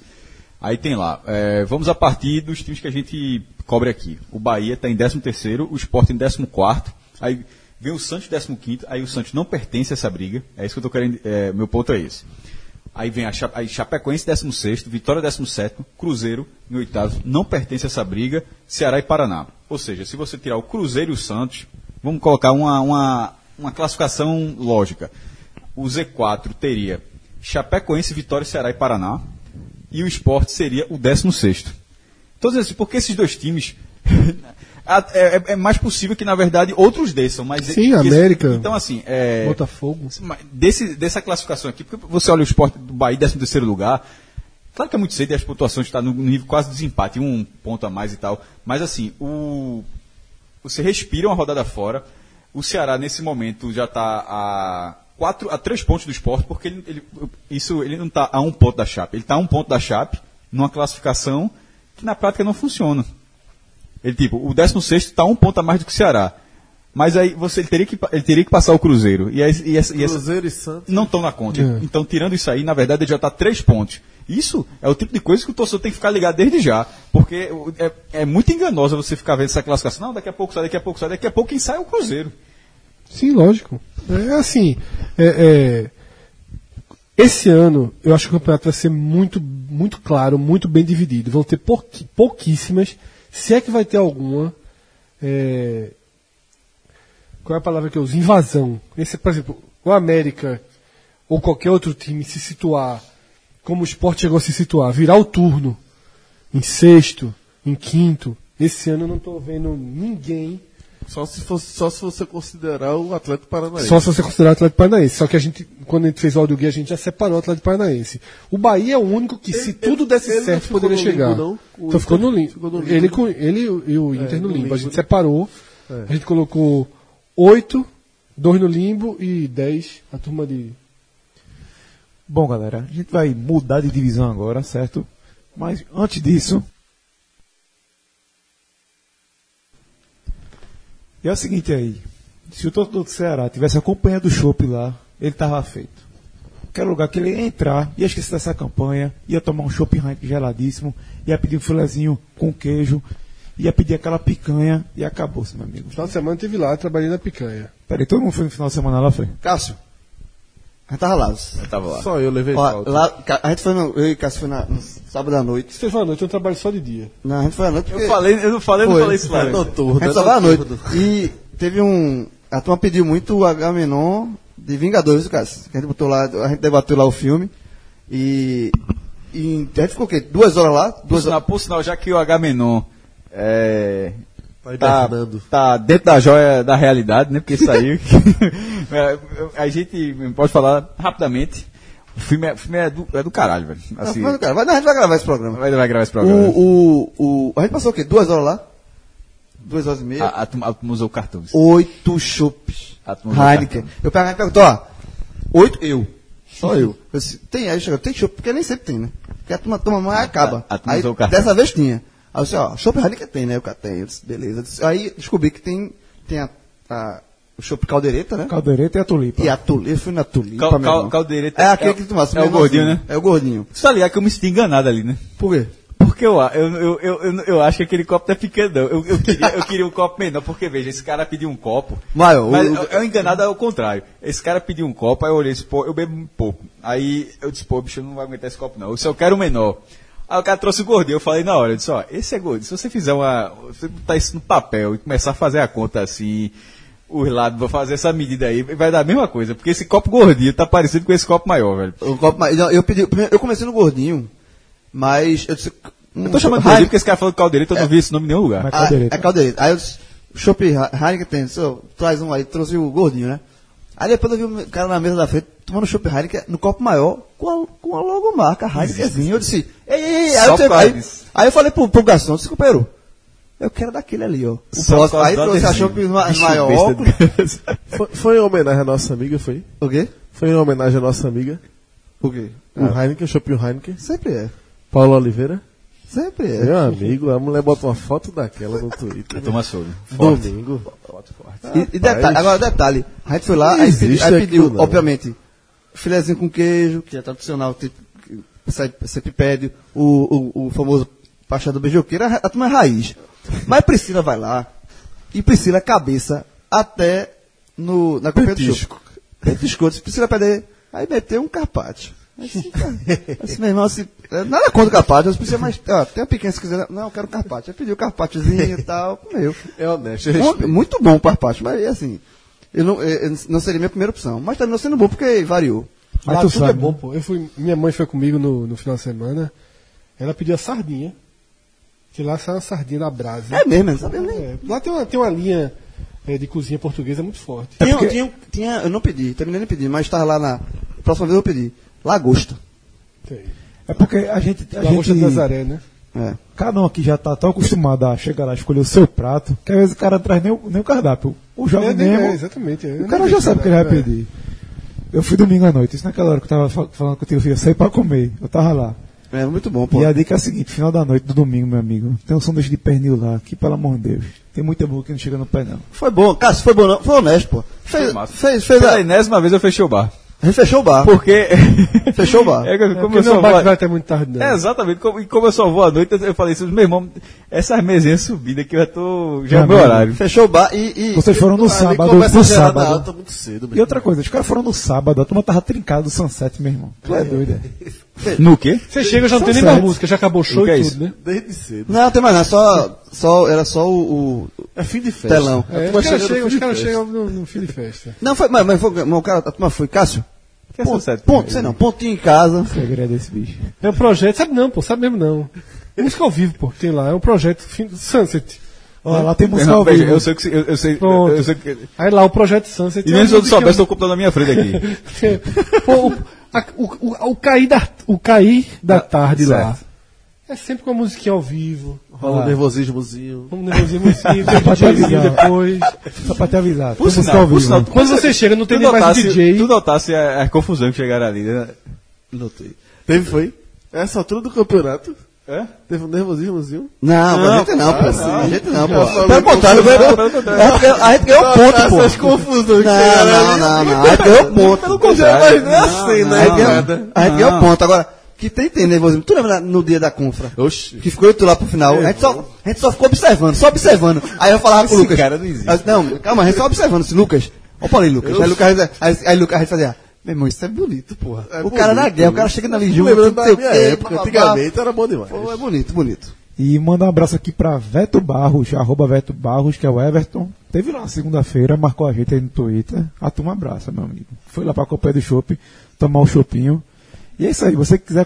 Aí tem lá, é, vamos a partir dos times que a gente cobre aqui. O Bahia está em 13º, o Sport em 14º, aí vem o Santos em 15º, aí o Santos não pertence a essa briga, é isso que eu tô querendo, é, meu ponto é esse. Aí vem a aí Chapecoense 16º, Vitória 17º, Cruzeiro em oitavo, não pertence a essa briga, Ceará e Paraná. Ou seja, se você tirar o Cruzeiro e o Santos, vamos colocar uma, uma, uma classificação lógica. O Z4 teria Chapecoense, Vitória, Ceará e Paraná, e o Sport seria o 16º. Então, assim, porque esses dois times... *laughs* é, é- é mais possível que, na verdade, outros desçam. Mas Sim, que- América, Então, assim... É, Botafogo. Desse, dessa classificação aqui, porque você olha o esporte do Bahia, 13 terceiro lugar, claro que é muito cedo e as pontuações estão no nível quase de desempate, um ponto a mais e tal, mas assim, o, você respira uma rodada fora, o Ceará nesse momento já está a, quatro, a três pontos do esporte, porque ele, ele- isso, ele não está a um ponto da Chape, ele está a um ponto da Chape, numa classificação que na prática não funciona. Ele, tipo, o 16 está um ponto a mais do que o Ceará. Mas aí você ele teria que, ele teria que passar o Cruzeiro. E, aí- e essa- e essa- Cruzeiro e Santos. não estão na conta. É. Então, tirando isso aí, na verdade, ele já está três pontos. Isso é o tipo de coisa que o torcedor tem que ficar ligado desde já. Porque é, é muito enganosa você ficar vendo essa classificação. Não, daqui a pouco sai, daqui a pouco sai, daqui a pouco quem sai é o Cruzeiro. Sim, lógico. É assim. é, é, esse ano, eu acho que o campeonato vai ser muito, muito claro, muito bem dividido. Vão ter pouqui- pouquíssimas, se é que vai ter alguma. é, qual é a palavra que eu uso? Invasão. Esse, por exemplo, o América ou qualquer outro time se situar como o esporte chegou a se situar, virar o turno em sexto, em quinto. Esse ano eu não estou vendo ninguém Só se, fosse, só se você considerar o Atlético Paranaense. Só se você considerar o Atlético Paranaense. Só que a gente, quando a gente fez o áudio guia, a gente já separou o Atlético Paranaense. O Bahia é o único que, se Ele- tudo desse ele certo, ficou poderia no limbo, chegar. não? O Então ficou no limbo. ficou no limbo, Ele, com, ele e o- o Inter no no limbo. limbo, A gente separou. É. A gente colocou oito, dois no limbo e dez a turma de. Bom, galera, a gente vai mudar de divisão agora, certo? Mas antes disso. E é o seguinte aí. Se o torcedor do Ceará tivesse acompanhado o chopp lá, ele tava feito. Qualquer lugar que ele ia entrar, ia esquecer dessa campanha, ia tomar um chopp geladíssimo, ia pedir um filezinho com queijo, ia pedir aquela picanha e acabou-se, meu amigo. No final de semana eu estive lá, trabalhei na picanha. Peraí, todo mundo foi no final de semana lá, foi? Cássio. A gente tava lá. Eu tava lá. Só eu levei Ó, falta. lá a gente foi no, eu e Cássio foi na, no sábado à noite. Se foi à noite, eu trabalho só de dia. Não, a gente foi à noite porque... Eu falei, eu não falei, eu não Foi, falei isso lá. foi. noturno, A gente só vai à noite. E teve um. A turma pediu muito o H-Menon de Vingadores, cara. Que a gente botou lá, a gente debateu lá o filme. E. e a gente ficou o quê? Duas horas lá? Por Duas sinal, horas. por sinal, já que o H-Menon é, Tá tá, hibernando. tá dentro da joia da realidade, né? Porque saiu. *laughs* É, a gente pode falar rapidamente. O filme é, o filme é, do, é do caralho, velho. Assim, cara, vai, não, a gente vai gravar esse programa. vai, vai gravar esse programa. O, o, o, a gente passou o quê? Duas horas lá? Duas horas e meia? A, a, a usou cartões. Oito. A usou Heineken. cartão. Eu e perguntou, ó. Oito, eu. Só eu. eu disse, tem, aí chegou, tem chopp, porque nem sempre tem, né? Porque a turma toma mais e acaba. a turma aí, cartão. dessa vez tinha. Aí eu disse, ó, chopp Heineken tem, né? O cara tem. Eu disse, beleza. Eu disse, aí descobri que tem, tem a, a- o chopp caldeireta, né? Caldeireta e a tulipa. E a tulipa, eu fui na tulipa, Cal- cal- caldeireta É é aquele o- que tu tomasse. é o gordinho, né? É o gordinho. Você tá ligado que eu me senti enganado ali, né? Por quê? Porque eu, eu, eu, eu, eu, eu acho que aquele copo não é pequeno. Eu, eu, queria, eu queria um copo menor, porque veja, esse cara pediu um copo. Maior, Mas o- eu, eu enganado ao contrário. Esse cara pediu um copo, aí eu olhei e disse, pô, eu bebo um pouco. Aí eu disse, pô, bicho, eu não vou aguentar esse copo, não. Eu só quero o menor. Aí o cara trouxe o gordinho, eu falei na hora, eu disse, ó, esse é gordinho. Se você fizer uma. Você botar isso no papel e começar a fazer a conta assim, os lados, vou fazer essa medida aí, vai dar a mesma coisa. Porque esse copo gordinho tá parecido com esse copo maior, velho. O copo, mais- não, eu pedi, eu comecei no gordinho, mas eu disse. Eu tô chamando de Heineken- gordinho porque esse cara falou de caldeireta, eu não vi esse nome em nenhum lugar. Mas Ah, caldeireta. é caldeireta. Aí eu disse, Chopp Heineken tem, só, traz um aí, trouxe o gordinho, né? Aí depois eu vi o cara na mesa da frente tomando Chopp Heineken no copo maior, com a, com a logomarca Heinekenzinho. Eu disse, ei, ei, ei. Aí, eu, aí, aí eu falei pro, pro garçom, disse, companheiro, eu quero daquele ali, ó. O Só próximo. Aí do trouxe a. Chopp maior *laughs* Foi, foi em homenagem à nossa amiga, foi? O quê? Foi em homenagem à nossa amiga. O quê? O Heineken, o Heineken. Sempre é. Paulo Oliveira. Sempre é. Meu amigo, a mulher bota uma foto daquela no Twitter. Toma soube. Domingo. E, e detalhe, agora detalhe, a gente foi lá, aí, pedi- aí pediu, não. obviamente, filezinho com queijo, que é tradicional, tipo, sempre, pede, o, o, o famoso pachá do beijoqueiro, a, a turma é raiz. Mas Priscila vai lá, e Priscila é cabeça até no, na Petisco. disse, Priscila pede, aí meteu um carpaccio. Cara, assim, *laughs* meu irmão, assim, é, nada contra o carpaccio, mas precisa mais, ó, tem uma pequena se quiser, não, eu quero carpaccio. Aí pediu o carpacciozinho e tal, *laughs* comeu. É honesto, eu Muito, muito bom o carpaccio, mas assim, eu não, eu não seria minha primeira opção. Mas terminou sendo bom porque variou. Lá tu tudo sabe, é bom, pô. Eu fui, minha mãe foi comigo no, no final de semana. Ela pediu a sardinha. Que lá sai uma sardinha da brasa. É mesmo, não sabia nem. É, lá tem uma, tem uma linha é, de cozinha portuguesa muito forte. Tinha, porque- tinha, tinha, eu não pedi, terminei de pedir, mas estava lá na. Próxima vez eu pedi. Lagosta. É porque a gente. A Lagosta gente de Nazaré, né? É. Cada um aqui já tá tão acostumado a chegar lá e escolher o seu prato, que às vezes o cara traz nem o, nem o cardápio. O jovem É, mesmo. é, exatamente. é. O cara já sabe o que ele vai é. pedir. Eu fui domingo à noite, isso naquela hora que eu tava fa- falando contigo, eu ia sair pra comer. Eu tava lá. É muito bom, pô. E a dica é a seguinte, final da noite do domingo, meu amigo. Tem um sanduíche de pernil lá, que pelo amor de Deus. Tem muita boa que não chega no pé, não. Foi bom. Cássio, foi bom não. Foi honesto, pô. Fez, Foi massa. fez, fez Pela a... enésima vez eu fechei o bar. A gente fechou o bar. Porque. *laughs* Fechou o bar. É, É como porque eu não só vai, vou. vai até muito tarde, não. É, exatamente. Como, e como eu só vou à noite, eu falei assim, meu irmão, essas mesinhas subidas que eu já tô. Já é o meu horário. Fechou o bar e... e- Vocês foram no sábado, no sábado. alta muito cedo. E outra coisa, os caras foram no sábado, a turma tava trincada do Sunset, meu irmão. Tu é doido, é? *laughs* No quê? Você chega, já não São tem nem mais música, já acabou o show O que é e isso? tudo, né? Desde cedo. Não, tem mais nada. Só, só, era só o... o- É fim de festa. Telão. É, os caras chegam, no, no fim de festa. Não, foi, mas, mas, foi, mas o cara, a turma foi, Cássio? Que é Ponto, Sunset? ponto, sei não, pontinho em casa. Segredo desse bicho. É um projeto, sabe não, pô, sabe mesmo não. Música ao vivo, pô, tem lá, é um projeto fim, Sunset. Ó, lá tem música não, ao vivo. eu sei que. Eu, eu sei, Pronto. eu sei que. Aí lá o projeto Sunset. E é mesmo se eu soubesse, eu tô comprando na minha frente aqui. *laughs* Pô, o, a- o, o, o cair da, o cair da tarde lá. É sempre com a musiquinha ao vivo. Rola um nervosismozinho. Vamos nervosinho, musiquinho, tem *laughs* Pra te DJzinho avisar. depois. Só pra te avisar. Por sinal, ao por vivo. sinal, né? Quando você chega, não tem nem mais um notasse, DJ. Tu notasse a, a confusão que chegaram ali, né? Notei. Teve, foi? Essa altura do campeonato, É? teve um nervosismozinho. Não, Não, a gente não, pô. não. A gente não, Já pô. Pelo contrário, a gente ganhou- ponto, pô. Essas confusões que Não, não, não, não. A gente ganhou ponto. Pelo Já contrário. imaginou assim, A né? a gente ganhou ponto. Agora, que tem, tem nervosismo. Tu lembra no dia da confra? Oxi. Que ficou tu lá pro final. A gente, só, a gente só ficou observando, só observando. Aí eu falava pro Esse Lucas. cara não existe. Aí- Não, calma, a gente só observando. Assim, Lucas, opa ali, Lucas. Aí Lucas, aí, aí Lucas fazia, meu irmão, isso é bonito, porra. É o cara na bonito, guerra, o cara chegando ali junto. Lembrando não da o minha época, bababá. antigamente era bom demais. Pô, é bonito, bonito. E manda um abraço aqui pra Veto Barros, arroba Veto Barros, que é o Everton. Teve lá segunda-feira, marcou a gente aí no Twitter. A turma abraça, meu amigo. Foi lá pra Companhia do Shopping, tomar o chopinho. E é isso aí, você que quiser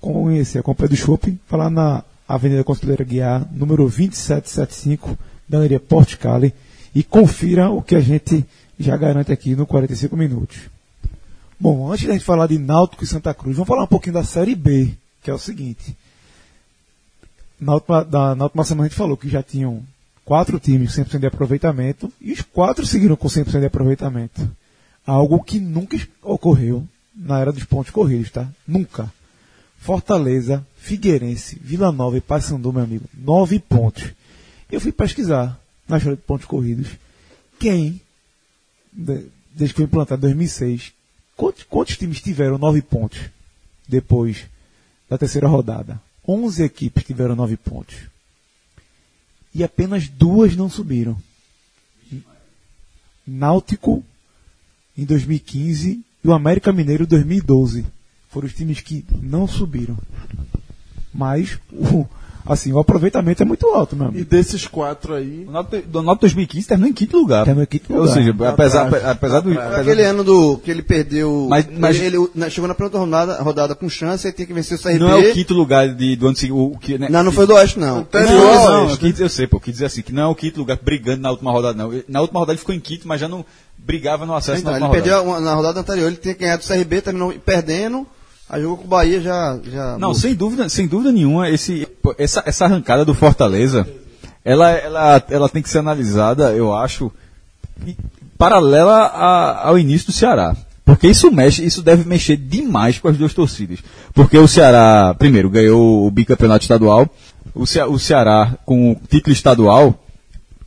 conhecer a do Shopping, vai lá na Avenida Conselheira Guiar, número 2775, Galeria Porto Cali, e confira o que a gente já garante aqui no 45 minutos. Bom, antes da gente falar de Náutico e Santa Cruz, vamos falar um pouquinho da Série B, que é o seguinte. Na última, na última semana a gente falou que já tinham quatro times com 100% de aproveitamento e os quatro seguiram com 100% de aproveitamento. Algo que nunca ocorreu na era dos pontos corridos, tá? Nunca. Fortaleza, Figueirense, Vila Nova e Paysandu, meu amigo, nove pontos. Eu fui pesquisar na história de pontos corridos quem, de- desde que foi implantado em 2006, quantos, quantos times tiveram nove pontos depois da terceira rodada? 11 equipes tiveram nove pontos. E apenas duas não subiram. Náutico em 2015 e o América Mineiro em 2012. Foram os times que não subiram. Mas o, assim, o aproveitamento é muito alto, meu E desses quatro aí, O Náutico Náutico 2015 terminou em quinto lugar. Terminou em quinto Ou lugar. seja, Lá apesar, atrás. apesar do. Apesar Aquele do- ano do que ele perdeu. Mas- mas- ele, ele- chegou na primeira rodada, rodada com chance, ele tinha que vencer o CRB. Não é o quinto lugar de, do ano seguinte. o que, né? Não, não foi do Oeste, não. Não, não, né? eu, sei, pô, eu quis dizer assim, que não é o quinto lugar brigando na última rodada, não. Na última rodada ele ficou em quinto, mas já não brigava no acesso Então, na ele perdeu uma- na rodada anterior, ele tinha ganhado do CRB, terminou perdendo. Aí jogou com o Bahia já. já Não, sem dúvida, sem dúvida nenhuma, esse, essa, essa arrancada do Fortaleza, ela, ela, ela tem que ser analisada, eu acho, paralela a- ao início do Ceará. Porque isso mexe, isso deve mexer demais com as duas torcidas. Porque o Ceará, primeiro, ganhou o bicampeonato estadual, o, Ce- o Ceará, com o título estadual,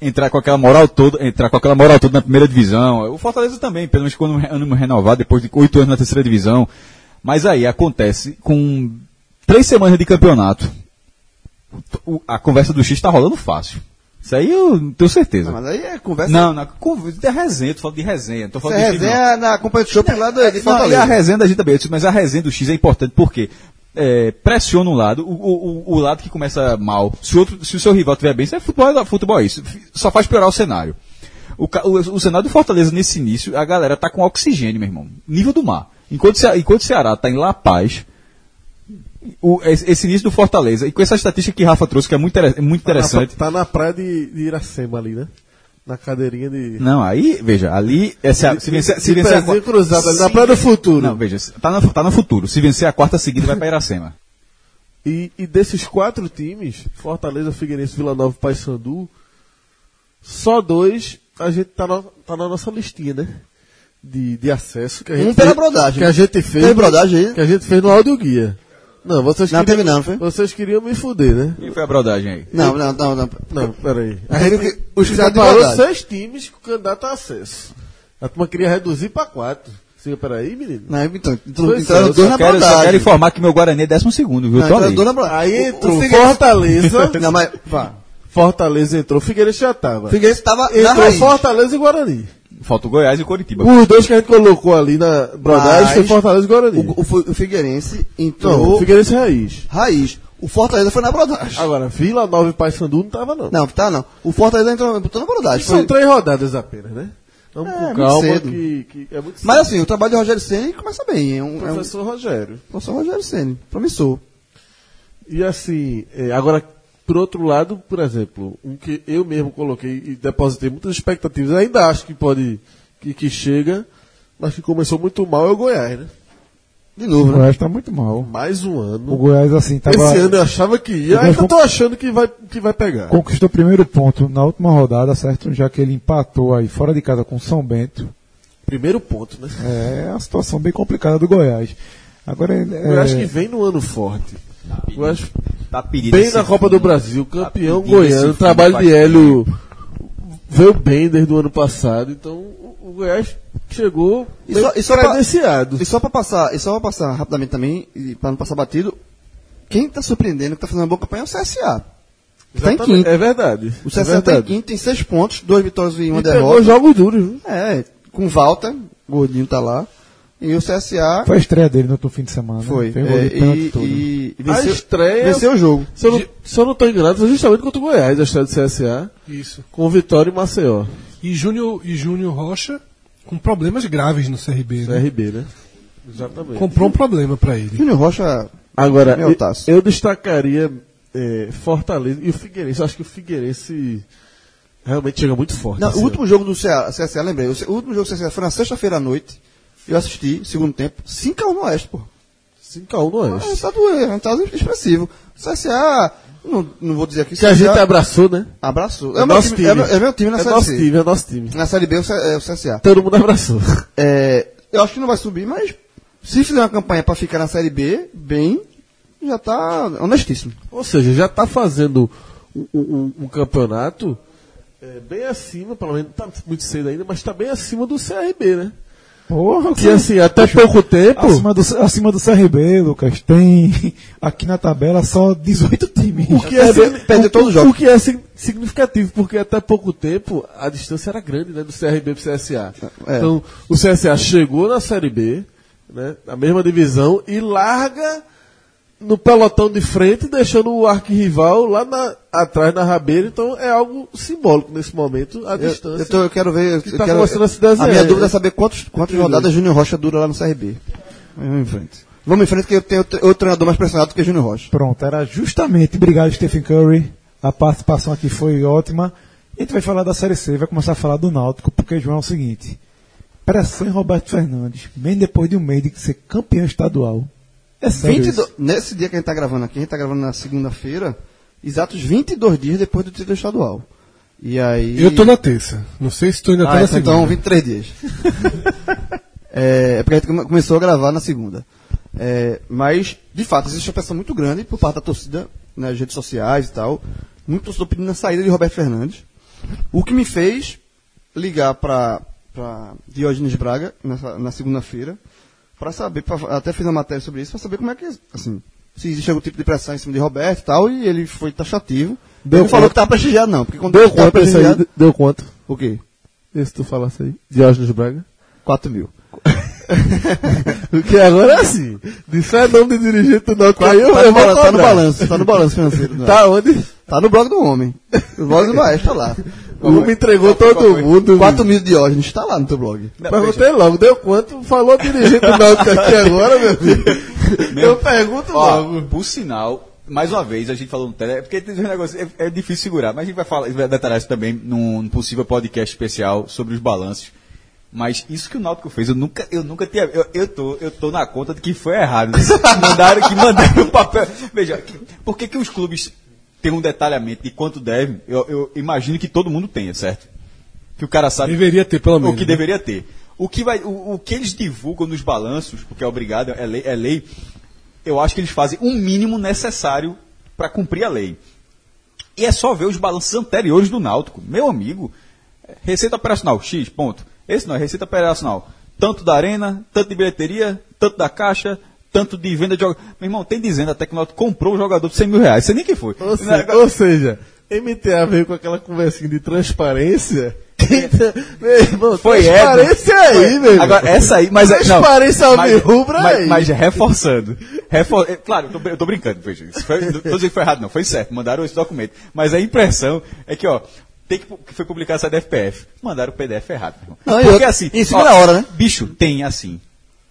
entrar com aquela moral toda, entrar com aquela moral toda na primeira divisão. O Fortaleza também, pelo menos quando ânimo renovado, depois de oito anos na terceira divisão. Mas aí acontece com três semanas de campeonato. a conversa do X está rolando fácil. Isso aí eu tenho certeza. Não, mas aí é conversa. Não, conversa de resenha, tô falando de resenha. Tô falando é de time, não. resenha na companhia do shopping lá do, de Não, e a Fortaleza. resenha da gente também, mas a resenha do X é importante porque é, pressiona um lado, o, o, o- lado que começa mal. Se o, outro, se o seu rival estiver bem, isso é futebol, futebol é isso. Só faz piorar o cenário. O, o, o cenário do Fortaleza nesse início, a galera tá com oxigênio, meu irmão. Nível do mar. Enquanto, enquanto o Ceará tá em La Paz, o- esse, início do Fortaleza, e com essa estatística que Rafa trouxe, que é muito, inter- muito interessante. Tá na praia de, de Iracema ali, né? Na cadeirinha de. Não, aí, veja, ali, é se, a- se vencer, se de vencer a pezinho qua- cruzado ali na se- praia do futuro. Não, veja, tá no, tá no futuro. Se vencer a quarta seguida, vai pra Iracema. E, e desses quatro times, Fortaleza, Figueirense, Vila Nova e Paysandu, só dois a gente tá, no- tá na nossa listinha, né? De, de acesso. Que a gente Um pela fez- brodagem. Que a gente fez. Tem brodagem aí? Que a gente fez no áudio guia. Não, vocês Não, queriam, teve não, foi? Vocês queriam me fuder, né? Quem foi a brodagem aí? Não, não, não, não. Não, peraí. A gente os que já foram de parou verdade. seis times com candidato a acesso. A turma queria reduzir pra quatro. Siga, peraí, menino. Não, então, então, então é, eu dois na quero, brodagem. quero informar que meu Guarani é 12 segundo, viu? Não, Eu tô então era ali. dois na brodagem. Aí O- o entrou Figueirense- Fortaleza. *laughs* Não, mas, vá. Fortaleza entrou. Figueirense já tava. O Figueirense tava na Entrou. Fortaleza e Guarani. Falta o Goiás e o Coritiba. Os dois que a gente colocou ali na brodagem foi Fortaleza e Guarani. O, o, o Figueirense Não, entrou Figueirense Raiz. raiz. O Fortaleza foi na brodagem. Agora, Vila Nova e Paysandu não tava, não. Não, tá não. O Fortaleza entrou botou na brodagem. São Foi... três rodadas apenas, né? Vamos É, com calma, cedo. que, que é muito Mas assim, o trabalho de Rogério Ceni começa bem. É um, é um Professor Rogério. professor Rogério Ceni, promissor. E assim, é, agora, por outro lado, por exemplo, um que eu mesmo coloquei e depositei muitas expectativas, ainda acho que pode, que, que chega, mas que começou muito mal é o Goiás, né? De O novo, né? Goiás tá muito mal. Mais um O ano. Goiás, assim, tava, Esse ano eu achava que ia, O Goiás ainda con- tô achando que vai, que vai pegar. conquistou o primeiro ponto na última rodada, certo? Já que ele empatou aí fora de casa com o São Bento. Primeiro ponto, né? É uma situação bem complicada do Goiás. Agora, é, Eu acho que vem no ano forte. Acho Tá pedido bem na Copa do fundo. Brasil, campeão esse goiano, trabalho de Hélio veio bem desde o ano passado, então o, Goiás chegou E só- e só pra-. E só pra passar, e só pra passar rapidamente também, e pra não passar batido, quem tá surpreendendo, que tá fazendo uma boa campanha é o CSA. Tá em quinto. É verdade. O é CSA tá em verdade. quinto, tem seis pontos, duas vitórias e uma E pegou derrota. jogos duros, viu? É, com Walter, Gordinho tá lá. E o CSA foi a estreia dele no outro fim de semana. foi. Fez gol é, e, todo. e, e A venceu, estreia- venceu o jogo. Se eu, não, se eu não tô enganado, foi justamente contra o Goiás, a estreia do CSA, Isso. com Vitória e Maceió. E Júnior, e Júnior Rocha com problemas graves no CRB, né? CRB, né? Exatamente. Comprou um problema pra ele. Júnior Rocha, Agora, eu, taço. eu destacaria é, Fortaleza e o Figueirense. Eu acho que o Figueirense realmente chega muito forte. Não, o último jogo do CSA, CSA lembrei. O, o último jogo do CSA foi na sexta-feira à noite. Eu assisti, segundo tempo, 5x1 no Oeste, pô. 5x1 no um Oeste. resultado, é um resultado expressivo. O CSA, não, não vou dizer aqui. Que a CSA gente abraçou, né? abraçou. É É, nosso time, time. É, meu- é meu time na É Série nosso C. time, é nosso time. Na Série B o C- é o CSA. Todo mundo abraçou. É, eu acho que não vai subir, mas se fizer uma campanha para ficar na Série B, bem, já tá honestíssimo. Ou seja, já tá fazendo um, um- um campeonato é, bem acima, pelo menos tá muito cedo ainda, mas tá bem acima do CRB, né? Porra, Que assim, até pouco tempo. acima do, acima do CRB, Lucas, tem *laughs* aqui na tabela só 18 times. O que, é, Perde- todos os jogos. o que é sig- significativo, porque até pouco tempo a distância era grande né, do CRB pro CSA. É. Então, o CSA chegou na Série B, né, na mesma divisão, e larga no pelotão de frente, deixando o arquirrival lá na- atrás na rabeira. Então, é algo simbólico nesse momento, a Eu, distância. eu, tô- eu quero ver. que eu tá quero, começando a se desenhar, minha dúvida é saber quantos, quantas rodadas Júnior Rocha dura lá no CRB. Vamos em frente. Vamos em frente, que eu tenho outro outro treinador mais pressionado do que Júnior Rocha. Pronto, era justamente, obrigado Stephen Curry, a participação aqui foi ótima. A gente vai falar da Série C, vai começar a falar do Náutico, porque, João, é o seguinte, pressão em Roberto Fernandes, bem depois de um mês de ser campeão estadual. É sério 22 isso? nesse dia que a gente tá gravando aqui, a gente tá gravando na segunda-feira, exatos 22 dias depois do título estadual. E aí. Eu tô na terça. Não sei se tu ainda tá Ah, na então, segunda. então 23 dias. *laughs* é, é porque a gente come- começou a gravar na segunda. É, mas, de fato, existe uma pressão muito grande por parte da torcida, nas redes sociais e tal. Muito torcedor pedindo a saída de Roberto Fernandes. O que me fez ligar para Diógenes Braga na segunda-feira para saber, pra- até fiz uma matéria sobre isso, para saber como é que, assim, se existe algum tipo de pressão em cima de Roberto e tal, e ele foi taxativo. Deu ele não falou que estava prestigiado, não, porque quando Deu quanto esse aí? prestigiado- Deu quanto? O quê? Esse tu falasse aí. Diógenes Braga. 4 mil. *laughs* Porque agora é assim. Disser nome de dirigente do Náutico aí, eu, tá, eu balanço, tá no balanço, tá no balanço financeiro. Tá onde? Tá no blog do homem. O blog do Maestro tá lá. O homem entregou todo mundo. 4 mil de Diógenes, tá lá no teu blog. Perguntei logo, deu quanto? Falou dirigente do Náutico aqui *laughs* agora, meu filho. Eu pergunto Ó, logo. por sinal, mais uma vez, a gente falou no tele, é porque tem um negócio, é, é difícil segurar, mas a gente vai falar, vai detalhar isso também num, possível podcast especial sobre os balanços. Mas isso que o Náutico fez, eu nunca, eu nunca tinha, eu, eu tô, eu tô na conta de que foi errado. Que *laughs* mandaram, que mandaram o papel. Veja, por que que os clubes têm um detalhamento de quanto devem? Eu, eu imagino que todo mundo tenha, certo? Que o cara sabe Deveria ter, pelo menos. o que né? deveria ter. O que, vai, o, o que eles divulgam nos balanços, porque é obrigado, é lei, é lei eu acho que eles fazem o mínimo necessário para cumprir a lei. E é só ver os balanços anteriores do Náutico. Meu amigo, receita operacional X, ponto. Esse não é receita operacional. Tanto da arena, tanto de bilheteria, tanto da caixa, tanto de venda de jogador. Meu irmão, tem dizendo até que o Náutico comprou um jogador por 100 mil reais. Sei nem quem foi. Ou, se- ou seja, MTA veio com aquela conversinha de transparência. meu irmão, Foi transparência Edno. aí, Foi. meu irmão. Agora, essa aí, mas é- não, Transparência mas- alvirrubra mas, aí. mas reforçando. Refor- é, claro, eu tô, eu tô brincando, veja. Isso foi, não tô dizendo que foi errado, não. Foi certo. Mandaram esse documento. Mas a impressão é que, ó, tem que, que foi publicado essa DFPF. Mandaram o PDF errado. Não, Porque outra- assim. em cima da hora, né? Bicho, tem assim.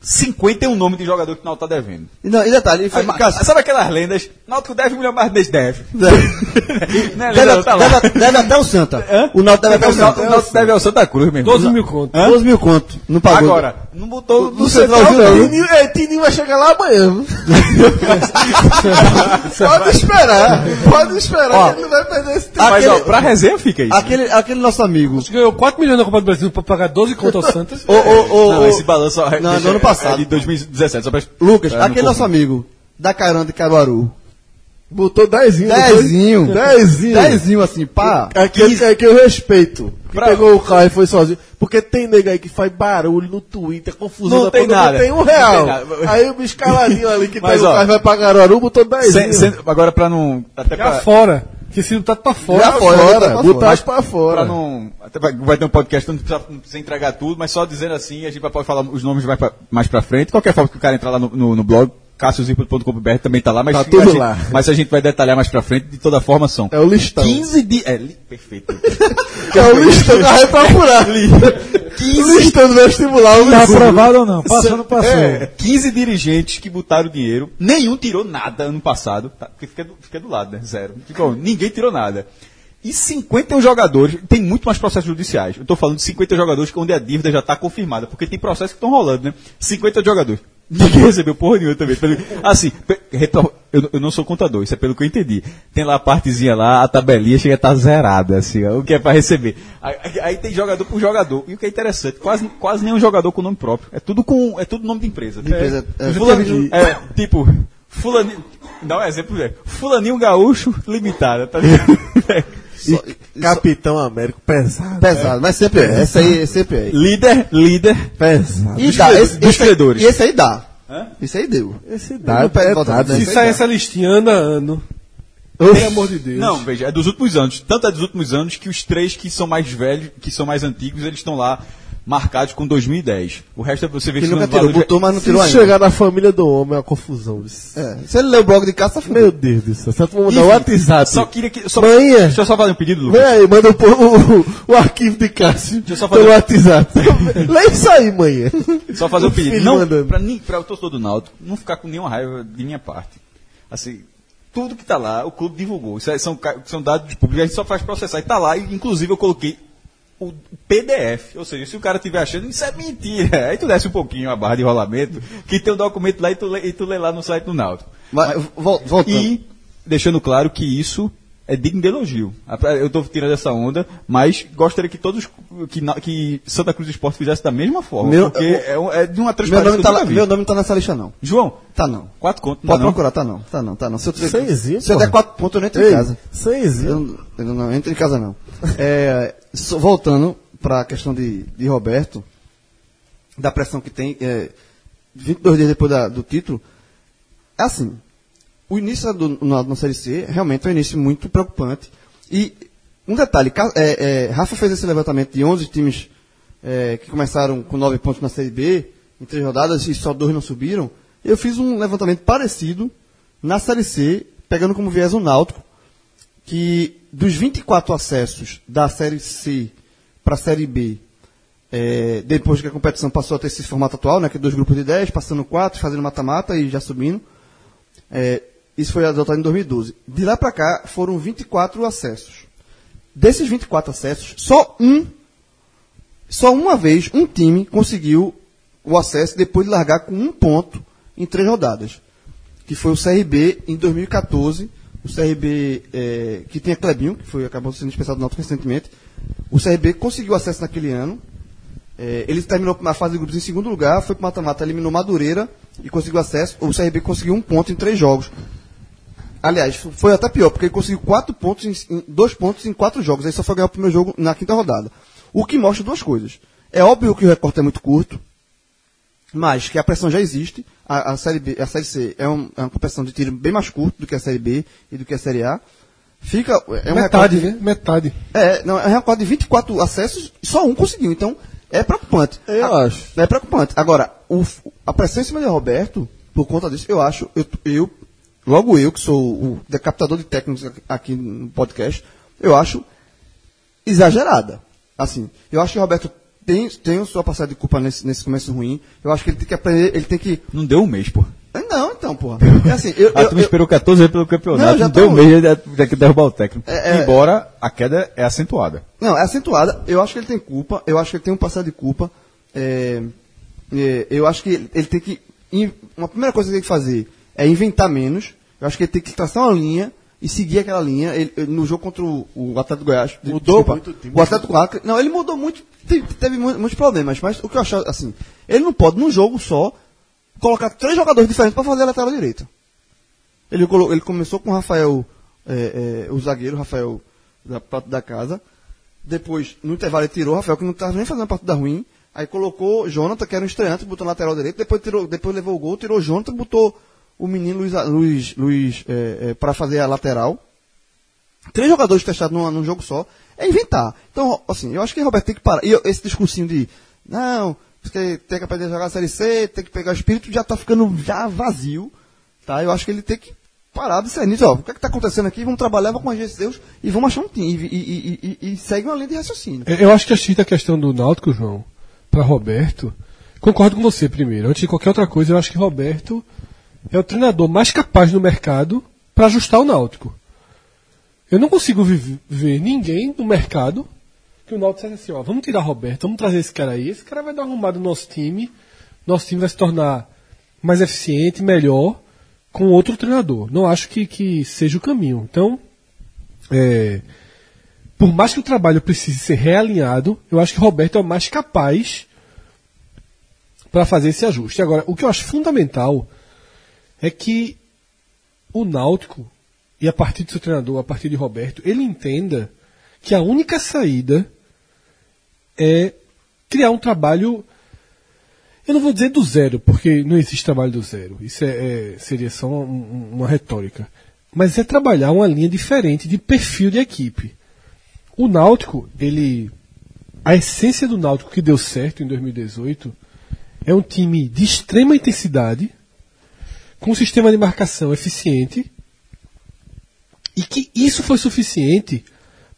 51 nomes de jogador que o Náutico tá devendo. E, não, e detalhe, foi, Aí, Cássio, sabe aquelas lendas? Náutico deve um milhão mais desse deve. *laughs* *laughs* Né, deve, tá deve- deve até o Santa. Hã? O Náutico deve até o Santa. o Náutico deve ao Santa Cruz, meu irmão. 12 mil conto. Hã? 12 mil conto. Não pagou. Agora, não botou No no Central central, não, não. Tininho, é, Tininho vai chegar lá amanhã. *laughs* Pode esperar. Pode esperar Ó, que ele não vai perder esse tempo. Mas, ó, pra resenha fica isso. Aquele, aquele nosso amigo. Ganhou 4 milhões na Copa do Brasil pra pagar 12 conto ao Santos. O, o, o, Não, esse balanço Não, deixa- do ano passado. é de 2017, só pra... Lucas, não aquele nosso confundir. amigo da Caranda de Caruaru. Botou dezinho. não foi? Dezinho. Dezinho. Dezinho, assim, pá. Aquele que, que eu respeito. Que Pra- pegou o carro e foi sozinho. Porque tem nega aí que faz barulho no Twitter, confusão. Não tem porra, nada. Tem um Não real. tem. Aí o bicho caladinho ali que *laughs* Mas, pega ó, o carro e vai pra Garuaru, botou dezinho. Sem- sem- agora pra não... Até pra, fora. Que se tá pra fora. Já Pra fora, fora, tá fora. as pra fora. pra não... Até vai, vai ter um podcast, não precisa, não precisa entregar tudo, mas só dizendo assim, a gente vai pode falar os nomes mais pra, mais pra frente. Qualquer forma que o cara entrar lá no, no, no blog, cassiozirpo.com.br também tá lá, mas, Tá tudo gente- lá. mas a gente vai detalhar mais pra frente, de toda forma são... É o listão. 15 dias... É, li- perfeito. *laughs* É o listão que vai procurar. *laughs* 15 listão do vestibular. o Tá listão. aprovado ou não? Passou ou não passou? É, 15 dirigentes que botaram dinheiro, nenhum tirou nada ano passado, tá? Porque fica do, fica do lado, né? Zero. Ficou, ninguém tirou nada. E 51 jogadores, tem muito mais processos judiciais. Eu tô falando de 50 jogadores onde a dívida já está confirmada, porque tem processos que estão rolando, né? 50 jogadores. Ninguém recebeu porra nenhuma também. Assim, eu, não sou contador, isso é pelo que eu entendi. Tem lá a partezinha lá, a tabelinha chega a estar zerada, assim, ó, o que é para receber. Aí, aí- tem jogador por jogador. E o que é interessante, quase, quase nenhum jogador com nome próprio. É tudo com. É tudo nome de empresa. empresa, é. Fulaninho, é, tipo, Fulaninho. Dá um exemplo, velho. Fulaninho Gaúcho Limitada, tá ligado? *laughs* E Capitão Américo, pesado. Pesado, mas sempre é. Esse aí sempre é. líder, líder. Pesado. E Dos dá, credores- esse, dos esse aí- credores. E esse aí dá. Hã? Esse aí deu. Esse perde é né? Se Esse sair essa listinha ano a ano. Pelo amor de Deus. Não, veja, é dos últimos anos. Tanto é dos últimos anos que os três que são mais velhos, que são mais antigos, eles estão lá marcados com 2010. O resto é você ver Que nunca não tirou, valores- botou, mas não Se tirou ainda. chegar na família do homem é uma confusão. É. Se ele ler o blog de casa, tá Meu. Deus do céu. Só tu mandar Enfim, o WhatsApp. Só queria que. Só, Manhã. Deixa eu só fazer um pedido, Lucas. Vem aí, manda o, o, o arquivo de Cássio eu só pelo fazer- WhatsApp. *laughs* Lê isso aí, manhã. Só fazer um O pedido. Não, mandando. pra, mim, pra o torcedor do Náutico, não ficar com nenhuma raiva de minha parte. Assim, tudo que tá lá, o clube divulgou. Isso é- são, são dados públicos, a gente só faz processar. E tá lá, e inclusive eu coloquei o PDF. Ou seja, se o cara estiver achando, isso é mentira. Aí tu desce um pouquinho a barra de rolamento, que tem um documento lá e tu lê, e tu lê lá no site do Náutico. Mas, vol- voltando. E deixando claro que isso é digno de elogio. Eu estou tirando essa onda, mas gostaria que todos que, que Santa Cruz Esporte fizesse da mesma forma, Meu- porque eu- é, é de uma meu, transparência nome que tá eu lá- meu nome tá nessa lista, não. João, Tá não. quatro contos, Pode não, não? procurar, tá não. Tá não, tá não. Se eu, Seisinho, se eu der quatro pontos, eu não entro em Ei, casa. Seisinho. Eu, não- eu não entro em casa, não. É, voltando para a questão de, de Roberto, da pressão que tem, é, 22 dias depois da- do título, é assim, o início do, na, na Série C realmente é um início muito preocupante. E um detalhe, é, é, Rafa fez esse levantamento de 11 times é, que começaram com 9 pontos na Série B, em três rodadas, e só dois não subiram. Eu fiz um levantamento parecido na Série C, pegando como viés o Náutico, que dos 24 acessos da Série C para a Série B, é, depois que a competição passou a ter esse formato atual, né, que é dois grupos de 10, passando quatro, fazendo mata-mata e já subindo, é, isso foi adotado em 2012. De lá para cá foram 24 acessos. Desses 24 acessos, só um, só uma vez, um time conseguiu o acesso depois de largar com um ponto em três rodadas. Que foi o CRB em 2014. O CRB, é, que tinha Clebinho, que foi, acabou sendo dispensado do Náutico recentemente. O CRB conseguiu acesso naquele ano. É, ele terminou a fase de grupos em segundo lugar, foi para mata-mata, eliminou Madureira e conseguiu acesso. O CRB conseguiu um ponto em três jogos. Aliás, foi até pior, porque ele conseguiu quatro pontos em, em- dois pontos em quatro jogos. Aí só foi ganhar o primeiro jogo na quinta rodada. O que mostra duas coisas. É óbvio que o recorte é muito curto, mas que a pressão já existe. A, a série B, a série C é, um- é uma competição de tiro bem mais curto do que a série B e do que a série A. Fica é um Metade, recorte- né? Metade. é, não, é um recorde de 24 acessos, só um conseguiu. Então, é preocupante. Eu A- acho. É preocupante. Agora, o- a pressão em cima de Roberto, por conta disso, eu acho, eu, eu- logo eu, que sou o decapitador de técnicos aqui- aqui no podcast, eu acho exagerada. Assim, eu acho que o Roberto tem, tem sua passada de culpa nesse, nesse começo ruim. Eu acho que ele tem que aprender, ele tem que. Não deu um mês, pô. Não, então, porra. *laughs* É assim, eu, A eu- turma eu- esperou 14 vezes pelo campeonato. Não, Não, já deu tá um mês já que derrubar o técnico. É, é. Embora a queda é acentuada. Não, é acentuada. Eu acho que ele tem culpa. Eu acho que ele tem um passado de culpa. É, é, eu acho que ele, ele tem que. Uma primeira coisa que ele tem que fazer é inventar menos. Eu acho que ele tem que traçar uma linha e seguir aquela linha. Ele- no jogo contra o, o Atlético Goiás. Mudou desculpa, muito o Atlético Acre. Não, ele mudou muito. Teve, teve mu- muitos problemas. Mas o que eu acho assim. Ele não pode, num jogo só, colocar três jogadores diferentes para fazer a lateral direita. Ele, ele começou com o Rafael, é, é, o zagueiro, Rafael da parte da casa. Depois, no intervalo, ele tirou o Rafael, que não estava nem fazendo a partida ruim. Aí colocou Jonathan, que era um estreante, botou na lateral direito. Depois, tirou, depois levou o gol, tirou o Jonathan, botou o menino Luiz, Luiz, Luiz é, para fazer a lateral. Três jogadores testados num, num jogo só. É inventar. Então, assim, eu acho que Roberto tem que parar. E eu- esse discursinho de, não, você tem que aprender a jogar a Série C, tem que pegar o espírito, já tá ficando já vazio. Tá? Eu acho que ele tem que parar de ser nisso. O que é que tá acontecendo aqui? Vamos trabalhar, vamos corrigir esses erros e vamos achar um time. E, e, e, e, segue uma linha de raciocínio. Eu acho que a a questão do Náutico, João, para Roberto, concordo com você primeiro. Antes de qualquer outra coisa, eu acho que Roberto é o treinador mais capaz no mercado para ajustar o Náutico. Eu não consigo ver ninguém no mercado que o Náutico dissesse assim, ó, vamos tirar Roberto, vamos trazer esse cara aí, esse cara vai dar uma arrumada no nosso time, nosso time vai se tornar mais eficiente, melhor, com outro treinador. Não acho que, que seja o caminho. Então, é, por mais que o trabalho precise ser realinhado, eu acho que Roberto é o mais capaz para fazer esse ajuste. Agora, o que eu acho fundamental é que o Náutico, e a partir do seu treinador, a partir de Roberto, ele entenda que a única saída é criar um trabalho. Eu não vou dizer do zero, porque não existe trabalho do zero. Isso é, é- seria só um- um- uma retórica. Mas é trabalhar uma linha diferente de perfil de equipe. O Náutico, ele. A essência do Náutico que deu certo em 2018 é um time de extrema intensidade, com um sistema de marcação eficiente, e que isso foi suficiente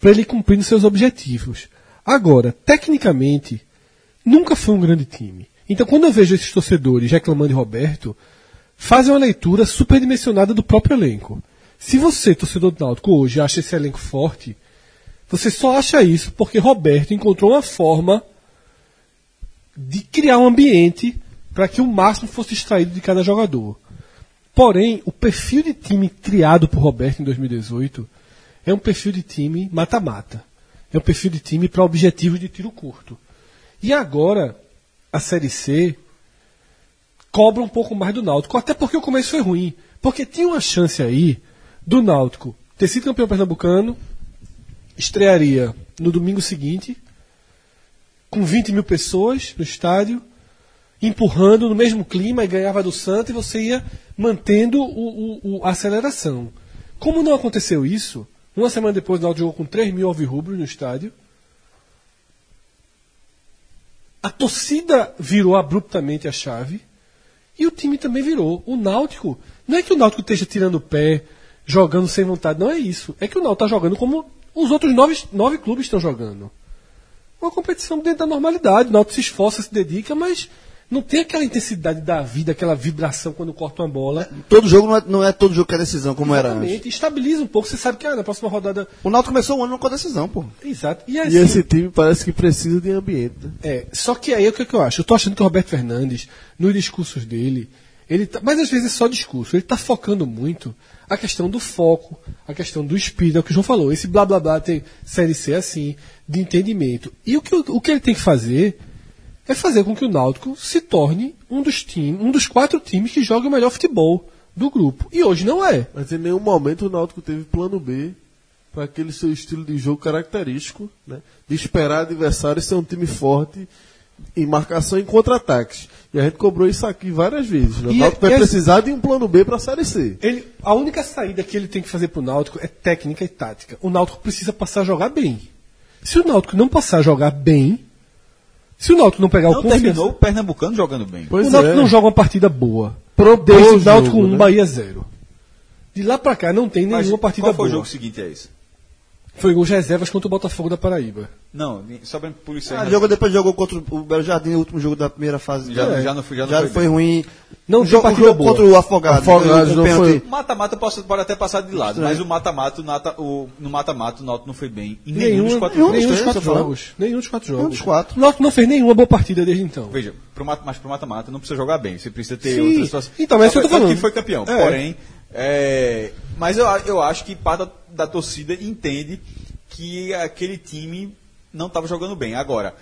para ele cumprir os seus objetivos. Agora, tecnicamente, nunca foi um grande time. Então, quando eu vejo esses torcedores reclamando de Roberto, fazem uma leitura superdimensionada do próprio elenco. Se você, torcedor do Náutico, hoje acha esse elenco forte, você só acha isso porque Roberto encontrou uma forma de criar um ambiente para que o máximo fosse extraído de cada jogador. Porém, o perfil de time criado por Roberto em 2018 é um perfil de time mata-mata. É um perfil de time para objetivos de tiro curto. E agora, a Série C cobra um pouco mais do Náutico, até porque o começo foi ruim. Porque tinha uma chance aí do Náutico ter sido campeão pernambucano, estrearia no domingo seguinte, com 20 mil pessoas no estádio, empurrando no mesmo clima e ganhava do Santa e você ia mantendo o, o- o- a aceleração. Como não aconteceu isso, uma semana depois o Náutico jogou com 3 mil alvirrubros no estádio, a torcida virou abruptamente a chave e o time também virou. O Náutico, não é que o Náutico esteja tirando o pé, jogando sem vontade, não é isso. É que o Náutico está jogando como os outros nove, nove clubes estão jogando. Uma competição dentro da normalidade. O Náutico se esforça, se dedica, mas não tem aquela intensidade da vida, aquela vibração quando corta uma bola. Todo jogo não é, não é todo jogo que é decisão, como era antes. Exatamente. Estabiliza um pouco. Você sabe que ah, na próxima rodada. O Náutico começou o ano com a decisão, pô. Exato. E, E assim, esse time parece que precisa de ambiente. né? É, só que aí o que, é que eu acho? Eu tô achando que o Roberto Fernandes, nos discursos dele, ele tá, mas às vezes é só discurso, ele tá focando muito a questão do foco, a questão do espírito, é o que o João falou, esse blá blá blá tem série C assim, de entendimento. E o que, o que ele tem que fazer é fazer com que o Náutico se torne um dos times, um dos quatro times que joga o melhor futebol do grupo. E hoje não é. Mas em nenhum momento o Náutico teve plano B para aquele seu estilo de jogo característico, né? De esperar adversário ser um time forte em marcação e contra-ataques. E a gente cobrou isso aqui várias vezes. Né? O E Náutico é- vai é- precisar de um plano B para a Série C. Ele, a única saída que ele tem que fazer pro Náutico é técnica e tática. O Náutico precisa passar a jogar bem. Se o Náutico não passar a jogar bem, se o Náutico não pegar Não o confiança, terminou o Pernambucano jogando bem. Pois o Náutico é. não joga uma partida boa. Propôs o Náutico jogo, 1, né? Bahia 0. De lá pra cá não tem Mas nenhuma partida qual foi boa. o jogo seguinte a esse? Foi os reservas contra o Botafogo da Paraíba. Não, só pra policiar. Ah, jogou, depois jogou contra o Belo Jardim, o último jogo da primeira fase. Já- É. já não foi- já não já foi foi ruim. Não o jogo, jogo boa. contra o Afogado. Afogados com não foi- Mata-mata posso- pode até passar de lado, mas o mata-mata, no mata-mata, o Náutico não foi bem em nenhum, Nenhum, dos quatro nenhum jogos. dos quatro jogos. Nenhum dos quatro jogos. dos quatro. O Náutico não fez nenhuma boa partida desde então. Veja, pro mata, mas pro mata-mata não precisa jogar bem, você precisa ter Sim. outra situação. Então, mas é isso que eu tô Tanto falando. que foi campeão, É. porém, é, mas eu, eu acho que parte da, da torcida entende que aquele time não estava jogando bem. Agora,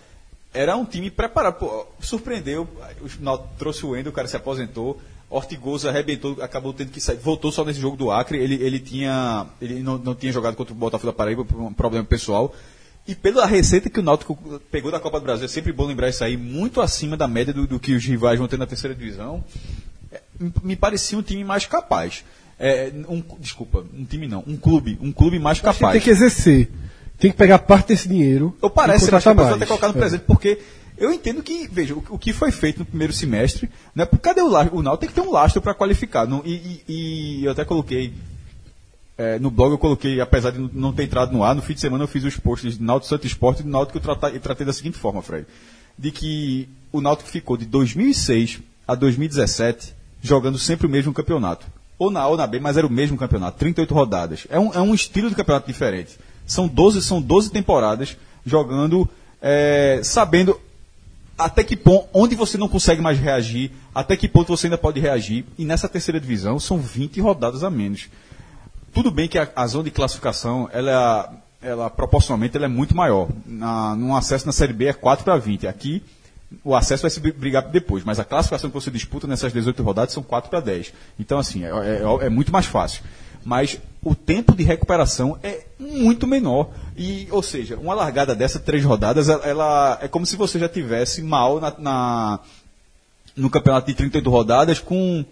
era um time preparado, pô, surpreendeu, o trouxe o Endo, o cara se aposentou, Ortigosa arrebentou, acabou tendo que sair, voltou só nesse jogo do Acre, ele, ele tinha, ele não, não tinha jogado contra o Botafogo da Paraíba por um problema pessoal, e pela receita que o Náutico pegou da Copa do Brasil, é sempre bom lembrar isso aí, muito acima da média do, do que os rivais vão ter na terceira divisão, é, me parecia um time mais capaz. É, um, desculpa, um time não, um clube, um clube mais Acho que capaz. tem que exercer. Tem que pegar parte desse dinheiro. Ou parece e mais contratar capaz de até colocar no É. presente, porque eu entendo que, veja, o, o que foi feito no primeiro semestre, né, porque cadê o lastro? O Náutico tem que ter um lastro para qualificar. Não- e, e- e eu até coloquei, é, no blog eu coloquei, apesar de não- não ter entrado no ar, no fim de semana eu fiz os posts de Náutico Santo Esporte e do Náutico eu tratei, eu tratei da seguinte forma, Fred, de que o Náutico ficou de 2006 a 2017 jogando sempre o mesmo campeonato. Ou na A ou na B, mas era o mesmo campeonato, 38 rodadas. É um, é um estilo de campeonato diferente. São 12, são 12 temporadas jogando, é, sabendo até que ponto, onde você não consegue mais reagir, até que ponto você ainda pode reagir. E nessa terceira divisão são 20 rodadas a menos. Tudo bem que a, a zona de classificação, ela, ela proporcionalmente ela é muito maior. Na, num acesso na Série B é 4 para 20. Aqui o acesso vai se bri- brigar depois, mas a classificação que você disputa nessas 18 rodadas são 4 para 10. Então, assim, é, é- é muito mais fácil. Mas o tempo de recuperação é muito menor. E, ou seja, uma largada dessa, três rodadas, ela, é como se você já tivesse mal na, na- no campeonato de 38 rodadas com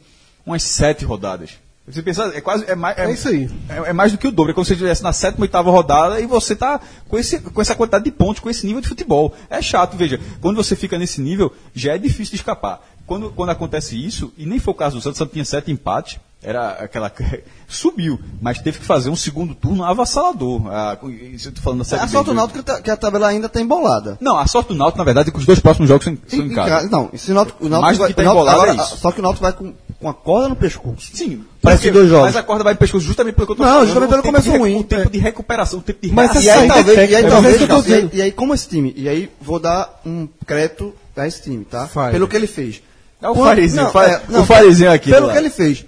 umas 7 rodadas. Você pensa, é quase. É, mais, É isso aí. É, é mais do que o dobro. É como se você estivesse na sétima, oitava rodada e você está com, esse, com essa quantidade de pontos, com esse nível de futebol. É chato, veja. Quando você fica nesse nível, já é difícil de escapar. Quando, quando acontece isso, e nem foi o caso do Santos, o Santos tinha sete empates, era aquela. *laughs* subiu, mas teve que fazer um segundo turno avassalador. Ah, com- isso falando da Série A sorte do? Náutico que tá- que a tabela ainda tá embolada. Não, a sorte do Náutico, na verdade, é que os dois próximos jogos são, são em casa. Não, se o Náutico, o Náutico Mais vai, que tá embolado é isso. Só que o Náutico vai com, com a corda no pescoço. Sim. Parece porque- dois jogos. Mas a corda vai em pescoço justamente pelo que eu tô Não, falando. justamente o pelo tempo começo ruim. O tempo de recuperação, o tempo de Mas reação. E aí, talvez, e aí, mas talvez, é que e aí- e como esse time, e aí vou dar um crédito a esse time, tá? Faz. Pelo que ele fez. É o Farizinho, não, é, o Farizinho aqui. Pelo que ele fez.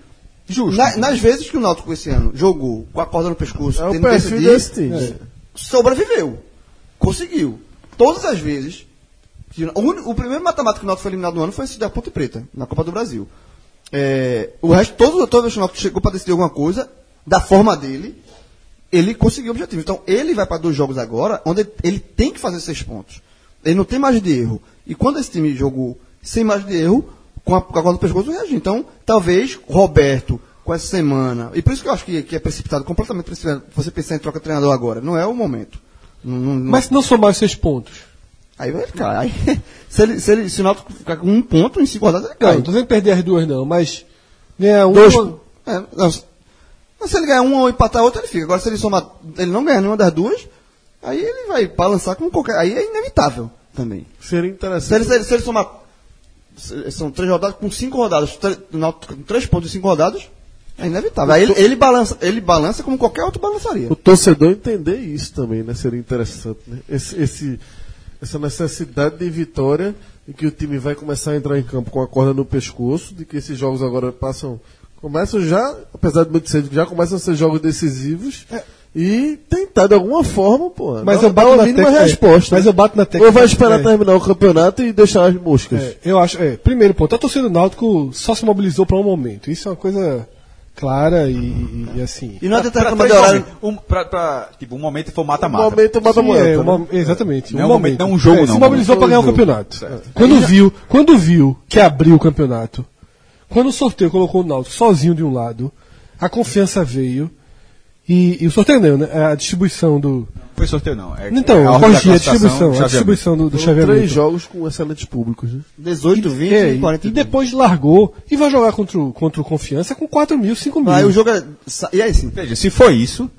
Justo. Na- nas vezes que o Náutico esse ano jogou com a corda no pescoço, É tendo que perfil decidir, desse time. sobreviveu. Conseguiu. Todas as vezes. que- O, o primeiro mata-mata que o Náutico foi eliminado no ano foi esse da Ponte Preta, na Copa do Brasil. É, o resto, todos, todas as vezes que chegou para decidir alguma coisa, da forma dele, ele conseguiu o objetivo. Então, ele vai para dois jogos agora, onde ele tem que fazer seis pontos. Ele não tem margem de erro. E quando esse time jogou sem margem de erro, com a, com a corda no pescoço. Então, talvez Roberto, com essa semana. E por isso que eu acho que, que é precipitado, completamente precipitado, você pensar em troca de treinador agora. Não é o momento. Não- não- Mas se não somar os seis pontos. Aí vai ficar. Aí, se, ele, se, ele, se o Náutico ficar com um ponto em cinco rodadas, ele Não, cai. não tô dizendo perder as duas, não, mas ganhar um. Dois. É, não, se mas se ele ganhar uma ou empatar outra, ele fica. Agora, se ele somar, ele não ganhar nenhuma das duas, aí ele vai balançar com qualquer. Aí é inevitável também. Seria Se ele, interessante. se ele, se ele somar. se- São três rodadas com cinco rodadas, tre- Náutico com três pontos em cinco rodadas, é inevitável. Aí ele, ele, balança, ele balança como qualquer outro balançaria. O torcedor entender isso também, né? Seria interessante, né? Esse, esse- essa necessidade de vitória em que o time vai começar a entrar em campo com a corda no pescoço, de que esses jogos agora passam. Começam já, apesar de muito cedo, já começam a ser jogos decisivos. e tentar de alguma forma, pô. Mas eu bato na mínima tecla. é, resposta. Mas eu bato na tecla. Ou vai esperar é, terminar o campeonato e deixar as moscas. é, eu acho. É, primeiro ponto, a torcida do Náutico só se mobilizou para um momento. Isso é uma coisa clara e, e- e assim. E não três horário. momentos. Um, pra, pra, tipo, um momento foi O mata-mata. momento mata Sim, moeda. é, né? exatamente. Não é um momento, não é um jogo, É, não, Se mobilizou para é ganhar um o jogo. campeonato. Quando viu, quando viu que abriu o campeonato, quando o sorteio colocou o Náutico sozinho de um lado, a confiança veio e, e o sorteio não, né? A distribuição do. Foi sorteio, não. É, Então, é eu ordem da corrigi a distribuição, a distribuição do, do chaveamento. três jogos com excelentes públicos, né? 18, 20 É, e e, 40. e depois largou e vai jogar contra o, contra o Confiança com 4 mil, 5 mil. Aí o jogo é. E aí sim. Veja, se for isso,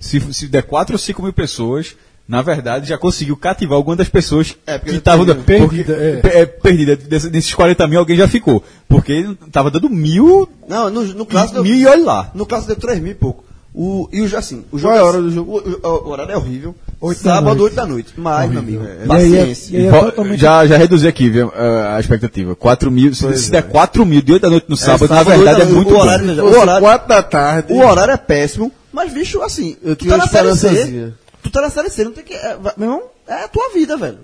se, se der 4 ou 5 mil pessoas, na verdade já conseguiu cativar algumas das pessoas É, que estavam dando- perdida, porque- é. é, perdida. Desse- Desses 40 mil alguém já ficou. Porque tava dando mil, Não, no, no clássico. mil e olha lá. No caso deu 3 mil e pouco. O, e o, assim, o Qual jogo é a hora do jogo? O, o- o horário é horrível. Oito da Sábado, noite. 8 da noite. Mas, meu amigo, E aí é- paciência. e aí é Ó, totalmente- já, já reduzi aqui viu, a, expectativa. 4 mil, se, se der 4 mil de 8 da noite no sábado, na sábado, verdade é muito o bom. horário- veja, Fosse o horário- quatro da tarde. O horário é péssimo, mas, bicho, assim, Eu tu tá na série C. Tu tá na série C, não tem que. É, vai- meu irmão, é a tua vida, velho.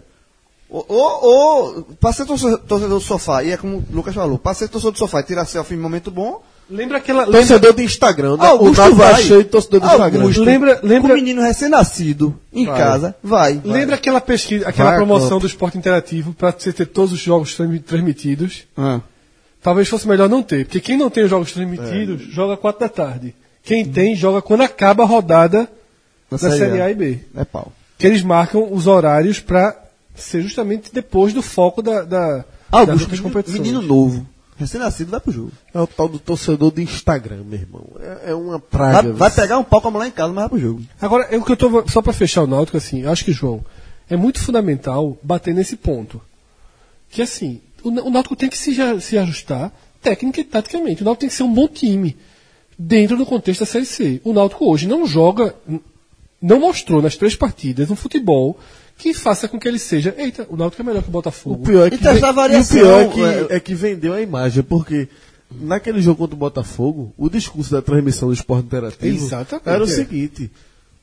Ou, ou, ou pra ser torcedor, do sofá, e é como o Lucas falou, pra ser torcedor do sofá e tirar selfie em momento bom, Lembra aquela. Lembra, Torcedor de Instagram. né? Augusto o tá vai. cheio de torcedor de Instagram. Augusto, Lembra- com lembra- um menino recém-nascido em Vai. casa, vai. lembra aquela pesquisa, aquela Vai promoção do esporte interativo para você ter todos os jogos transmi- transmitidos? Ah. Talvez fosse melhor não ter, porque quem não tem os jogos transmitidos joga 4 da tarde. Quem tem joga quando acaba a rodada da Série Série A. A e B. É pau. Que eles marcam os horários para ser justamente depois do foco da, da, das Augusto, outras menino, competições. menino novo, recém-nascido, vai pro jogo. É o tal do torcedor de Instagram, meu irmão. É, é uma Vai, praga. vai viu? pegar um pau com a mulher em casa, mas vai pro jogo. Agora, eu, que eu tô, só para fechar o Náutico, assim, eu acho que, João, é muito fundamental bater nesse ponto. Que, assim, o, o Náutico tem que se, se ajustar técnica e taticamente. O Náutico tem que ser um bom time dentro do contexto da Série C. O Náutico hoje não joga, não mostrou nas três partidas um futebol que faça com que ele seja, eita, o Náutico é melhor que o O Botafogo. pior é que, testar a e o variação, pior é que, é- é que vendeu a imagem, porque naquele jogo contra o Botafogo, o discurso da transmissão do esporte interativo Exatamente, era o é. seguinte: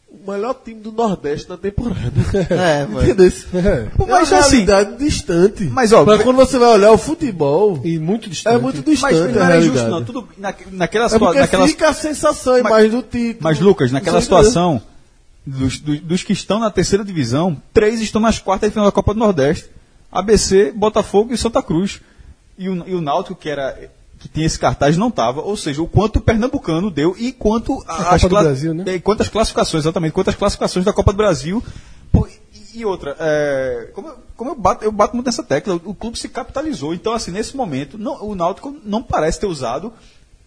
o melhor time do Nordeste na temporada. *laughs* É, mano. Entendeu? É. É uma mas assim, realidade distante. Mas, ó, Mas quando você vai olhar o futebol, E muito distante. é muito mas distante não a era realidade. injusto, não. Tudo, na, naquela É situa- porque naquela, fica a sensação, a Mas- imagem do título. Mas, Lucas, naquela situação, dos, dos, dos que estão na terceira divisão, três estão nas quartas de final da Copa do Nordeste. ABC, Botafogo e Santa Cruz. E o, e o Náutico, que era que tinha esse cartaz, não estava. Ou seja, o quanto o pernambucano deu e quanto A Copa do cla- Brasil, né? E quantas classificações, exatamente, quantas classificações da Copa do Brasil. Pô, e, outra, é, como, eu, como eu, bato, eu bato muito nessa tecla, o, o clube se capitalizou. Então, assim, nesse momento, não- o Náutico não parece ter usado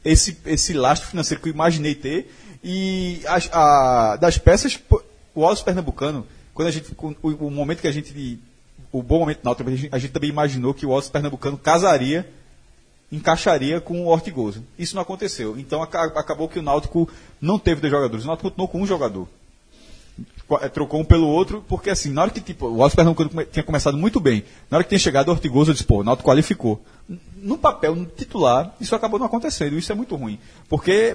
esse, esse lastro financeiro que eu imaginei ter. E a- das peças, o Wallace Pernambucano, quando a gente, o, o momento que a gente, o bom momento do Náutico, a gente, a gente também imaginou que o Wallace Pernambucano casaria, encaixaria com o Ortigoso. Isso não aconteceu. Então aca- acabou que o Náutico não teve dois jogadores. O Náutico continuou com um jogador. Eh, Trocou um pelo outro, porque assim, na hora que tipo, o Wallace Pernambucano tinha começado muito bem, na hora que tinha chegado o Ortigoso, eu disse, pô, o Náutico qualificou. No papel, no titular, isso acabou não acontecendo. Isso é muito ruim. Porque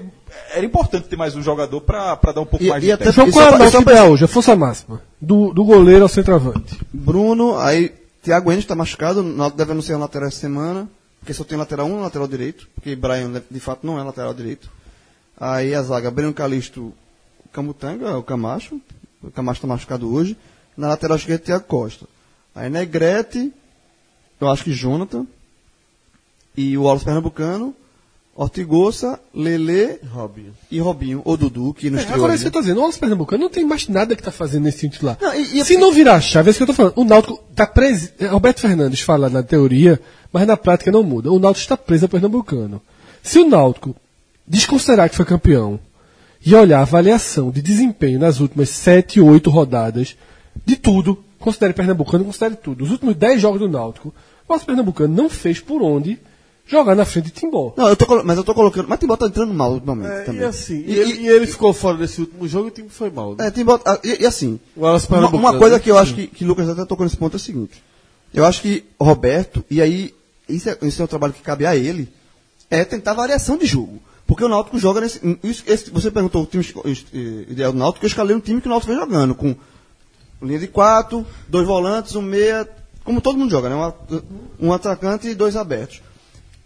era importante ter mais um jogador para dar um pouco E- mais e de até tempo. João, E qual é a só pra- hoje? A força máxima. Do, do goleiro ao centroavante. Bruno, aí Thiago Enes está machucado, o deve anunciar um lateral essa semana, porque só tem lateral um lateral direito, porque Brian de fato não é lateral direito. Aí a zaga, Breno Calisto, Camutanga, o Camacho, o Camacho está machucado hoje. Na lateral esquerda, Thiago Costa. Aí Negrete, eu acho que Jonathan, e o Wallace Pernambucano, Ortigosa, Lele Robinho. e Robinho, ou Dudu, que não É, agora, isso que eu tô dizendo, o Wallace Pernambucano não tem mais nada que tá fazendo nesse time titular. Não, e- e Se não virar a chave, é isso que eu tô falando. O Náutico tá preso. Roberto Fernandes fala na teoria, mas na prática não muda. O Náutico está preso ao Pernambucano. Se o Náutico desconsiderar que foi campeão e olhar a avaliação de desempenho nas últimas sete, oito rodadas, de tudo, considere Pernambucano, considere tudo. Os últimos dez jogos do Náutico, o Náutico Pernambucano não fez por onde jogar na frente de Timbó. Não, eu tô, mas eu tô colocando. Mas Timbó tá entrando mal ultimamente É, também. e assim, e, E- ele, e- e ele ficou fora desse último jogo e o time foi mal. Né? É, Timbó, ah, e, e assim, uma, uma coisa né? que eu acho que, que Lucas até tocou nesse ponto é o seguinte. Eu acho que Roberto, e aí, isso é, isso é um trabalho que cabe a ele, é tentar variação de jogo. Porque o Náutico joga nesse. isso- esse- você perguntou o time ideal do Náutico, eu escalei um time que o Náutico vem jogando, com linha de quatro, dois volantes, um meia, como todo mundo joga, né? Um, um atacante e dois abertos.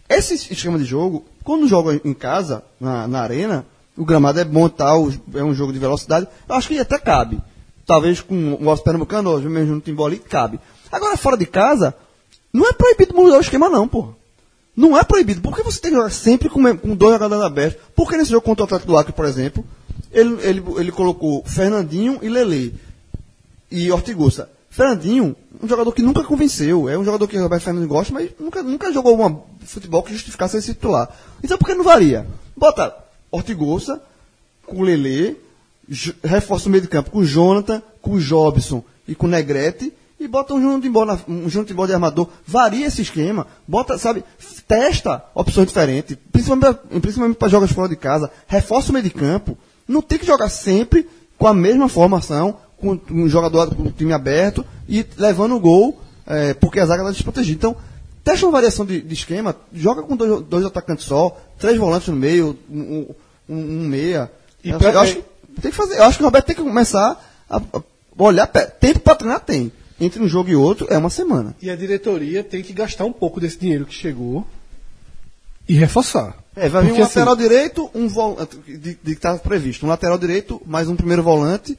Esse esquema de jogo, quando joga em casa, na, na arena, o gramado é bom e tal, é um jogo de velocidade, eu acho que até cabe. Talvez com o Alves Pernambucano, ou mesmo no Timbó ali, cabe. Agora, fora de casa, não é proibido mudar o esquema não, porra. Não é proibido. Por que você tem que jogar sempre com, com dois jogadores abertos? Porque nesse jogo contra o Atlético do Acre, por exemplo, ele, ele, ele colocou Fernandinho e Lele e Ortigosa. Fernandinho, um jogador que nunca convenceu. É um jogador que o Roberto Fernandes gosta, mas nunca, nunca jogou uma futebol que justificasse esse titular. Então por que não varia? Bota Ortigosa com Lele, reforça o meio de campo com o Jonathan, com o Jobson e com o Negrete, e bota um Júnior Timbó, na- um Júnior de armador, varia esse esquema, bota, sabe, testa opções diferentes, principalmente para jogos fora de casa, reforça o meio de campo, não tem que jogar sempre com a mesma formação, com um jogador com o time aberto e levando o gol, eh, porque a zaga está desprotegida. Então, testa uma variação de, de esquema, joga com dois, dois atacantes só, três volantes no meio, um, um- um meia. E eu, eu acho que tem que fazer. Eu acho que o Roberto tem que começar a, a olhar. Tempo para treinar tem. Entre um jogo e outro é uma semana. E a diretoria tem que gastar um pouco desse dinheiro que chegou e reforçar. É, vai vir Porque, um assim, lateral direito, um volante que está previsto. Um lateral direito, mais um primeiro volante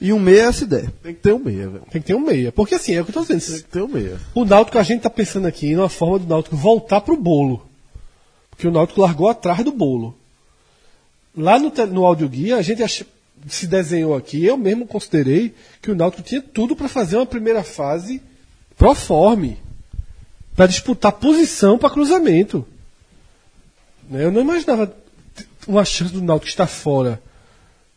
e um meia se der. Tem que ter um meia, velho. Tem que ter um meia. Porque assim, é o que eu tô Tem dizendo. que ter um meia. O Náutico, a gente tá pensando aqui numa forma do Náutico voltar pro bolo. Porque o Náutico largou atrás do bolo. Lá no, no audioguia, a gente ach- se desenhou aqui, eu mesmo considerei que o Náutico tinha tudo para fazer uma primeira fase proforme. Para disputar posição para cruzamento. Né, Eu não imaginava uma chance do Náutico estar fora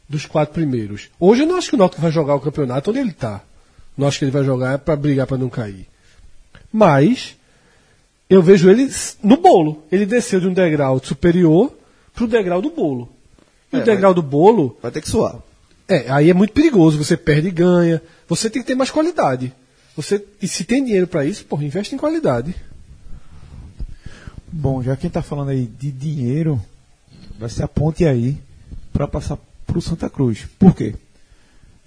dos quatro primeiros. Hoje eu não acho que o Náutico vai jogar o campeonato onde ele está. Não acho que ele vai jogar para brigar para não cair. Mas eu vejo ele no bolo. Ele desceu de um degrau superior para o degrau do bolo. E É, o degrau do bolo, Vai ter que suar. é, aí é muito perigoso. Você perde e ganha. Você tem que ter mais qualidade. Você, e se tem dinheiro para isso, porra, investe em qualidade. Bom, já quem tá falando aí de dinheiro, vai ser a ponte aí para passar pro Santa Cruz. Por quê?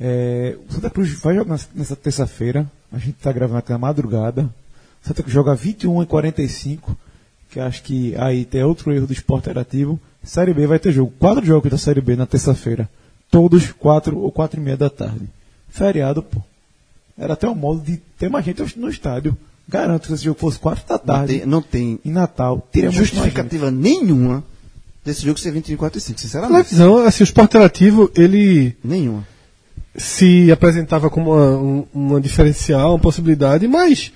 É, o Santa Cruz vai jogar nessa- terça-feira, a gente tá gravando aqui na madrugada. O Santa Cruz joga 21 e 45, que acho que aí tem outro erro do esporte interativo. Série B vai ter jogo. Quatro jogos da Série B na terça-feira. Todos quatro ou quatro e meia da tarde. Feriado, pô. Era até um modo de ter mais gente no estádio. Garanto que se esse jogo fosse quatro da Não tarde tem, não tem em Natal, teria justificativa nenhuma desse jogo ser 21 e 45, Na sinceramente. visão, assim, o esporte interativo, ele Nenhuma. se apresentava como uma, um- uma diferencial, uma possibilidade, mas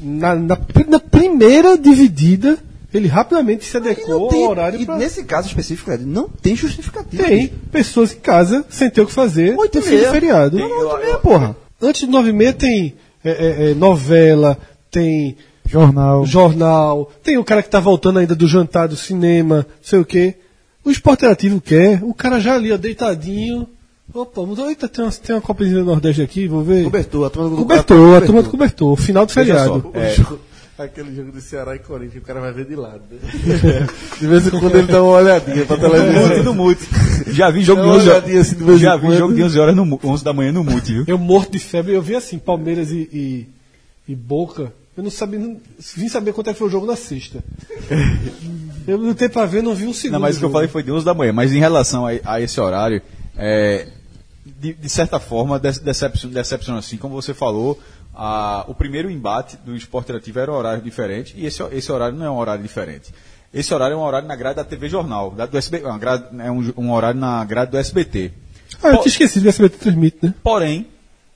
na, na, na primeira dividida, ele rapidamente se E adequou tem- ao horário e pra... nesse caso específico, Ed, não tem justificativa. Tem pessoas em casa sem ter o que fazer Oito e meia. feriado. Não, não, oito e meia, porra. Antes de nove e meia tem é, é, é, novela, tem Jornal. jornal, tem o cara que tá voltando ainda do jantar, do cinema, não sei o quê. O esporte interativo quer, o cara já ali, ó, deitadinho. Opa, mudou, eita, tem uma, tem uma copinha do Nordeste aqui, vou ver. Cobertor, a turma do Cobertor, a turma do cobertor, final do feriado. só, jogo- aquele jogo de Ceará e Corinthians, o cara vai ver de lado. né? *laughs* De vez em quando ele dá uma olhadinha pra Mute televisão. no mute. Já vi jogo de uma 11 olhadinha horas. assim de Já vi quando. jogo de 11 horas no mu- 11 da manhã no mute, viu? Eu morto de febre, eu vi assim, Palmeiras e, e, e Boca. Eu não sabia, não, vim saber quanto é que foi o jogo na sexta. Eu não tenho pra ver, não vi um segundo. Não, mas o que eu falei foi de 11 da manhã. Mas em relação a, a esse horário, é, de, de certa forma, de- decepciona, decepciona assim, como você falou, a- o primeiro embate do esporte interativo era um horário diferente e esse, esse horário não é um horário diferente. Esse horário é um horário na grade da TV Jornal, da, do SB, grade- é um, um horário na grade do SBT. Ah, eu tinha esquecido que o SBT transmite, né? Porém,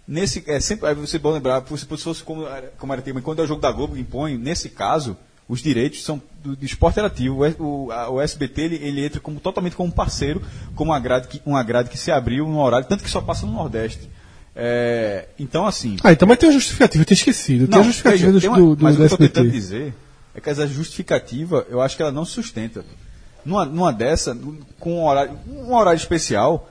nesse é sempre aí você pode lembrar, se se fosse como como era tema, quando é o jogo da Globo impõe, nesse caso, os direitos são do, do esporte interativo. O, o, o SBT ele, ele entra como totalmente como parceiro, como uma grade que uma grade que se abriu no horário, tanto que só passa no Nordeste. É, então assim, Ah, então mas tem uma justificativa, eu tinha esquecido. tem a justificativa tem uma- do, do, mas o do que eu estou tentando dizer é que essa justificativa, eu acho que ela não sustenta. Numa, numa dessa, com um horário, um horário especial,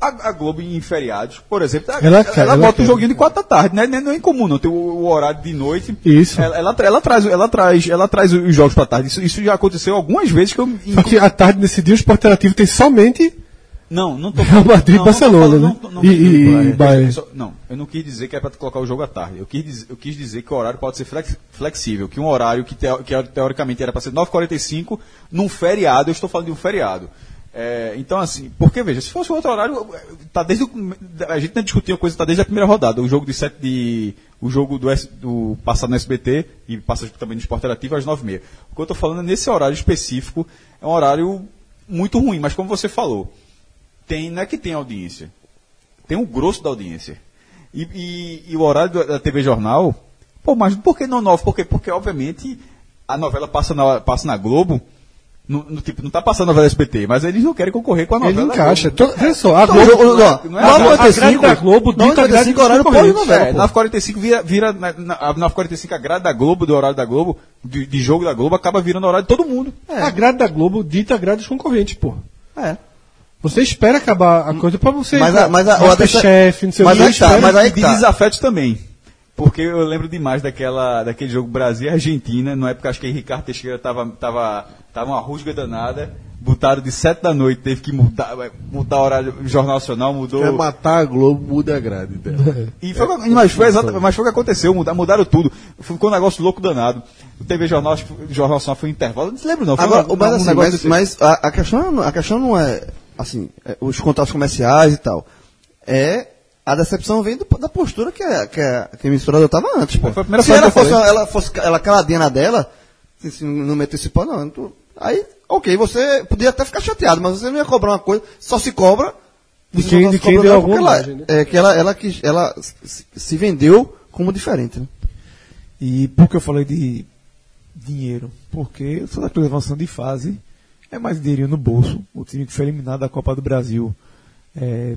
A, a Globo em feriados, por exemplo, ela, Ela ela, ela bota quer. um joguinho de quatro da tarde, né? Não é incomum, não. Tem o, o horário de noite. Isso. Ela, ela, ela traz, ela traz, ela traz os jogos pra tarde. Isso, isso já aconteceu algumas vezes que eu. Só que à tarde, nesse dia, o Esporte Interativo tem somente Não, não tô Real Madrid e não Barcelona, né? não- não- E- e- não, e é, Bayern. só- Não, eu não quis dizer que é para colocar o jogo à tarde. Eu quis, dizer, eu quis dizer que o horário pode ser flex- flexível, que um horário que, teo- que teoricamente era para ser 9h45, num feriado, eu estou falando de um feriado. É, então, assim, porque veja, se fosse outro horário, tá desde o- a gente não discutiu a coisa, tá desde a primeira rodada. O jogo de sete de. O jogo do, S- do passado no SBT e passa também no Esporte Interativo às 9h30. O que eu estou falando é nesse horário específico, é um horário muito ruim, mas como você falou, tem, não é que tem audiência, tem o grosso da audiência. E, e- e o horário da, TV Jornal, pô, mas por que não nove? Por quê? Porque, obviamente, a novela passa na, passa na Globo, no, no tipo, não tá passando a novela SBT, mas eles não querem concorrer com a Ele novela. da encaixa. Globo. To- Veja só, a Então, Globo. o- o- ó, não é- a, a 9h45, grade da Globo dita a grade 9h45 dos horário concorrentes. pós-novela. É, 9h45 vira, vira na, na, a 9h45 a grade da Globo, do horário da Globo, de, de jogo da Globo, acaba virando o horário de todo mundo. A grade da Globo dita a grade dos concorrentes, porra. É. Você espera acabar a coisa pra você. Mas a- mas a- o chefe, não sei o mas que. tá, mas aí e tá. desafetos também. Porque eu lembro demais daquela, daquele jogo Brasil e Argentina, na época acho que Ricardo Teixeira tava, tava, tava uma rusga danada, botaram de 7 da noite, teve que mudar, mudar o horário, Jornal Nacional mudou. Quer matar a Globo, muda a grade dela. E foi, mas, foi exata- mas foi o que aconteceu, muda- mudaram tudo. Ficou um negócio louco danado. O TV Jornal, o Jornal Nacional foi um intervalo, não se lembra não. Foi Agora, um, mas, um assim, mas, mas a, a questão, não- a questão não é assim, é, os contratos comerciais e tal. É a decepção vem do- da postura que a, que a, que a emissora adotava antes, pô. Foi a primeira se ela fosse, ela fosse ela caladinha na dela, se, se não metesse pau, não. tu- aí, ok, você podia até ficar chateado, mas você não ia cobrar uma coisa, só se cobra. De quem- de quem deu alguma porque ela, margem, né? É que ela, ela, quis- ela se, se vendeu como diferente, né? E por que eu falei de dinheiro? Porque o Santa Cruz avançando de fase é mais dinheirinho no bolso. O time que foi eliminado da Copa do Brasil é,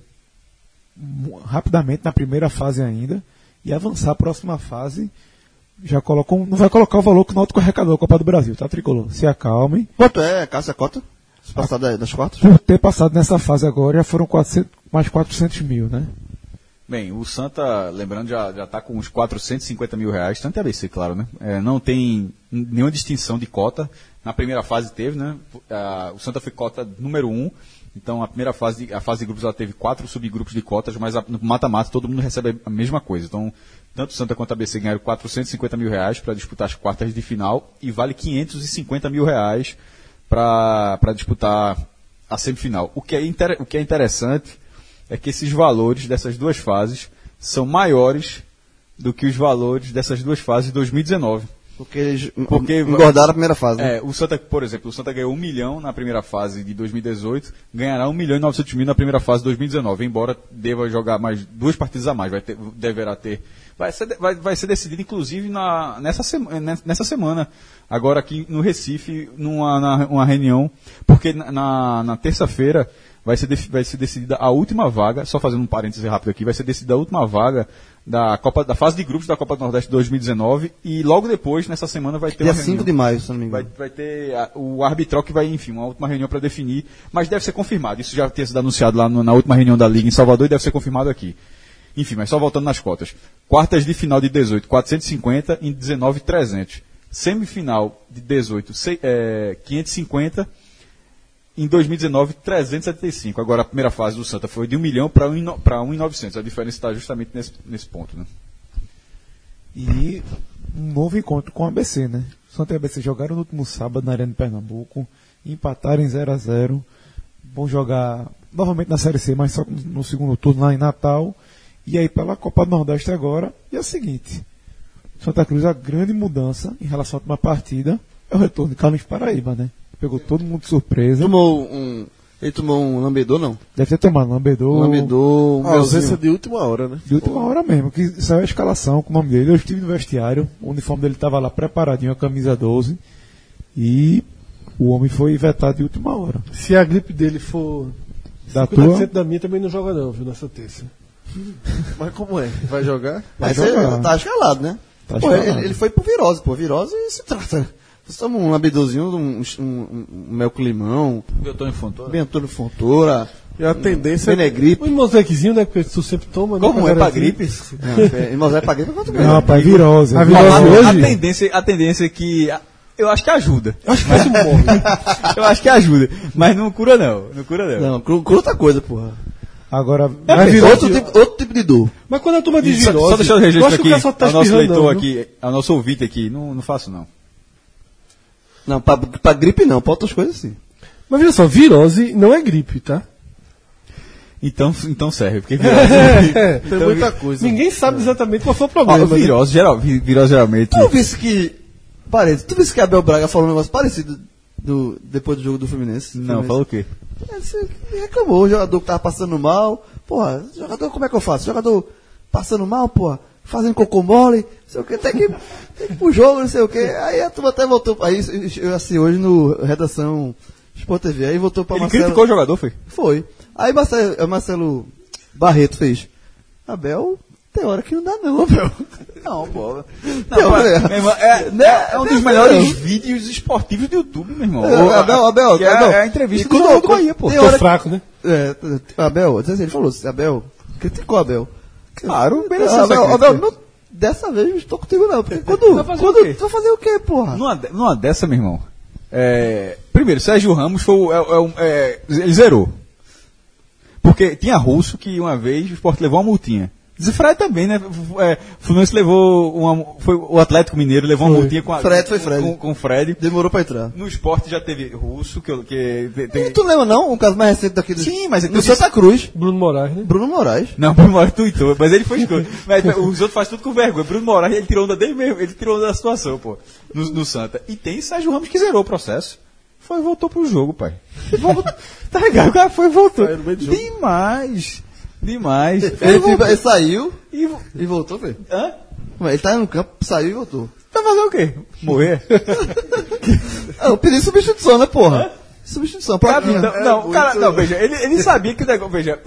rapidamente na primeira fase ainda e avançar a próxima fase já colocou, não vai colocar o valor que o Náutico arrecadou da Copa do Brasil, tá, Tricolor? Se acalmem. Quanto é, Cássia Cota? Se passar da- das quartas? Por ter passado nessa fase agora, já foram 400, mais 400 mil, né? Bem, o Santa, lembrando, já, já tá com uns 450 mil reais, tanto é ABC, claro, né? É, não tem nenhuma distinção de cota. Na primeira fase teve, né? O Santa foi cota número um. Então a primeira fase, a fase de grupos, ela teve quatro subgrupos de cotas, mas a- no mata-mata todo mundo recebe a mesma coisa. Então, tanto o Santa quanto a ABC ganharam 450 mil reais para disputar as quartas de final e vale 550 mil reais para disputar a semifinal. O que, é inter- o que é interessante é que esses valores dessas duas fases são maiores do que os valores dessas duas fases de 2019. Porque eles Porque- engordaram a primeira fase. né? É, o Santa, por exemplo, o Santa ganhou 1 milhão na primeira fase de 2018, ganhará 1 milhão e 900 mil na primeira fase de 2019, embora deva jogar mais duas partidas a mais, vai ter, deverá ter. Vai ser, vai, vai ser decidido, inclusive, na, nessa, sema- né, nessa semana, agora aqui no Recife, numa na- uma reunião, porque na, na, na terça-feira vai ser, vai ser decidida a última vaga, só fazendo um parêntese rápido aqui, vai ser decidida a última vaga da, Copa, da fase de grupos da Copa do Nordeste 2019 e logo depois, nessa semana, vai ter Dia uma 5 reunião. de maio, se não me Vai, engano. vai ter a- o arbitral que vai, enfim, uma última reunião para definir, mas deve ser confirmado. Isso já tinha sido anunciado lá no- na última reunião da Liga em Salvador e deve ser confirmado aqui. Enfim, mas só voltando nas cotas. Quartas de final de 18, 450 e 19, 300. Semifinal de 18, sei- é, 550. Em 2019, 375. Agora, a primeira fase do Santa foi de 1 milhão para 1,900. A diferença está justamente nesse, nesse ponto. Né? E um novo encontro com o ABC, né? Santa e ABC jogaram no último sábado na Arena de Pernambuco, empataram em 0 a 0 Vão jogar novamente na Série C, mas só no segundo turno lá em Natal. E aí pela Copa do Nordeste agora. E é o seguinte: Santa Cruz, a grande mudança em relação à última partida é o retorno de Carlos Paraíba, né? Pegou todo mundo de surpresa. Tomou um. Ele tomou um lambedor, não? Deve ter tomado lambedor. Um lambedor, um A ausência de última hora, né? De última hora mesmo, que saiu a escalação com o nome dele. Eu estive no vestiário, o uniforme dele estava lá preparadinho, a camisa 12. E o homem foi vetado de última hora. Se a gripe dele for Da 50% tua? da minha, também não joga não, viu, nessa terça. *laughs* Mas como é? Vai jogar? Vai Mas ele jogar. tá escalado, né? Tá pô, escalado. ele, ele foi por virose, pô. Virose se trata. Toma um abdôzinho, um, um, um, um mel com limão, Tony Fontoura? Bentônio Fontoura, E a tendência é Benegripe. Um mosequezinho, né? Porque tu sempre toma. né, Como quando é era *laughs* pra gripe? É, Imosé pra gripe, quanto Não, melhor. rapaz, virose. A é virose virose. hoje? A tendência, a tendência é que. a- Eu acho que ajuda. Acho que quase morre. *laughs* Eu acho que ajuda. Mas não cura, não. Não cura, não. Não, cru outra coisa, porra. Agora, Mas virose- Outro tipo, outro tipo de dor. Mas quando a turma E só, virose. só deixar o eu registro acho que o aqui, tá ao nosso leitor não, aqui, ao nosso ouvinte aqui, não, não faço não. Não, pra, pra gripe não, pra outras coisas sim. Mas veja só, virose não é gripe, tá? Então, então serve, porque *laughs* virose, É. tem muita coisa. Ninguém sabe exatamente qual foi o problema. né? virose, geral, vi- virose geralmente. Tu visse que. Parece, tu visse que Abel Braga falou um negócio parecido do, depois do jogo do Fluminense? Não, Fluminense. falou o quê? É, você reclamou, o jogador que tava passando mal. Porra, jogador, como é que eu faço? Jogador passando mal, porra, fazendo cocô mole, não sei o que, tem que, tem que ir pro jogo, não sei o que. Aí a turma até voltou. Aí eu assim hoje no Redação Sport TV, aí voltou pra Ele Marcelo. criticou o jogador, foi? Foi. Aí Marcelo, Marcelo Barreto fez. Abel, tem hora que não dá não, Abel. *laughs* Não, pô. Não, meu irmão, é, *laughs* Né? é um dos melhores não. vídeos esportivos do YouTube, meu irmão. É, O- Abel, Abel, é, Abel. é a entrevista do do Bahia, pô. Tô fraco, né? É, Abel, ele falou, Abel, criticou Abel. Claro, mereceu não, dessa vez não estou contigo não, porque quando, Vai fazer quando, o quê? tu vai fazer o quê, porra? Numa, numa dessa, meu irmão. é, primeiro, Sérgio Ramos foi é, é é, ele zerou. Porque tinha russo que uma vez o Sport levou uma multinha. Fred também, né? É, Fluminense levou uma. Foi, o Atlético Mineiro levou uma Foi. multinha com a, Fred foi Fred. Com, com o Fred. Demorou pra entrar. No esporte já teve russo, que, que tem- tu lembra não, um caso mais recente daqui do... Sim, mas é que no eu disse- Santa Cruz, Bruno Moraes, né? Bruno Moraes. Não, Bruno Moraes tuitou, mas ele foi escolhido. *laughs* Mas os outros fazem tudo com vergonha. Bruno Moraes, ele tirou onda dele mesmo, ele tirou onda da situação, pô, no, no Santa. E tem Sérgio Ramos que zerou o processo. Foi e voltou pro jogo, pai. *laughs* Voltou, tá ligado? O cara foi e voltou. Demais. Demais. Ele, Ele voltou. ele saiu E vo- e voltou, velho. Hã? Ele tá no campo, saiu e voltou. Vai fazer o quê? Morrer? Ah, eu pedi substituição, né, porra? Substituição, Cara, plaquinha. não, não, o cara, não, veja, ele, ele sabia que o negócio, veja,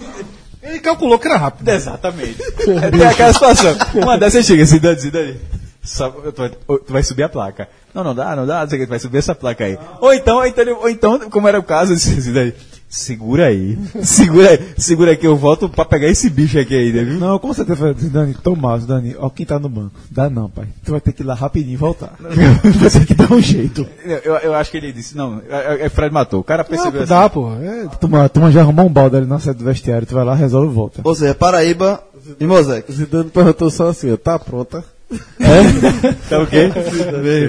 Ele calculou que era rápido. Exatamente. É, *laughs* Tem aquela situação. Uma dessas chega, Zidane, Zidane. Só, tu, vai, tu vai subir a placa. Não, não dá, não dá, não sei o que, tu vai subir essa placa aí. Ou então, ou então, ou então como era o caso, *laughs* Zidane, segura aí, segura aí, segura aí que eu volto pra pegar esse bicho aqui ainda, viu? Não, como você tem falado, Dani, Tomás, Dani, ó quem tá no banco. Dá não, pai. Tu vai ter que ir lá rapidinho e voltar. *laughs* vai ter que dar um jeito. Eu, eu acho que ele disse, não, é, é Fred matou. O cara percebeu Não, assim. dá, porra. É, Toma, toma já arrumar um balde ali na sede do vestiário, tu vai lá, resolve e volta. Ou seja, Paraíba e Mosaic. Zidane perguntou só assim, ó, tá pronta? Tá o quê?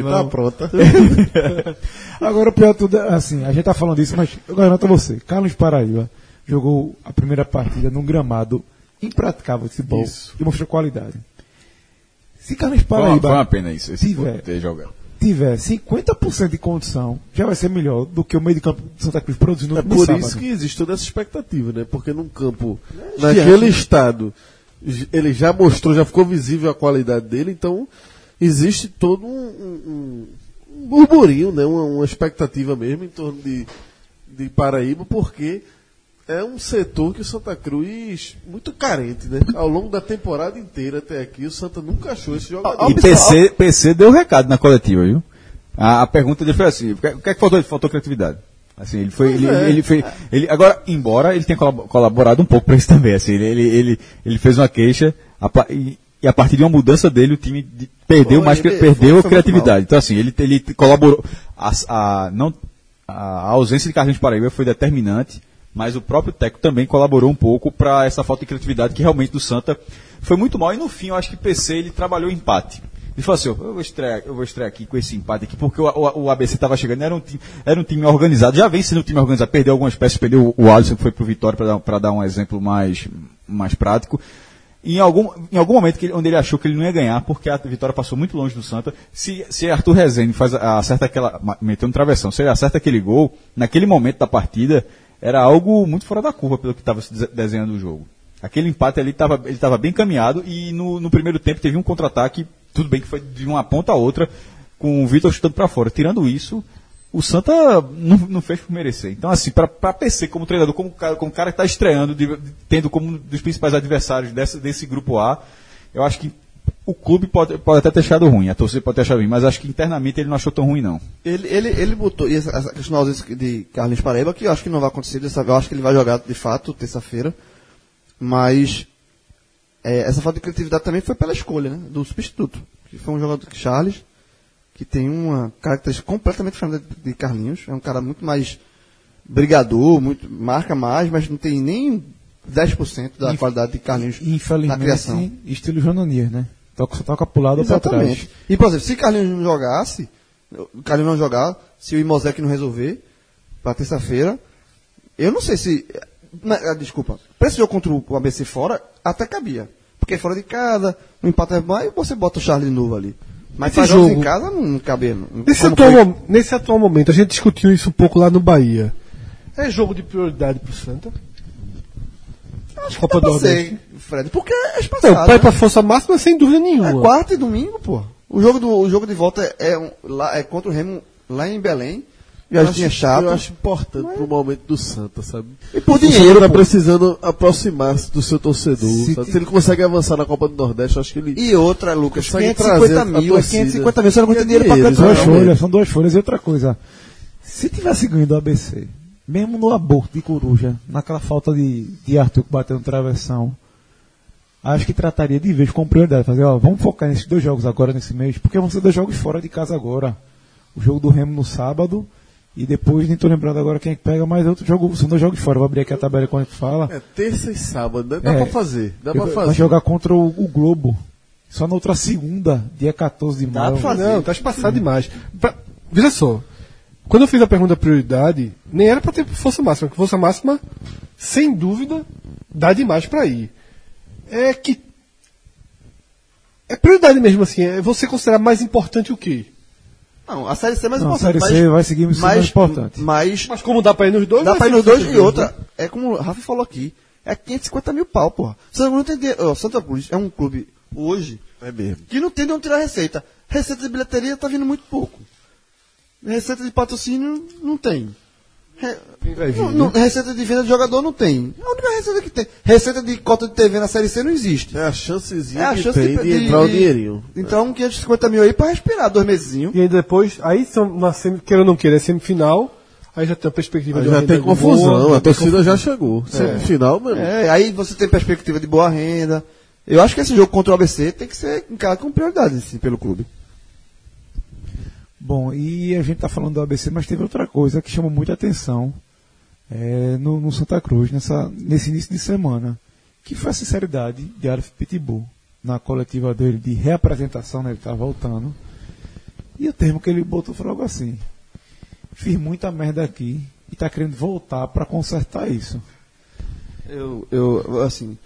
tá pronta. *laughs* Agora o pior tudo é assim, a gente tá falando disso, mas eu garanto a você, Carlos Paraíba jogou a primeira partida num gramado impraticável de futebol Isso. e mostrou qualidade. Se Carlos Paraíba foi uma pena isso, esse Tiver. ter jogado. tiver 50% de condição, já vai ser melhor do que o meio de campo de Santa Cruz produzindo É no por sábado. isso que existe toda essa expectativa, né? Porque num campo, naquele estado, ele já mostrou, já ficou visível a qualidade dele, então existe todo um, um- um- um burburinho, né? Uma, uma expectativa mesmo em torno de, de Paraíba, porque é um setor que o Santa Cruz muito carente, né? Ao longo da temporada inteira até aqui, o Santa nunca achou esse jogador. E PC, PC deu recado na coletiva, viu? A, a pergunta dele foi assim: o que, o que é que faltou? Faltou criatividade. Assim, ele foi, ele, é. ele fez, ele, agora, embora ele tenha colab- colaborado um pouco para isso também, assim, ele, ele, ele, ele fez uma queixa a e, e a partir de uma mudança dele o time de- perdeu Foi, mais, ele- perdeu foi- a foi criatividade. Então assim, ele, ele colaborou, a, a, não, a ausência de Carlinhos Paraíba foi determinante, mas o próprio técnico também colaborou um pouco para essa falta de criatividade que realmente do Santa foi muito mal. E no fim, eu acho que PC ele trabalhou empate. Ele falou assim: eu vou estrear, eu vou estrear aqui com esse empate aqui, porque o, o- o ABC estava chegando, era um, time, era um time organizado, já vem sendo um time organizado, perdeu algumas peças, perdeu o, o Alisson que foi pro Vitória para dar, dar um exemplo mais, mais prático. Em algum, em algum momento que ele- onde ele achou que ele não ia ganhar, porque a vitória passou muito longe do Santa, se, se Arthur Rezende faz, acerta aquela, meteu no travessão, se ele acerta aquele gol, naquele momento da partida, era algo muito fora da curva pelo que estava se dese- desenhando o jogo. Aquele empate ali tava, ele estava bem caminhado e no, no primeiro tempo teve um contra-ataque, tudo bem que foi de uma ponta a outra, com o Vitor chutando para fora. Tirando isso, o Santa não, não fez por merecer. Então, assim, para PC como treinador, como como cara que está estreando, de- tendo como um dos principais adversários dessa, desse grupo A, eu acho que o clube pode, pode até ter achado ruim, a torcida pode ter achado ruim, mas acho que internamente ele não achou tão ruim, não. Ele, ele, ele botou e essa, questão de Carlinhos Paraíba, que eu acho que não vai acontecer dessa eu acho que ele vai jogar de fato terça-feira, mas é, essa falta de criatividade também foi pela escolha né, do substituto, que foi um jogador que Charles, que tem uma característica completamente diferente de Carlinhos, é um cara muito mais brigador, muito, marca mais, mas não tem nem 10% da Inf- qualidade de Carlinhos na Infelizmente, criação. estilo Jonanias, né? Toca, só toca pro lado ou pra trás. Exatamente. E, por exemplo, se Carlinhos não jogasse, o Carlinhos não jogar, se o Imosec não resolver, pra terça-feira, eu não sei se. Na- ah, desculpa. Pra esse jogo contra o ABC fora, até cabia. Porque é fora de casa, o empate é bom, aí você bota o Charles de novo ali. Mas Esse pra jogos jogo- em casa não, não cabe. Não, Nesse atual, foi- nesse atual momento, a gente discutiu isso um pouco lá no Bahia. É jogo de prioridade pro Santa? Acho que Copa dá do ser, Fred, porque é Não, espaçado. vai né? pra força máxima sem dúvida nenhuma. É quarta e domingo, pô. O jogo, do, o jogo de volta é, um- lá, é contra o Remo lá em Belém. Eu Viagem acho, chato. eu acho importante pro momento do Santa, sabe? E por o Santa dinheiro, tá pô. precisando aproximar-se do seu torcedor. Se Se ele consegue avançar na Copa do Nordeste, eu acho que ele. E outra, Lucas, Consegue 550 trazer a mil, é torcida. 550 mil, você não é tem dinheiro pra dinheiro, cantar. Duas Exatamente. folhas, são duas folhas. E outra coisa, se tivesse ganho do ABC, mesmo no aborto de coruja, naquela falta de, de Arthur que bateu no travessão, acho que trataria de vez com prioridade. Fazer, ó, vamos focar nesses dois jogos agora, nesse mês, porque vão ser dois jogos fora de casa agora. O jogo do Remo no sábado, e depois, nem tô lembrando agora quem é que pega, mas outro jogo, são dois jogos fora. Vou abrir aqui a tabela quando a gente fala. É terça e sábado, né? dá É. pra fazer. Dá pra Vai fazer. jogar contra o, o Globo. Só na outra segunda, dia 14 de maio. pra fazer. Não, tá espaçado demais. Pra- veja só, quando eu fiz a pergunta prioridade, nem era pra ter força máxima, porque força máxima, sem dúvida, dá demais pra ir. É que. É prioridade mesmo assim, é você considerar mais importante o quê? Não, a Série C é mais Não, a importante. Série C vai seguir sendo mais importante. Mas Mas como dá pra ir nos dois? dá pra ir nos dois e mesmo. outra. É como o Rafa falou aqui. É 550 mil pau, porra. Santa Cruz não tem dinheiro. ó, Santa Cruz é um clube hoje É mesmo. que não tem de onde tirar receita. Receita de bilheteria tá vindo muito pouco. Receita de patrocínio não tem. Vai vir, não- né? não- receita de venda de jogador não tem. A única receita que tem. Receita de cota de TV na Série C não existe. É a chancezinha É a que chance tem de, de, de- entrar o dinheirinho. Então, 550 mil aí pra respirar, dois mesezinhos. E aí depois, aí são na semi, queira ou não queira, é semifinal, aí já tem a perspectiva Aí de já tem confusão, boa, a torcida já chegou. Semifinal, mesmo. É, aí você tem perspectiva de boa renda. Eu acho que esse jogo contra o ABC tem que ser encarado com prioridade assim, pelo clube. Bom, e a gente tá falando do ABC, mas teve outra coisa que chamou muita atenção é, no, no Santa Cruz, nessa, nesse início de semana, que foi a sinceridade de Arif Pitbull na coletiva dele de reapresentação, né, ele tá voltando. E o termo que ele botou foi algo assim: fiz muita merda aqui e tá querendo voltar para consertar isso. Eu, eu, assim.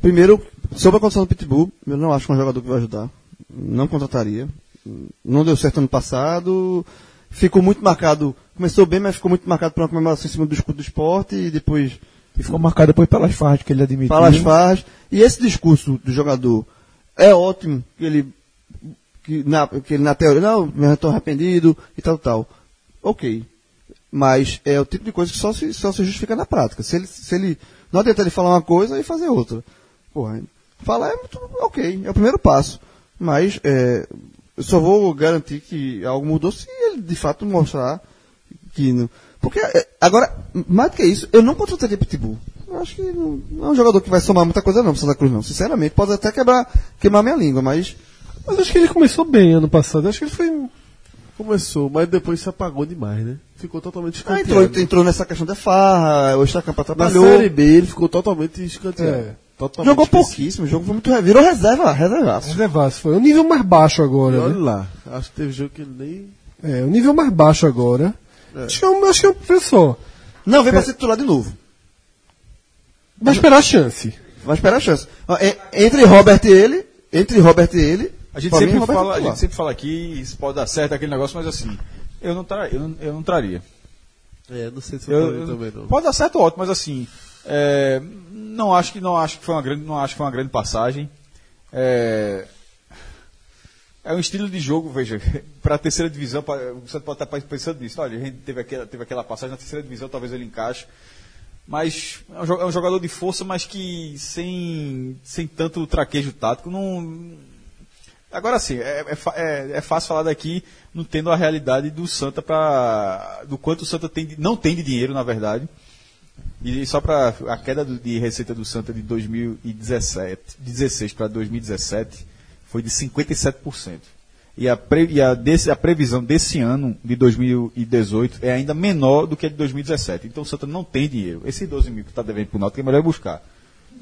Primeiro, sobre a condição do Pitbull, eu não acho que é um jogador que vai ajudar. Não contrataria. Não deu certo ano passado. Ficou muito marcado. Começou bem, mas ficou muito marcado por uma comemoração em cima do escudo do esporte e depois E ficou marcado depois pelas farras que ele admitiu. Fala as farras. E esse discurso do jogador é ótimo, que ele, que na, que ele na teoria, não, me estou arrependido e tal, tal. Ok. Mas é o tipo de coisa que só se, só se justifica na prática. Se ele, se ele, não adianta ele falar uma coisa e fazer outra. Porra, falar é muito, ok, é o primeiro passo. Mas é, eu só vou garantir que algo mudou se ele de fato mostrar que não. Porque é, agora, mais do que isso, eu não contrataria Pitbull. Eu acho que não, não é um jogador que vai somar muita coisa não pro Santa Cruz, não. Sinceramente, pode até quebrar, queimar minha língua, mas. Mas acho que ele começou bem ano passado. Acho que ele foi. Começou, mas depois se apagou demais, né? Ficou totalmente Ah, escanteado. entrou, entrou nessa questão da farra, o Extracampo Na atrapalhou. Série B ele ficou totalmente escanteado. É. Totalmente Jogou pouquíssimo, o jogo foi muito. Virou reserva, reservaço. Reservaço. Foi o nível mais baixo E agora. olha Né? lá, acho que teve jogo que ele nem... É, o nível mais baixo agora. Acho que é um, acho que é um pessoal. Não, vem pra ser titular de novo. Vai esperar a chance. Vai esperar a chance. Entre Robert e ele, entre Robert e ele. A gente, sempre mim, Robert fala, a gente sempre fala aqui, isso pode dar certo aquele negócio, mas assim, eu não, tra, eu não, eu não traria. É, não sei se eu, Eu- eu eu- também não. Pode dar certo ótimo, mas assim, é, não acho que não acho que foi uma grande, não acho que foi uma grande passagem. É, é um estilo de jogo, veja, *laughs* para a terceira divisão, o Santos pode estar pensando nisso. Olha, a gente teve aquela, teve aquela passagem na terceira divisão, talvez ele encaixe. mas é um é jogador de força, mas que sem, sem tanto traquejo tático, não. Agora sim, é, é, é- é fácil falar daqui, não tendo a realidade do Santa para do quanto o Santa tem não tem de dinheiro, na verdade. E só para a queda de receita do Santa de 2017, 16 para 2017 foi de 57%. E a, pre- e a desse- a previsão desse ano, de 2018, é ainda menor do que a de 2017. Então o Santa não tem dinheiro. Esses 12 mil que está devendo para o Náutico é melhor buscar.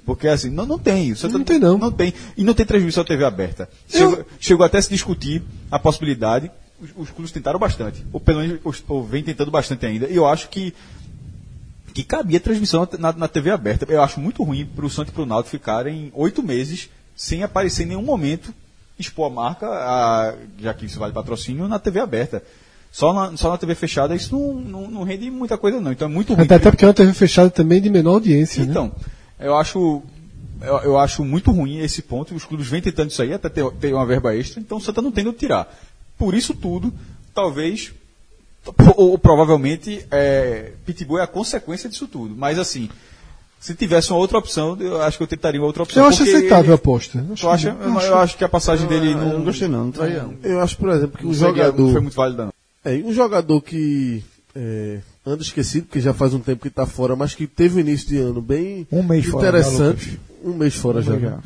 Porque assim, não, não tem. O Santa Não tem, não. Não tem. E não tem transmissão à TV aberta. Chegou, chegou até a se discutir a possibilidade. Os, os clubes tentaram bastante. Ou pelo menos os- ou vem tentando bastante ainda. E eu acho que que cabia transmissão na, na TV aberta. Eu acho muito ruim para o Santos e para o Náutico ficarem oito meses sem aparecer em nenhum momento expor a marca, a- já que isso vale patrocínio, na TV aberta. Só na, só na TV fechada isso não, não, não rende muita coisa não. Então é muito ruim. Até, até porque é uma TV fechada também de menor audiência, né? Então, eu acho, eu, eu acho muito ruim esse ponto. Os clubes vêm tentando isso aí, até ter, ter uma verba extra, então o Santa não tendo tirar. Por isso tudo, talvez, ou, ou provavelmente, é, Pitbull é a consequência disso tudo. Mas assim, se tivesse uma outra opção, eu acho que eu tentaria uma outra opção. Eu acho aceitável a aposta. Acho Tu acha? que- Eu, eu acho que a passagem dele Eu não, não gostei não, não traía não. Eu acho, por exemplo, que um não seria- jogador. não foi muito válida não. É, e um jogador que é, anda esquecido, porque já faz um tempo que está fora, mas que teve um início de ano bem Um mês fora, né, interessante. Um mês fora Um já. mês já.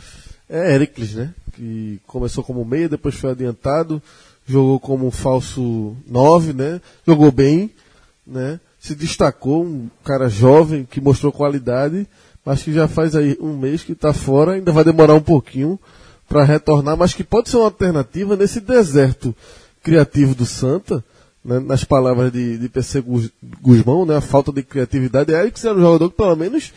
É Ericles, né? Que começou como meia, depois foi adiantado, jogou como um falso 9, né? Jogou bem, né? Se destacou, um cara jovem que mostrou qualidade, mas que já faz aí um mês que está fora, ainda vai demorar um pouquinho para retornar, mas que pode ser uma alternativa nesse deserto criativo do Santa, né? nas palavras de, de PC Guzmão, né? a falta de criatividade. É Ericles era um jogador que pelo menos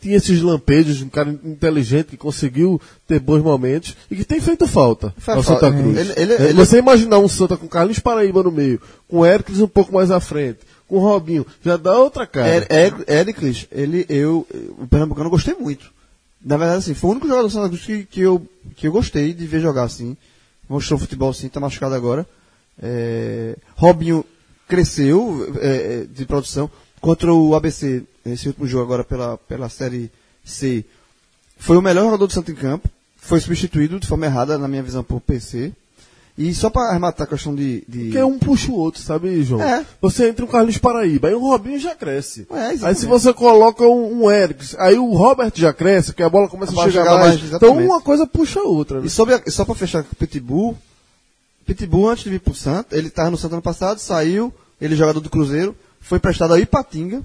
tinha esses lampejos, um cara inteligente que conseguiu ter bons momentos e que tem feito falta ao. Santa Cruz. Ele- ele- É, ele- Você imaginar um Santa com Carlos Paraíba no meio, com Hércules um pouco mais à frente, com Robinho, já dá outra cara. É, é, Éricles, ele, eu, o Pernambucano eu gostei muito. Na verdade, assim, foi o único jogador do Santa Cruz que, que, eu, que eu gostei de ver jogar assim. Mostrou futebol assim, tá machucado agora. É, Robinho cresceu é, de produção. Contra o ABC, esse último jogo agora pela, pela Série C, foi o melhor jogador do Santo em campo. Foi substituído de forma errada, na minha visão, por PC. E só para arrematar a questão de. de... Porque um puxa o outro, sabe, João? É. Você entra um Carlos Paraíba, aí o Robinho já cresce. É, aí se você coloca um, um Hércules, aí o Robert já cresce, que a bola começa a, bola chegar chega mais. mais, então uma coisa puxa a outra. Né? E sobre a- só para fechar com o Pitbull, Pitbull antes de vir pro Santos, ele estava no Santos ano passado, saiu, ele é jogador do Cruzeiro, foi prestado a Ipatinga,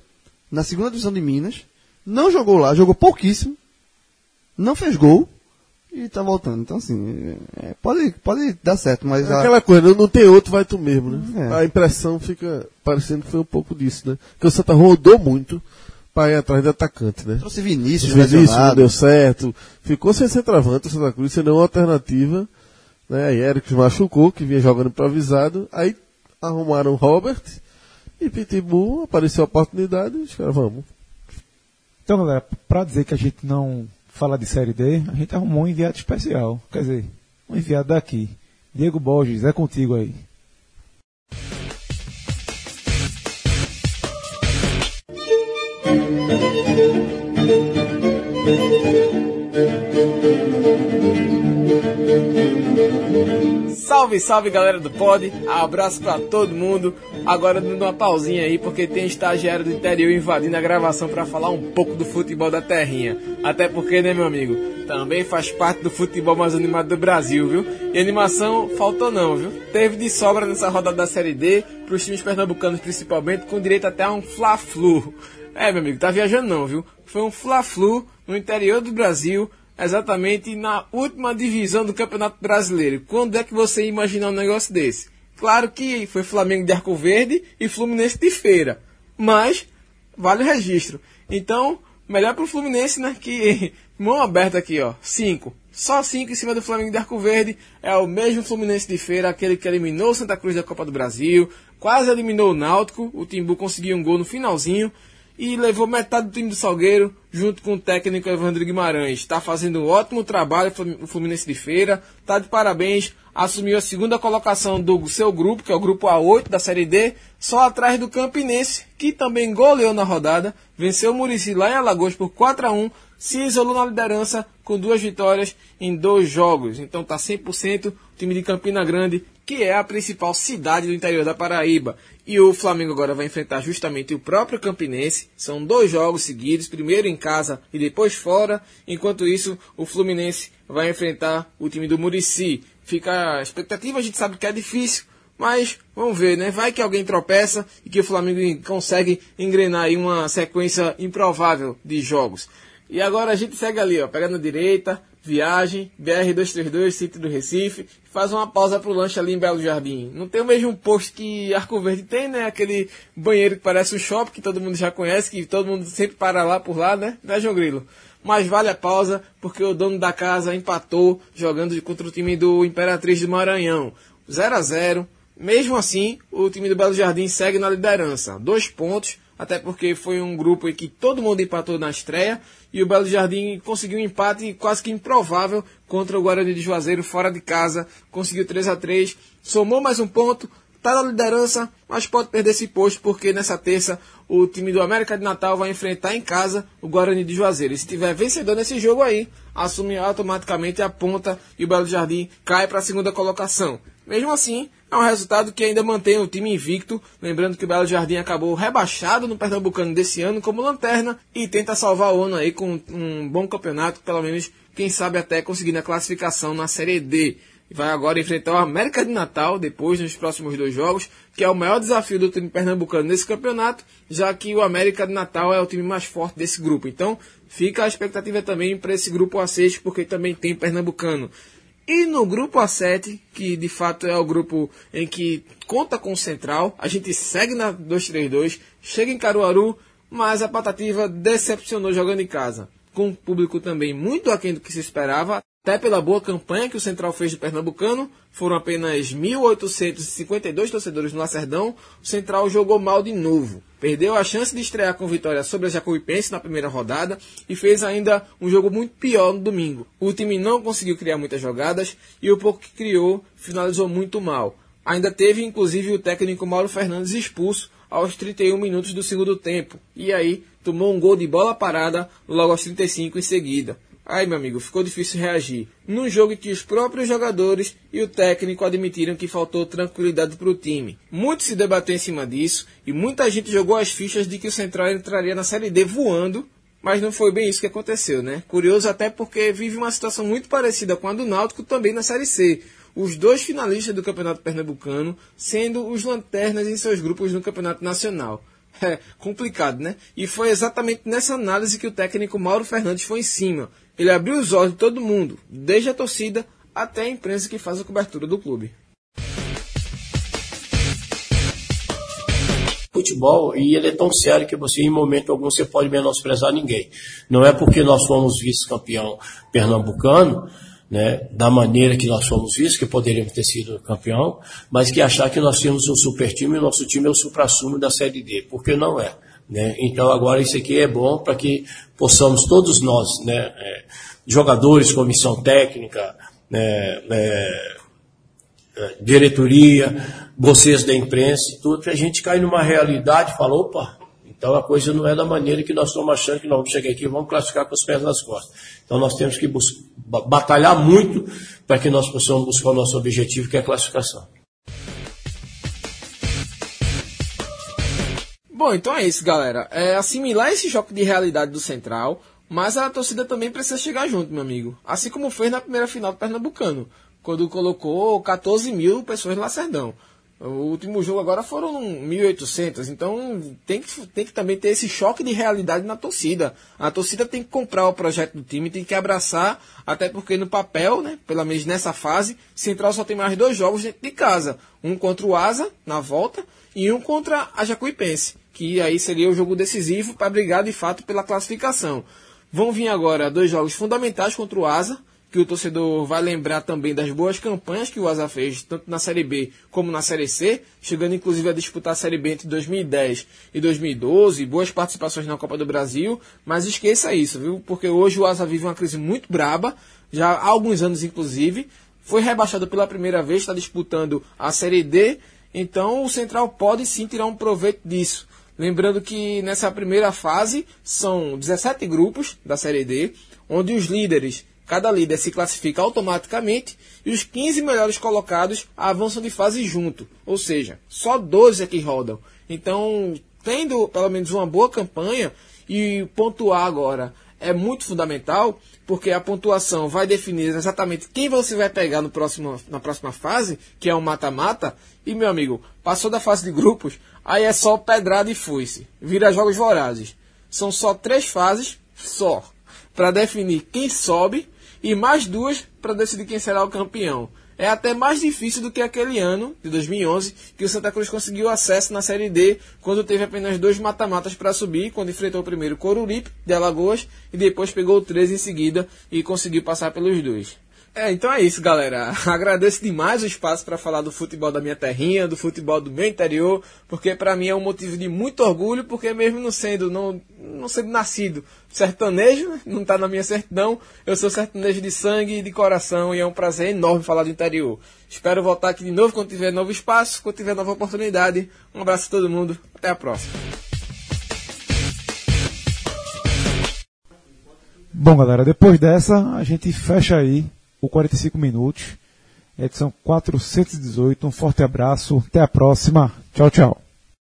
na segunda divisão de Minas, não jogou lá, jogou pouquíssimo, não fez gol e tá voltando. Então assim, é, pode, pode dar certo, mas É a- aquela coisa, não- tem outro, vai tu mesmo, né? É. A impressão fica parecendo que foi um pouco disso, né? Porque o Santa rodou muito para ir atrás de atacante, né? trouxe Vinícius, Vinícius não deu certo, ficou sem centroavante o Santa Cruz, sem nenhuma alternativa. Né? Aí Eric machucou, que vinha jogando improvisado. Aí arrumaram o Robert e Pitbull, apareceu a oportunidade os caras, vamos. Então, galera, pra dizer que a gente não fala de Série D, a gente arrumou um enviado especial. Quer dizer, um enviado daqui. Diego Borges, é contigo aí. Salve, salve galera do Pod, abraço pra todo mundo. Agora dando uma pausinha aí, porque tem estagiário do interior invadindo a gravação pra falar um pouco do futebol da terrinha. Até porque, né, meu amigo, também faz parte do futebol mais animado do Brasil, viu? E animação faltou não, viu? Teve de sobra nessa rodada da Série D, pros times pernambucanos principalmente, com direito até a um Fla-Flu. É, meu amigo, tá viajando não, viu? Foi um Fla-Flu no interior do Brasil, exatamente na última divisão do Campeonato Brasileiro. Quando é que você ia imaginar um negócio desse? Claro que foi Flamengo de Arco Verde e Fluminense de Feira, mas vale o registro. Então, melhor pro Fluminense, né? Que *laughs* mão aberta aqui, ó, 5. Só 5 em cima do Flamengo de Arco Verde. É o mesmo Fluminense de Feira, aquele que eliminou o Santa Cruz da Copa do Brasil, quase eliminou o Náutico. O Timbu conseguiu um gol no finalzinho. E levou metade do time do Salgueiro, junto com o técnico Evandro Guimarães. Está fazendo um ótimo trabalho o Fluminense de Feira, está de parabéns, assumiu a segunda colocação do seu grupo, que é o grupo A8 da Série D, só atrás do Campinense, que também goleou na rodada, venceu o Murici lá em Alagoas por 4 a 1 se isolou na liderança com duas vitórias em dois jogos. Então está 100% o time de Campina Grande, que é a principal cidade do interior da Paraíba. E o Flamengo agora vai enfrentar justamente o próprio Campinense. São dois jogos seguidos, primeiro em casa e depois fora. Enquanto isso, o Fluminense vai enfrentar o time do Murici. Fica a expectativa, a gente sabe que é difícil, mas vamos ver, né? Vai que alguém tropeça e que o Flamengo consegue engrenar aí uma sequência improvável de jogos. E agora a gente segue ali, ó, pega na direita, viagem, BR-232, sítio do Recife, faz uma pausa pro lanche ali em Belo Jardim. Não tem o mesmo posto que Arco Verde tem, né? Aquele banheiro que parece um shopping, que todo mundo já conhece, que todo mundo sempre para lá por lá, né? Né, João Grilo? Mas vale a pausa, porque o dono da casa empatou jogando contra o time do Imperatriz do Maranhão. 0 a 0 Mesmo assim, o time do Belo Jardim segue na liderança. Dois pontos, até porque foi um grupo em que todo mundo empatou na estreia e o Belo Jardim conseguiu um empate quase que improvável contra o Guarani de Juazeiro fora de casa, conseguiu 3 a 3 somou mais um ponto, está na liderança, mas pode perder esse posto porque nessa terça o time do América de Natal vai enfrentar em casa o Guarani de Juazeiro. E se tiver vencedor nesse jogo aí, assume automaticamente a ponta e o Belo Jardim cai para a segunda colocação. Mesmo assim, é um resultado que ainda mantém o time invicto, lembrando que o Belo Jardim acabou rebaixado no Pernambucano desse ano como lanterna e tenta salvar o ano aí com um bom campeonato, pelo menos, quem sabe até conseguindo a classificação na Série D. Vai agora enfrentar o América de Natal, depois nos próximos dois jogos, que é o maior desafio do time pernambucano nesse campeonato, já que o América de Natal é o time mais forte desse grupo. Então, fica a expectativa também para esse grupo A6, porque também tem pernambucano. E no grupo A7, que de fato é o grupo em que conta com o Central, a gente segue na 232, chega em Caruaru, mas a Patativa decepcionou jogando em casa. Com o público também muito aquém do que se esperava, até pela boa campanha que o Central fez de Pernambucano, foram apenas 1.852 torcedores no Lacerdão, o Central jogou mal de novo. Perdeu a chance de estrear com vitória sobre a Jacuipense na primeira rodada e fez ainda um jogo muito pior no domingo. O time não conseguiu criar muitas jogadas e o pouco que criou finalizou muito mal. Ainda teve inclusive o técnico Mauro Fernandes expulso aos 31 minutos do segundo tempo e aí tomou um gol de bola parada logo aos 35 em seguida. Aí, meu amigo, ficou difícil reagir. Num jogo em que os próprios jogadores e o técnico admitiram que faltou tranquilidade para o time. Muito se debateu em cima disso e muita gente jogou as fichas de que o Central entraria na Série D voando, mas não foi bem isso que aconteceu, né? Curioso até porque vive uma situação muito parecida com a do Náutico também na Série C. Os dois finalistas do Campeonato Pernambucano sendo os lanternas em seus grupos no Campeonato Nacional. *laughs* É complicado, né? E foi exatamente nessa análise que o técnico Mauro Fernandes foi em cima. Ele abriu os olhos de todo mundo, desde a torcida até a imprensa que faz a cobertura do clube. Futebol, e ele é tão sério que você, em momento algum, você pode menosprezar ninguém. Não é porque nós fomos vice-campeão pernambucano, né, da maneira que nós fomos vistos, que poderíamos ter sido campeão, mas que achar que nós temos um super time e nosso time é o supra-sumo da Série D, porque não é. Né? Então agora isso aqui é bom para que possamos todos nós, né, é, jogadores, comissão técnica, né, é, é, diretoria, vocês da imprensa, tudo, que a gente cai numa realidade e fala, opa, então a coisa não é da maneira que nós estamos achando que nós vamos chegar aqui e vamos classificar com os pés nas costas. Então nós temos que batalhar muito para que nós possamos buscar o nosso objetivo, que é a classificação. Bom, então é isso, galera. É assimilar esse choque de realidade do Central, mas a torcida também precisa chegar junto, meu amigo. Assim como fez na primeira final do Pernambucano, quando colocou 14 mil pessoas no Lacerdão. O último jogo agora foram 1.800, então tem que, tem que também ter esse choque de realidade na torcida. A torcida tem que comprar o projeto do time, tem que abraçar, até porque no papel, né, pelo menos nessa fase, Central só tem mais dois jogos dentro de casa. Um contra o Asa, na volta, e um contra a Jacuipense que aí seria o jogo decisivo para brigar de fato pela classificação. Vão vir agora dois jogos fundamentais contra o Asa, que o torcedor vai lembrar também das boas campanhas que o Asa fez, tanto na Série B como na Série C, chegando inclusive a disputar a Série B entre 2010 e 2012, boas participações na Copa do Brasil, mas esqueça isso, viu? Porque hoje o Asa vive uma crise muito braba, já há alguns anos inclusive, foi rebaixado pela primeira vez, está disputando a Série D, então o Central pode sim tirar um proveito disso. Lembrando que nessa primeira fase são 17 grupos da Série D, onde os líderes, cada líder se classifica automaticamente e os 15 melhores colocados avançam de fase junto. Ou seja, só 12 é que rodam. Então, tendo pelo menos uma boa campanha e pontuar agora é muito fundamental, porque a pontuação vai definir exatamente quem você vai pegar no próximo, na próxima fase, que é o um mata-mata. E, meu amigo, passou da fase de grupos, aí é só pedrada e foice. Vira jogos vorazes. São só três fases, só, para definir quem sobe e mais duas para decidir quem será o campeão. É até mais difícil do que aquele ano, de 2011, que o Santa Cruz conseguiu acesso na Série D, quando teve apenas dois mata-matas para subir, quando enfrentou o primeiro Coruripe, de Alagoas, e depois pegou o 13 em seguida e conseguiu passar pelos dois. É, então é isso, galera. *laughs* Agradeço demais o espaço para falar do futebol da minha terrinha, do futebol do meu interior, porque para mim é um motivo de muito orgulho, porque mesmo não sendo não, não sendo nascido sertanejo, não está na minha certidão, eu sou sertanejo de sangue e de coração e é um prazer enorme falar do interior. Espero voltar aqui de novo quando tiver novo espaço, quando tiver nova oportunidade. Um abraço a todo mundo, até a próxima. Bom, galera, depois dessa, a gente fecha aí o 45 minutos. Edição 418. Um forte abraço. Até a próxima. Tchau, tchau.